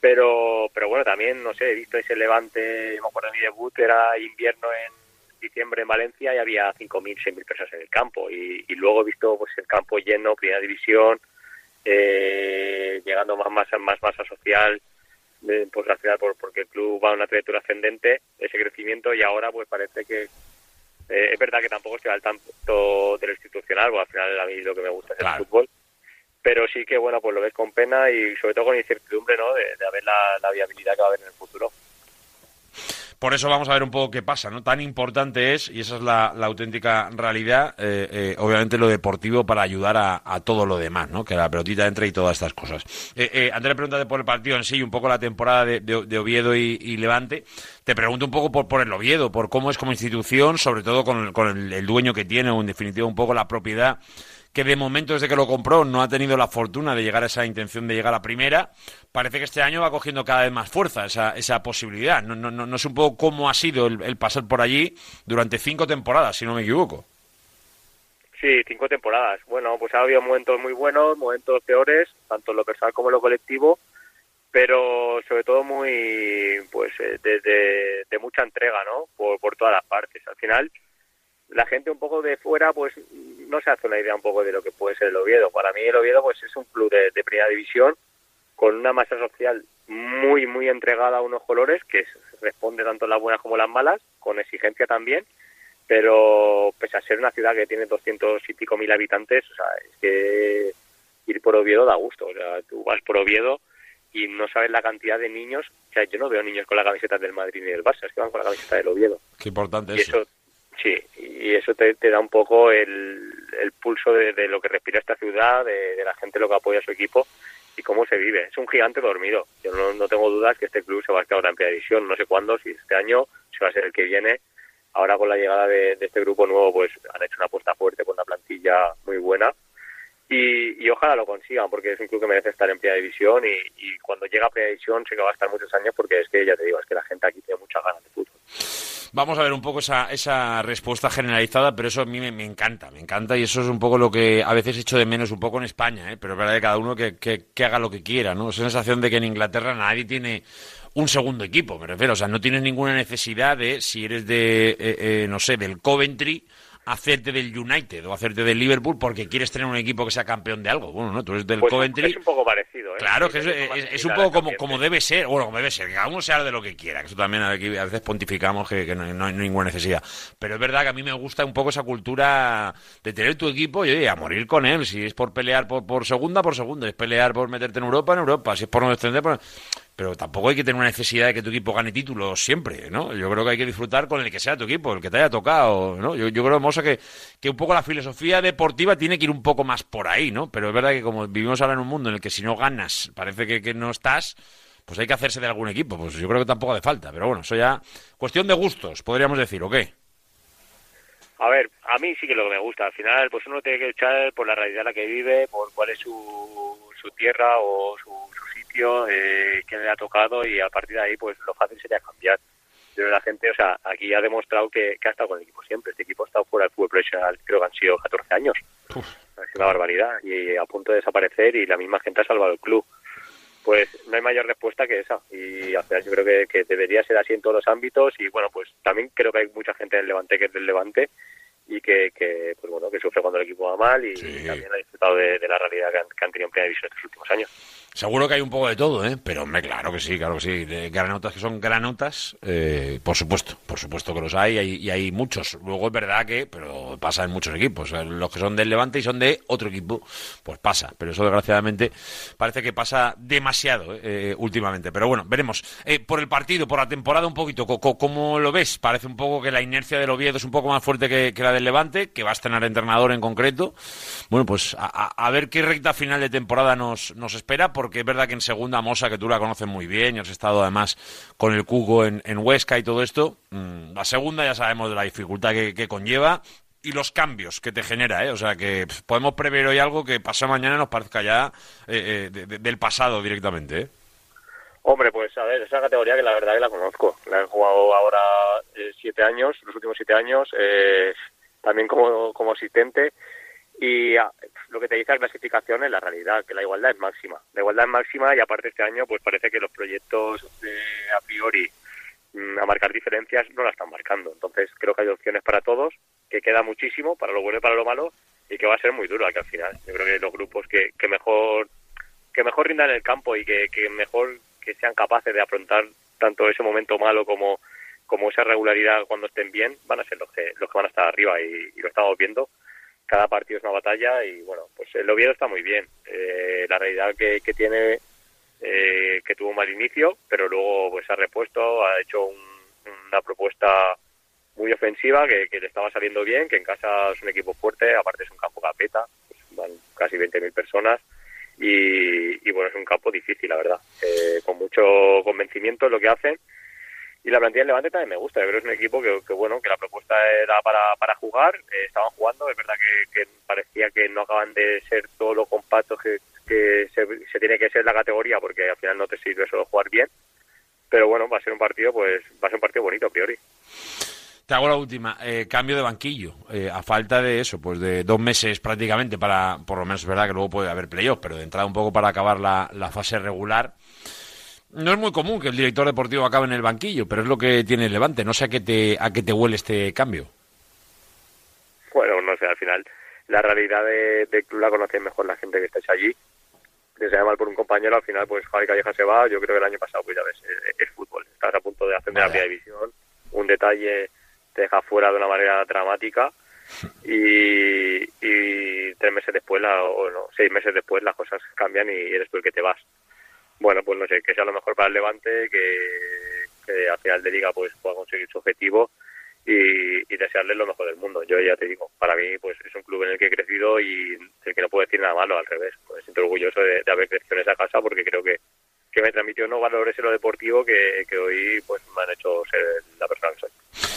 pero pero bueno, también, no sé, he visto ese Levante, me acuerdo de mi debut, era invierno en diciembre en Valencia y había 5.000, 6.000 personas en el campo, y, y luego he visto pues el campo lleno, primera división, eh, llegando más masa, más masa social, eh, pues al final por, porque el club va a una trayectoria ascendente, ese crecimiento y ahora pues parece que eh, es verdad que tampoco estoy al tanto de lo institucional, porque al final a mí lo que me gusta es el fútbol, pero sí que bueno pues lo ves con pena y sobre todo con incertidumbre no de, de ver la, la viabilidad que va a haber en el futuro. Por eso vamos a ver un poco qué pasa, ¿no? Tan importante es, y esa es la, auténtica realidad, eh, eh, obviamente lo deportivo para ayudar a, todo lo demás, ¿no? Que la pelotita entre y todas estas cosas. Eh, eh, Andrés, pregúntate por el partido en sí, un poco la temporada de, Oviedo y, y Levante. Te pregunto un poco por, por el Oviedo, por cómo es como institución, sobre todo con, con el, el dueño que tiene, o en definitiva un poco la propiedad que de momento desde que lo compró no ha tenido la fortuna de llegar a esa intención de llegar a primera, parece que este año va cogiendo cada vez más fuerza esa, esa posibilidad. No, no, no, sé un poco cómo ha sido el, el pasar por allí durante cinco temporadas, si no me equivoco. Sí, cinco temporadas. Bueno, pues ha habido momentos muy buenos, momentos peores, tanto en lo personal como en lo colectivo, pero sobre todo muy, pues, eh, de, de- de mucha entrega, ¿no? Por, por todas las partes. Al final, la gente un poco de fuera, pues, no se hace una idea un poco de lo que puede ser el Oviedo. Para mí el Oviedo, pues, es un club de, de primera división con una masa social muy, muy entregada a unos colores que responde tanto las buenas como las malas, con exigencia también, pero pese a ser una ciudad que tiene 200 y pico mil habitantes, o sea, es que ir por Oviedo da gusto. O sea, tú vas por Oviedo y no sabes la cantidad de niños. O sea, yo no veo niños con la camiseta del Madrid ni del Barça, es que van con la camiseta del Oviedo. Qué importante Y es. eso, sí, y eso te, te da un poco el, pulso de, lo que respira esta ciudad, de, la gente lo que apoya a su equipo y cómo se vive. Es un gigante dormido. Yo no, no tengo dudas que este club se va a quedar en primera división. No sé cuándo, si este año, si va a ser el que viene. Ahora con la llegada de, de este grupo nuevo, pues han hecho una apuesta fuerte con una plantilla muy buena y, y ojalá lo consigan porque es un club que merece estar en primera división y, y cuando llega a primera división sé que va a estar muchos años porque es que ya te digo, es que la gente aquí tiene muchas ganas de fútbol. Vamos a ver un poco esa, esa respuesta generalizada, pero eso a mí me, me encanta, me encanta y eso es un poco lo que a veces echo de menos un poco en España, ¿eh? pero es verdad que cada uno que, que- que haga lo que quiera, ¿no? Esa sensación de que en Inglaterra nadie tiene un segundo equipo, me refiero, o sea, no tienes ninguna necesidad de, si eres de, eh, eh, no sé, del Coventry, hacerte del United o hacerte del Liverpool porque quieres tener un equipo que sea campeón de algo. Bueno, ¿no? Tú eres del Pues Coventry. es un poco parecido, ¿eh? Claro, que es, es un poco como, como debe ser, bueno, como debe ser, que cada uno sea de lo que quiera, que eso también aquí a veces pontificamos que, que no, no hay ninguna necesidad. Pero es verdad que a mí me gusta un poco esa cultura de tener tu equipo y oye, a morir con él, si es por pelear por, por segunda, por segunda, si es pelear por meterte en Europa, en Europa, si es por no descender, por... pero tampoco hay que tener una necesidad de que tu equipo gane títulos siempre, ¿no? Yo creo que hay que disfrutar con el que sea tu equipo, el que te haya tocado, ¿no? Yo, yo creo, Mosa, que, que un poco la filosofía deportiva tiene que ir un poco más por ahí, ¿no? Pero es verdad que como vivimos ahora en un mundo en el que si no ganas parece que, que no estás, pues hay que hacerse de algún equipo. Pues yo creo que tampoco hace falta, pero bueno, eso ya cuestión de gustos, podríamos decir, ¿o qué? A ver, a mí sí que lo que me gusta. Al final, pues uno tiene que luchar por la realidad en la que vive, por cuál es su, su tierra o su, su sitio, eh, que le ha tocado y a partir de ahí, pues lo fácil sería cambiar. Pero la gente, o sea, aquí ha demostrado que, que ha estado con el equipo siempre. Este equipo ha estado fuera del fútbol profesional, creo que han sido 14 años. Es una barbaridad y a punto de desaparecer y la misma gente ha salvado el club. Pues no hay mayor respuesta que esa y yo creo que, que debería ser así en todos los ámbitos y bueno, pues también creo que hay mucha gente del Levante que es del Levante y que, que pues bueno, que sufre cuando el equipo va mal y, también ha disfrutado de, de la realidad que han, que han tenido en primera división estos últimos años. Seguro que hay un poco de todo, ¿eh? Pero hombre, claro que sí, claro que sí. De granotas que son granotas, eh, por supuesto, por supuesto que los hay, hay- y hay muchos. Luego es verdad que, pero pasa en muchos equipos. Los que son del Levante y son de otro equipo, pues pasa. Pero eso desgraciadamente parece que pasa demasiado ¿eh? Últimamente. Pero bueno, veremos. Eh, por el partido, por la temporada un poquito, ¿cómo lo ves? Parece un poco que la inercia del Oviedo es un poco más fuerte que, que la del Levante, que va a estrenar entrenador en concreto. Bueno, pues a, a- ver qué recta final de temporada nos, nos espera, porque es verdad que en segunda Mosa, que tú la conoces muy bien, y has estado además con el Cuco en, en Huesca y todo esto, mm, la segunda ya sabemos de la dificultad que, conlleva y los cambios que te genera, ¿eh? O sea que podemos prever hoy algo que pasado mañana nos parezca ya eh, eh, de- de- del pasado directamente. Hombre, pues a ver, esa categoría que la verdad que la conozco. La he jugado ahora siete años, los últimos siete años, también como, como asistente. Y ah, lo que te dice la clasificación es la realidad, que la igualdad es máxima. La igualdad es máxima y aparte este año pues parece que los proyectos eh, a priori mm, a marcar diferencias no la están marcando. Entonces creo que hay opciones para todos, que queda muchísimo para lo bueno y para lo malo y que va a ser muy duro aquí al final. Yo creo que los grupos que, que mejor que mejor rindan el campo y que, que mejor que sean capaces de afrontar tanto ese momento malo como, como esa regularidad cuando estén bien, van a ser los que, los que van a estar arriba y, lo estamos viendo. Cada partido es una batalla y bueno, pues el Oviedo está muy bien. Eh, la realidad que, que tiene, eh, que tuvo un mal inicio, pero luego pues ha repuesto, ha hecho un- una propuesta muy ofensiva que, que le estaba saliendo bien, que en casa es un equipo fuerte, aparte es un campo capeta, pues van casi 20.000 personas y, y, bueno, es un campo difícil, la verdad, eh, con mucho convencimiento en lo que hacen y la plantilla del Levante también me gusta, yo creo que es un equipo que, bueno, que la propuesta era para, para jugar, eh, estaban jugando, es verdad que, parecía que no acaban de ser todo lo compactos que, se tiene que ser la categoría porque al final no te sirve solo jugar bien, pero bueno, va a ser un partido, pues va a ser un partido bonito a priori. Te hago la última. Eh, cambio de banquillo. Eh, a falta de eso, pues de dos meses prácticamente para, por lo menos es verdad que luego puede haber playoff, pero de entrada un poco para acabar la, la fase regular. No es muy común que el director deportivo acabe en el banquillo, pero es lo que tiene el Levante. No sé a qué te, a qué te huele este cambio. Bueno, no sé, al final la realidad de, club la conoce mejor la gente que estáis allí. Se mal por un compañero, al final pues Javi Calleja se va, yo creo que el año pasado pues ya ves, es, es fútbol, estás a punto de ascender a la primera división, un detalle te deja fuera de una manera dramática y, y tres meses después, la, o no, seis meses después las cosas cambian y eres tú el que te vas. Bueno, pues no sé, que sea lo mejor para el Levante, que, que al final de liga pues pueda conseguir su objetivo y, y desearle lo mejor del mundo. Yo ya te digo, para mí pues es un club en el que he crecido y del que no puedo decir nada malo, al revés. Me siento orgulloso de, de haber crecido en esa casa porque creo que, que me transmitió unos valores en lo deportivo que, que hoy pues me han hecho ser la persona que soy.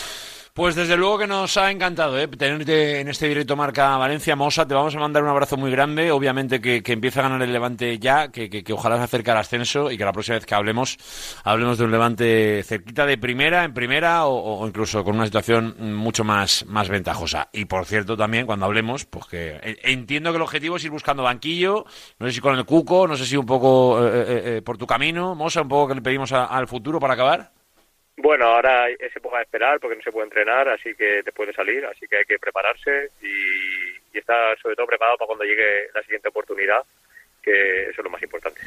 Pues desde luego que nos ha encantado ¿eh? tenerte en este directo Marca Valencia. Mosa, te vamos a mandar un abrazo muy grande. Obviamente que, empiece a ganar el Levante ya, que, que, ojalá se acerque al ascenso y que la próxima vez que hablemos, hablemos de un Levante cerquita de primera, en primera o, incluso con una situación mucho más, más ventajosa. Y por cierto también, cuando hablemos, pues que entiendo que el objetivo es ir buscando banquillo, no sé si con el Cuco, no sé si un poco eh, eh, eh por tu camino. Mosa, un poco que le pedimos al futuro para acabar. Bueno, ahora es época de esperar porque no se puede entrenar, así que después de salir, así que hay que prepararse y, y estar sobre todo preparado para cuando llegue la siguiente oportunidad, que eso es lo más importante.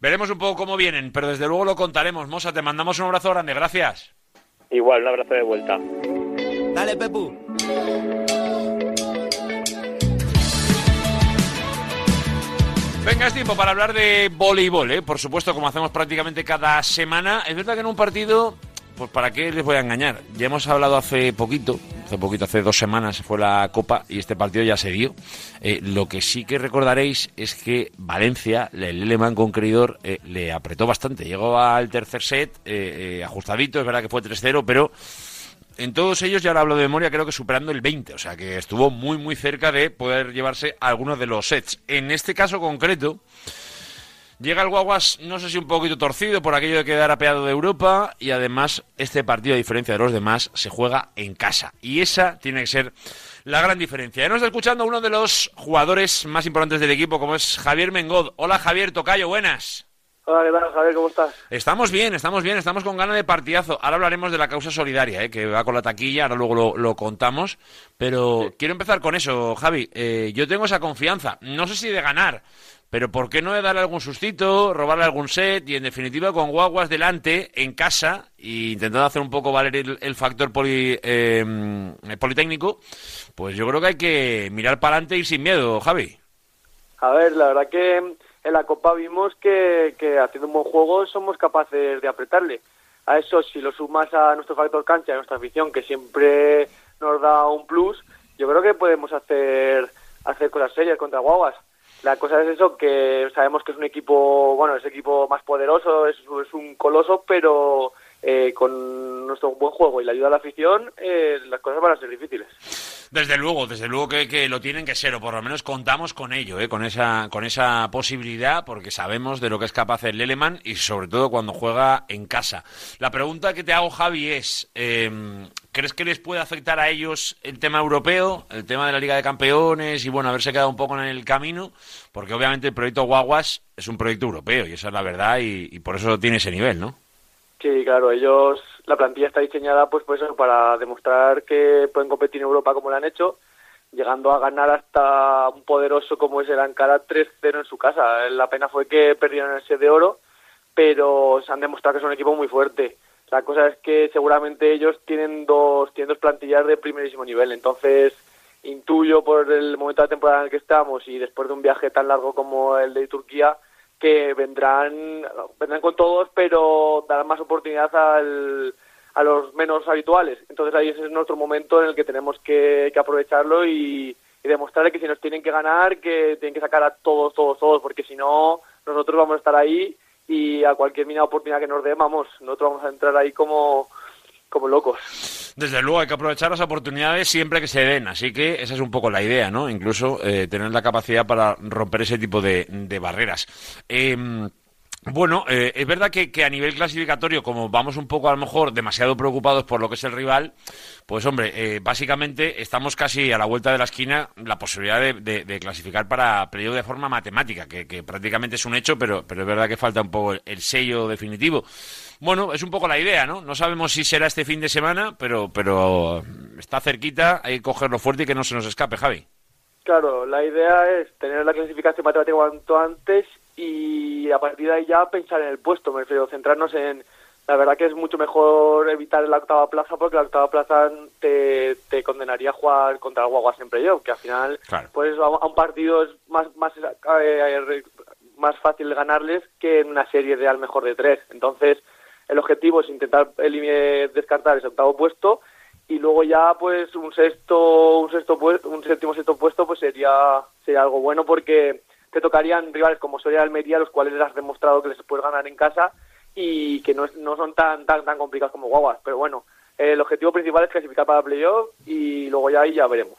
Veremos un poco cómo vienen, pero desde luego lo contaremos. Mosa, te mandamos un abrazo grande, gracias. Igual, un abrazo de vuelta. Dale, Pepu. Venga, es tiempo para hablar de voleibol, ¿eh? por supuesto, como hacemos prácticamente cada semana. Es verdad que en un partido, pues para qué les voy a engañar. Ya hemos hablado hace poquito, hace poquito, hace dos semanas fue la Copa y este partido ya se dio. Eh, lo que sí que recordaréis es que Valencia, el Leleman con Creidor, eh, le apretó bastante. Llegó al tercer set, eh, ajustadito, es verdad que fue 3-0, pero en todos ellos, ya ahora hablo de memoria, creo que superando el 20, o sea que estuvo muy muy cerca de poder llevarse algunos de los sets. En este caso concreto, llega el Guaguas, no sé si un poquito torcido por aquello de quedar apeado de Europa, y además este partido, a diferencia de los demás, se juega en casa. Y esa tiene que ser la gran diferencia. Ya nos está escuchando uno de los jugadores más importantes del equipo, como es Javier Mengod. Hola Javier Tocayo, buenas. Hola, ¿qué tal, Javier? ¿Cómo estás? Estamos bien, estamos bien, estamos con ganas de partidazo. Ahora hablaremos de la causa solidaria, ¿eh? que va con la taquilla, ahora luego lo, lo contamos. Pero quiero empezar con eso, Javi. Eh, yo tengo esa confianza, no sé si de ganar, pero ¿por qué no darle algún sustito, robarle algún set y en definitiva con guaguas delante, en casa, e intentando hacer un poco valer el, el factor poli, eh, politécnico? Pues yo creo que hay que mirar para adelante y ir sin miedo, Javi. A ver, la verdad que en la Copa vimos que, que, haciendo un buen juego somos capaces de apretarle. A eso, si lo sumas a nuestro factor cancha, a nuestra afición, que siempre nos da un plus, yo creo que podemos hacer, hacer cosas serias contra Guaguas. La cosa es eso, que sabemos que es un equipo, bueno, es equipo más poderoso, es, es un coloso, pero eh, con nuestro buen juego y la ayuda de la afición, eh, las cosas van a ser difíciles. Desde luego, desde luego que, que, lo tienen que ser, o por lo menos contamos con ello, ¿eh? con, esa, con esa posibilidad, porque sabemos de lo que es capaz el Leleman y sobre todo cuando juega en casa. La pregunta que te hago, Javi, es, eh, ¿crees que les puede afectar a ellos el tema europeo, el tema de la Liga de Campeones y, bueno, haberse quedado un poco en el camino? Porque obviamente el proyecto Guaguas es un proyecto europeo y esa es la verdad y, y por eso tiene ese nivel, ¿no? Sí, claro, ellos, la plantilla está diseñada pues, pues para demostrar que pueden competir en Europa como lo han hecho, llegando a ganar hasta un poderoso como es el Ankara 3-0 en su casa. La pena fue que perdieron el set de oro, pero se han demostrado que son un equipo muy fuerte. La cosa es que seguramente ellos tienen dos, tienen dos plantillas de primerísimo nivel, entonces intuyo por el momento de la temporada en el que estamos y después de un viaje tan largo como el de Turquía, que vendrán, vendrán con todos, pero darán más oportunidad al, a los menos habituales. Entonces ahí ese es nuestro momento en el que tenemos que, que aprovecharlo y, y demostrarle que si nos tienen que ganar, que tienen que sacar a todos, todos, todos, porque si no, nosotros vamos a estar ahí y a cualquier mínima oportunidad que nos dé, vamos, nosotros vamos a entrar ahí como, como locos. Desde luego, hay que aprovechar las oportunidades siempre que se den, así que esa es un poco la idea, ¿no? Incluso eh, tener la capacidad para romper ese tipo de, de barreras. Eh, bueno, eh, es verdad que, a nivel clasificatorio, como vamos un poco a lo mejor demasiado preocupados por lo que es el rival, pues hombre, eh, básicamente estamos casi a la vuelta de la esquina la posibilidad de, clasificar para playoff de forma matemática, que, prácticamente es un hecho, pero, pero es verdad que falta un poco el sello definitivo. Bueno, es un poco la idea, ¿no? No sabemos si será este fin de semana, pero, pero está cerquita, hay que cogerlo fuerte y que no se nos escape, Javi. Claro, la idea es tener la clasificación matemática cuanto antes y a partir de ahí ya pensar en el puesto, me refiero, centrarnos en... La verdad que es mucho mejor evitar la octava plaza porque la octava plaza te, te condenaría a jugar contra el Guagua siempre yo, que al final claro. pues a un partido es más, más, eh, más fácil ganarles que en una serie de al mejor de tres. Entonces el objetivo es intentar descartar ese octavo puesto y luego ya pues un sexto un sexto puesto, un séptimo sexto puesto pues sería sería algo bueno porque te tocarían rivales como Soria Almería los cuales les has demostrado que les puedes ganar en casa y que no, no son tan tan tan complicados como Guaguas pero bueno el objetivo principal es clasificar para playoff y luego ya ahí ya veremos.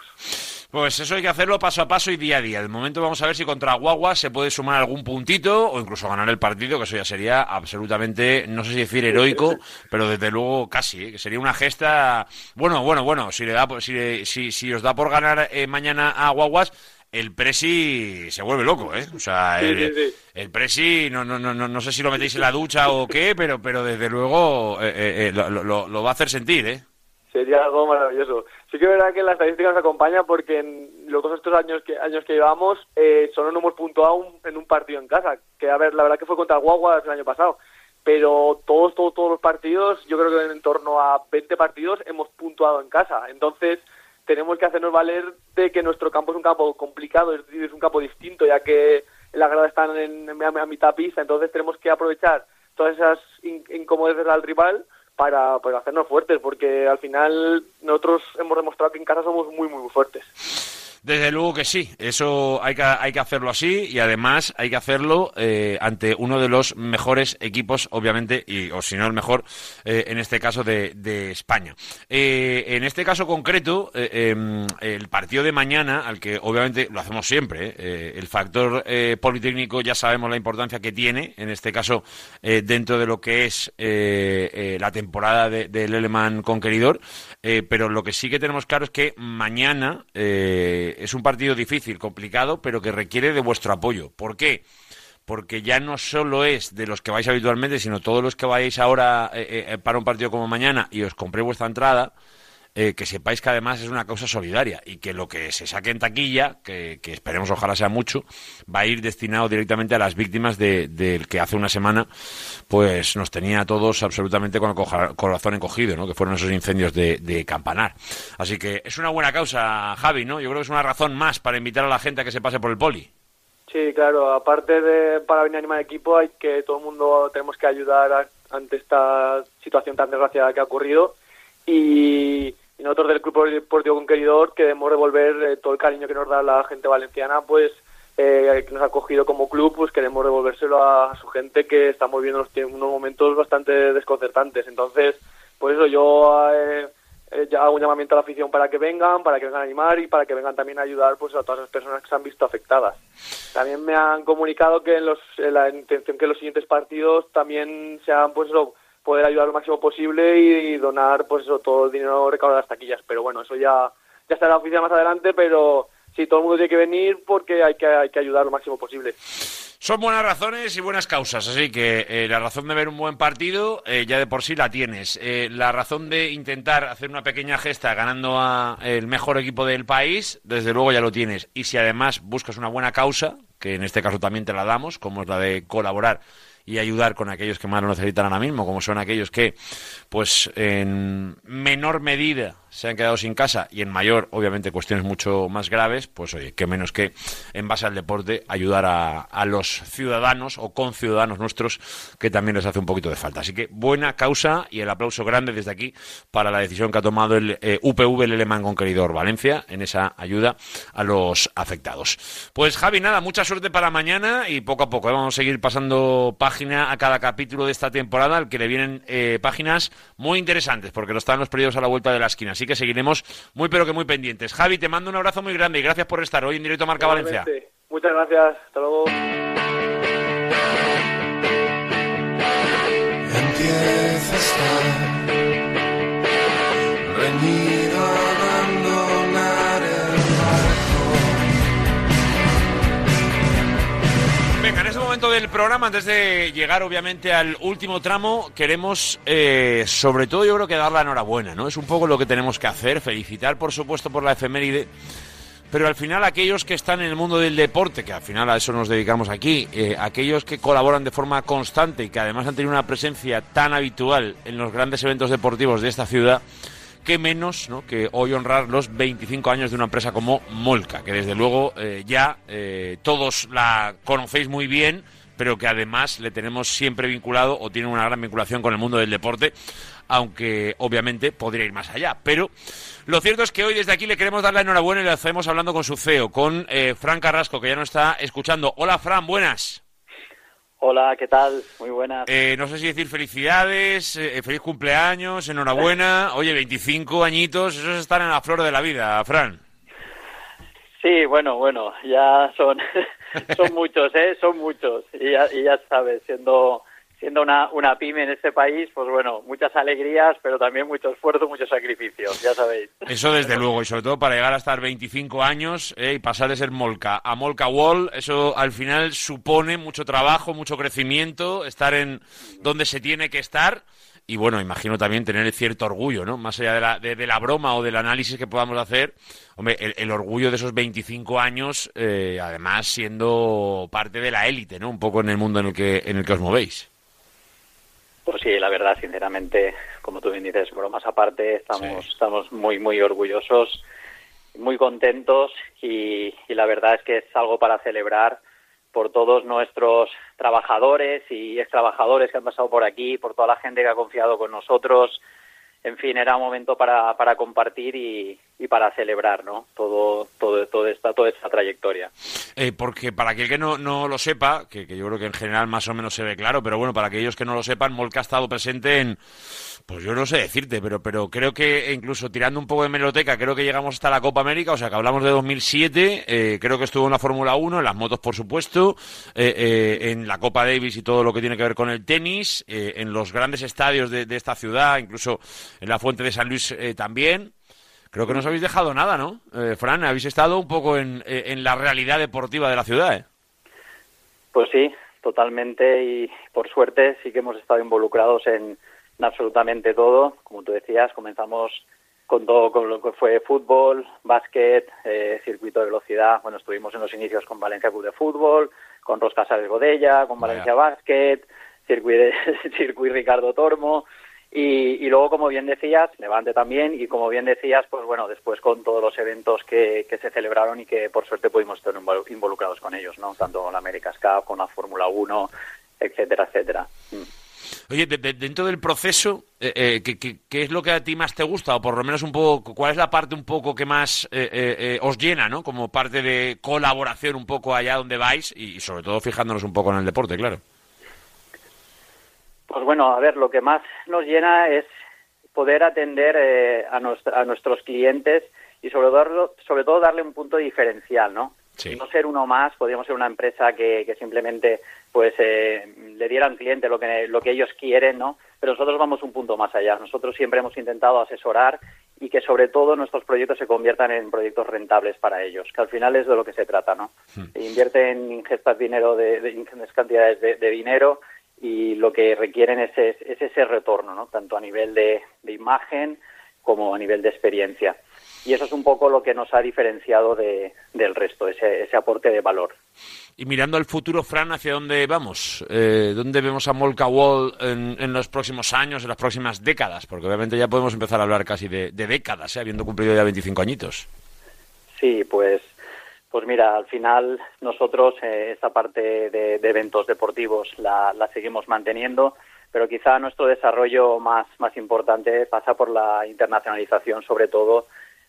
Pues eso hay que hacerlo paso a paso y día a día. De momento vamos a ver si contra Guagua se puede sumar algún puntito o incluso ganar el partido, que eso ya sería absolutamente, no sé si decir heroico, pero desde luego casi, ¿eh? que sería una gesta. Bueno, bueno, bueno, si le da, si, si, si os da por ganar eh, mañana a Guaguas, el Presi se vuelve loco, ¿eh? O sea, el, Presi, no, no, no, no, no sé si lo metéis en la ducha o qué, pero, pero desde luego eh, eh, eh, lo, lo- lo va a hacer sentir, ¿eh? Sería algo maravilloso. Sí que es verdad que la estadística nos acompaña porque en los dos estos años que años que llevamos eh, solo no hemos puntuado un- en un partido en casa. Que a ver, la verdad que fue contra el Guaguas el año pasado. Pero todos, todos, todos los partidos, yo creo que en torno a 20 partidos hemos puntuado en casa. Entonces tenemos que hacernos valer de que nuestro campo es un campo complicado, es es un campo distinto, ya que las gradas están en, en- a mitad pista. Entonces tenemos que aprovechar todas esas in- incomodidades al rival para, para hacernos fuertes, porque al final nosotros hemos demostrado que en casa somos muy, muy fuertes. Desde luego que sí, eso hay que, hay que hacerlo así y además hay que hacerlo eh, ante uno de los mejores equipos, obviamente, y, o si no el mejor, eh, en este caso de, de España. Eh, en este caso concreto, em, el partido de mañana, al que obviamente lo hacemos siempre, el factor politécnico ya sabemos la importancia que tiene, en este caso dentro de lo que es la temporada de- del Eleman Conqueridor, pero lo que sí que tenemos claro es que mañana es un partido difícil, complicado, pero que requiere de vuestro apoyo. ¿Por qué? Porque ya no solo es de los que vais habitualmente, sino todos los que vais ahora eh, eh, para un partido como mañana y os compré vuestra entrada, eh, que sepáis que además es una causa solidaria y que lo que se saque en taquilla, que, que esperemos ojalá sea mucho, va a ir destinado directamente a las víctimas de- del que hace una semana pues nos tenía a todos absolutamente con el corazón encogido, ¿no? que fueron esos incendios de, de Campanar. Así que es una buena causa, Javi, ¿no? Yo creo que es una razón más para invitar a la gente a que se pase por el poli. Sí, claro, aparte de para venir a animar equipo, hay que todo el mundo tenemos que ayudar ante esta situación tan desgraciada que ha ocurrido y, nosotros del Club Deportivo Conqueridor queremos devolver eh, todo el cariño que nos da la gente valenciana, pues eh, que nos ha acogido como club, pues queremos devolvérselo a su gente que estamos viendo unos, unos momentos bastante desconcertantes. Entonces, por eso yo eh, eh, ya hago un llamamiento a la afición para que vengan, para que vengan a animar y para que vengan también a ayudar pues a todas las personas que se han visto afectadas. También me han comunicado que en los, en la intención que los siguientes partidos también sean pues poder ayudar lo máximo posible y, donar pues eso, todo el dinero recaudado de las taquillas. Pero bueno, eso ya, ya estará oficial más adelante, pero sí, todo el mundo tiene que venir porque hay que, hay que ayudar lo máximo posible. Son buenas razones y buenas causas, así que eh, la razón de ver un buen partido eh, ya de por sí la tienes. Eh, la razón de intentar hacer una pequeña gesta ganando a el mejor equipo del país, desde luego ya lo tienes. Y si además buscas una buena causa, que en este caso también te la damos, como es la de colaborar y ayudar con aquellos que más lo necesitan ahora mismo, como son aquellos que, pues, en menor medida se han quedado sin casa y en mayor, obviamente, cuestiones mucho más graves, pues oye, que menos que en base al deporte ayudar a, a los ciudadanos o conciudadanos nuestros que también les hace un poquito de falta. Así que buena causa y el aplauso grande desde aquí para la decisión que ha tomado el eh, UPV el Alemán Conqueridor Valencia en esa ayuda a los afectados. Pues Javi, nada, mucha suerte para mañana y poco a poco ¿eh? vamos a seguir pasando página a cada capítulo de esta temporada, al que le vienen eh, páginas muy interesantes, porque lo están los periodos a la vuelta de la esquina. Que seguiremos muy pero que muy pendientes. Javi, te mando un abrazo muy grande y gracias por estar hoy en directo a Marca Valencia. Igualmente. Muchas gracias, hasta luego. Empieza a estar momento del programa, antes de llegar obviamente al último tramo, queremos eh, sobre todo yo creo que dar la enhorabuena, ¿no? Es un poco lo que tenemos que hacer, felicitar por supuesto por la efeméride, pero al final aquellos que están en el mundo del deporte, que al final a eso nos dedicamos aquí, eh, aquellos que colaboran de forma constante y que además han tenido una presencia tan habitual en los grandes eventos deportivos de esta ciudad, qué menos ¿no? que hoy honrar los 25 años de una empresa como Molca, que desde luego eh, ya eh, todos la conocéis muy bien, pero que además le tenemos siempre vinculado o tiene una gran vinculación con el mundo del deporte, aunque obviamente podría ir más allá. Pero lo cierto es que hoy desde aquí le queremos dar la enhorabuena y lo hacemos hablando con su CEO, con eh, Fran Carrasco, que ya nos está escuchando. Hola Fran, buenas. Hola, ¿qué tal? Muy buenas. Eh, no sé si decir felicidades, eh, feliz cumpleaños, enhorabuena. Oye, 25 añitos, eso es estar en la flor de la vida, Fran. Sí, bueno, bueno, ya son, son muchos, ¿eh? Son muchos. Y ya, y ya sabes, siendo siendo una, una pyme en este país, pues bueno, muchas alegrías, pero también mucho esfuerzo, muchos sacrificios, ya sabéis. Eso desde luego, y sobre todo para llegar a estar 25 años eh, y pasar de ser Molca a Molca Wall, eso al final supone mucho trabajo, mucho crecimiento, estar en donde se tiene que estar. Y bueno, imagino también tener cierto orgullo, ¿no? Más allá de la, de, la broma o del análisis que podamos hacer, hombre, el, el orgullo de esos 25 años, eh, además siendo parte de la élite, ¿no? Un poco en el mundo en el que, en el que os movéis. Pues sí, la verdad, sinceramente, como tú bien dices, bromas aparte, estamos, sí. estamos muy, muy orgullosos, muy contentos y, y, la verdad es que es algo para celebrar por todos nuestros trabajadores y ex trabajadores que han pasado por aquí, por toda la gente que ha confiado con nosotros. En fin, era un momento para, para compartir y, y para celebrar ¿no? todo, todo, todo esta, toda esta trayectoria. Eh, porque para aquel que no, no lo sepa, que, que, yo creo que en general más o menos se ve claro, pero bueno, para aquellos que no lo sepan, Molca ha estado presente en, pues yo no sé decirte, pero, pero creo que incluso tirando un poco de meloteca, creo que llegamos hasta la Copa América, o sea que hablamos de 2007, eh, creo que estuvo en la Fórmula 1, en las motos por supuesto, eh, eh, en la Copa Davis y todo lo que tiene que ver con el tenis, eh, en los grandes estadios de, esta ciudad, incluso en la Fuente de San Luis también. Creo que no os habéis dejado nada, ¿no? Fran, habéis estado un poco en, en la realidad deportiva de la ciudad. Pues sí, totalmente y por suerte sí que hemos estado involucrados en absolutamente todo. Como tú decías, comenzamos con todo con lo que fue fútbol, básquet, eh, circuito de velocidad. Bueno, estuvimos en los inicios con Valencia Club de Fútbol, con Rosca Sales Godella, con Valencia Vaya. Básquet, circuito, circuito Ricardo Tormo. Y, y, luego, como bien decías, Levante también, y como bien decías, pues bueno, después con todos los eventos que, que se celebraron y que por suerte pudimos estar involucrados con ellos, ¿no? Tanto la América Cup, con la Fórmula 1, etcétera, etcétera. Mm. Oye, de, de, dentro del proceso, eh, eh, ¿qué, qué, qué, es lo que a ti más te gusta? O por lo menos un poco, ¿cuál es la parte un poco que más eh, eh os llena, ¿no? Como parte de colaboración un poco allá donde vais y, sobre todo fijándonos un poco en el deporte, claro. Pues bueno, a ver, lo que más nos llena es poder atender eh, a, nuestra, a, nuestros clientes y sobre todo, sobre todo darle un punto diferencial, ¿no? Sí. No ser uno más, podríamos ser una empresa que, que simplemente pues eh, le diera al cliente lo que, lo que ellos quieren, ¿no? Pero nosotros vamos un punto más allá. Nosotros siempre hemos intentado asesorar y que sobre todo nuestros proyectos se conviertan en proyectos rentables para ellos, que al final es de lo que se trata, ¿no? Hmm. Invierten ingestas dinero de, de ingentes cantidades de, de dinero y lo que requieren es, es, es ese retorno, ¿no? tanto a nivel de, de, imagen como a nivel de experiencia. Y eso es un poco lo que nos ha diferenciado de, del resto, ese, ese aporte de valor. Y mirando al futuro, Fran, ¿hacia dónde vamos? Eh, ¿Dónde vemos a Molca Wall en, en, los próximos años, en las próximas décadas? Porque obviamente ya podemos empezar a hablar casi de, de décadas, ¿eh? habiendo cumplido ya 25 añitos. Sí, pues pues mira, al final nosotros eh, esta parte de, de eventos deportivos la, la, seguimos manteniendo, pero quizá nuestro desarrollo más, más importante pasa por la internacionalización, sobre todo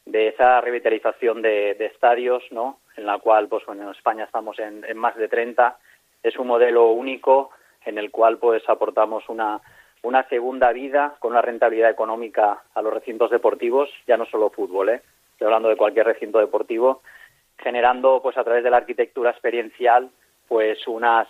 de esa revitalización de, de estadios, ¿no? En la cual, pues bueno, en España estamos en, en, más de 30. Es un modelo único en el cual, pues, aportamos una, una segunda vida con una rentabilidad económica a los recintos deportivos, ya no solo fútbol, ¿eh? Estoy hablando de cualquier recinto deportivo generando pues a través de la arquitectura experiencial pues unas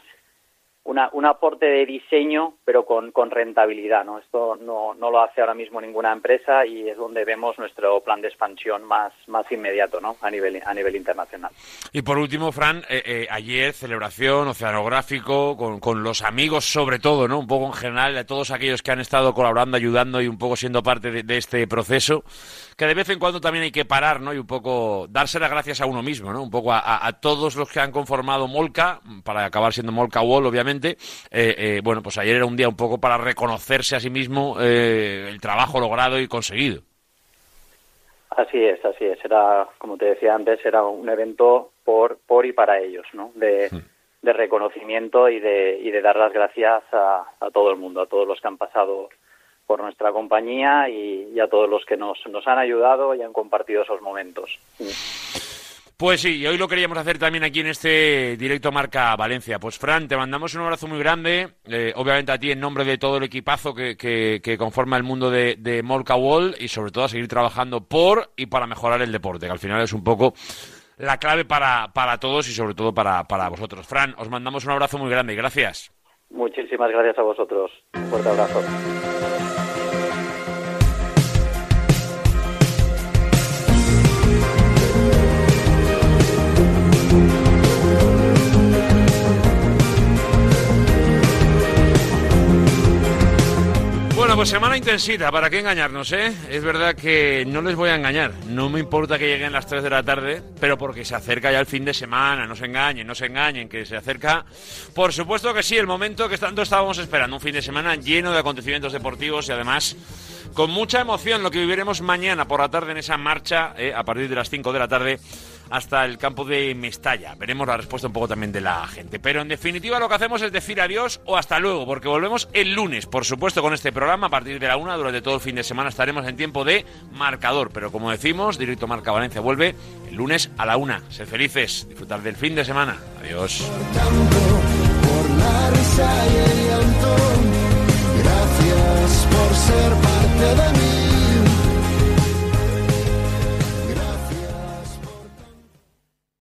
un aporte de diseño pero con, con rentabilidad no esto no, no lo hace ahora mismo ninguna empresa y es donde vemos nuestro plan de expansión más más inmediato no a nivel a nivel internacional y por último Fran eh, eh, ayer celebración oceanográfico con, con los amigos sobre todo no un poco en general de todos aquellos que han estado colaborando ayudando y un poco siendo parte de, este proceso que de vez en cuando también hay que parar, ¿no? Y un poco darse las gracias a uno mismo, ¿no? Un poco a, a todos los que han conformado Molca, para acabar siendo Molca Wall, obviamente. Eh, eh, bueno, pues ayer era un día un poco para reconocerse a sí mismo eh, el trabajo logrado y conseguido. Así es, así es. Era, como te decía antes, era un evento por, por y para ellos, ¿no? De, sí. de reconocimiento y de, y de dar las gracias a, a todo el mundo, a todos los que han pasado por nuestra compañía y, y, a todos los que nos, nos han ayudado y han compartido esos momentos. Pues sí, y hoy lo queríamos hacer también aquí en este directo Marca Valencia. Pues Fran, te mandamos un abrazo muy grande, eh, obviamente a ti en nombre de todo el equipazo que, que, conforma el mundo de, de Molca Wall y sobre todo a seguir trabajando por y para mejorar el deporte, que al final es un poco la clave para, para todos y sobre todo para, para vosotros. Fran, os mandamos un abrazo muy grande y gracias. Muchísimas gracias a vosotros. Un fuerte abrazo. Pues semana intensita, ¿para qué engañarnos, eh? Es verdad que no les voy a engañar, no me importa que lleguen las 3 de la tarde, pero porque se acerca ya el fin de semana, no se engañen, no se engañen, que se acerca, por supuesto que sí, el momento que tanto estábamos esperando, un fin de semana lleno de acontecimientos deportivos y además con mucha emoción lo que viviremos mañana por la tarde en esa marcha, eh, a partir de las 5 de la tarde, hasta el campo de Mestalla. Veremos la respuesta un poco también de la gente. Pero en definitiva lo que hacemos es decir adiós o hasta luego, porque volvemos el lunes, por supuesto, con este programa. A partir de la una, durante todo el fin de semana estaremos en tiempo de marcador. Pero como decimos, Directo Marca Valencia vuelve el lunes a la una. Sed felices, disfrutar del fin de semana. Adiós. por la risa y el. Gracias por ser never meet.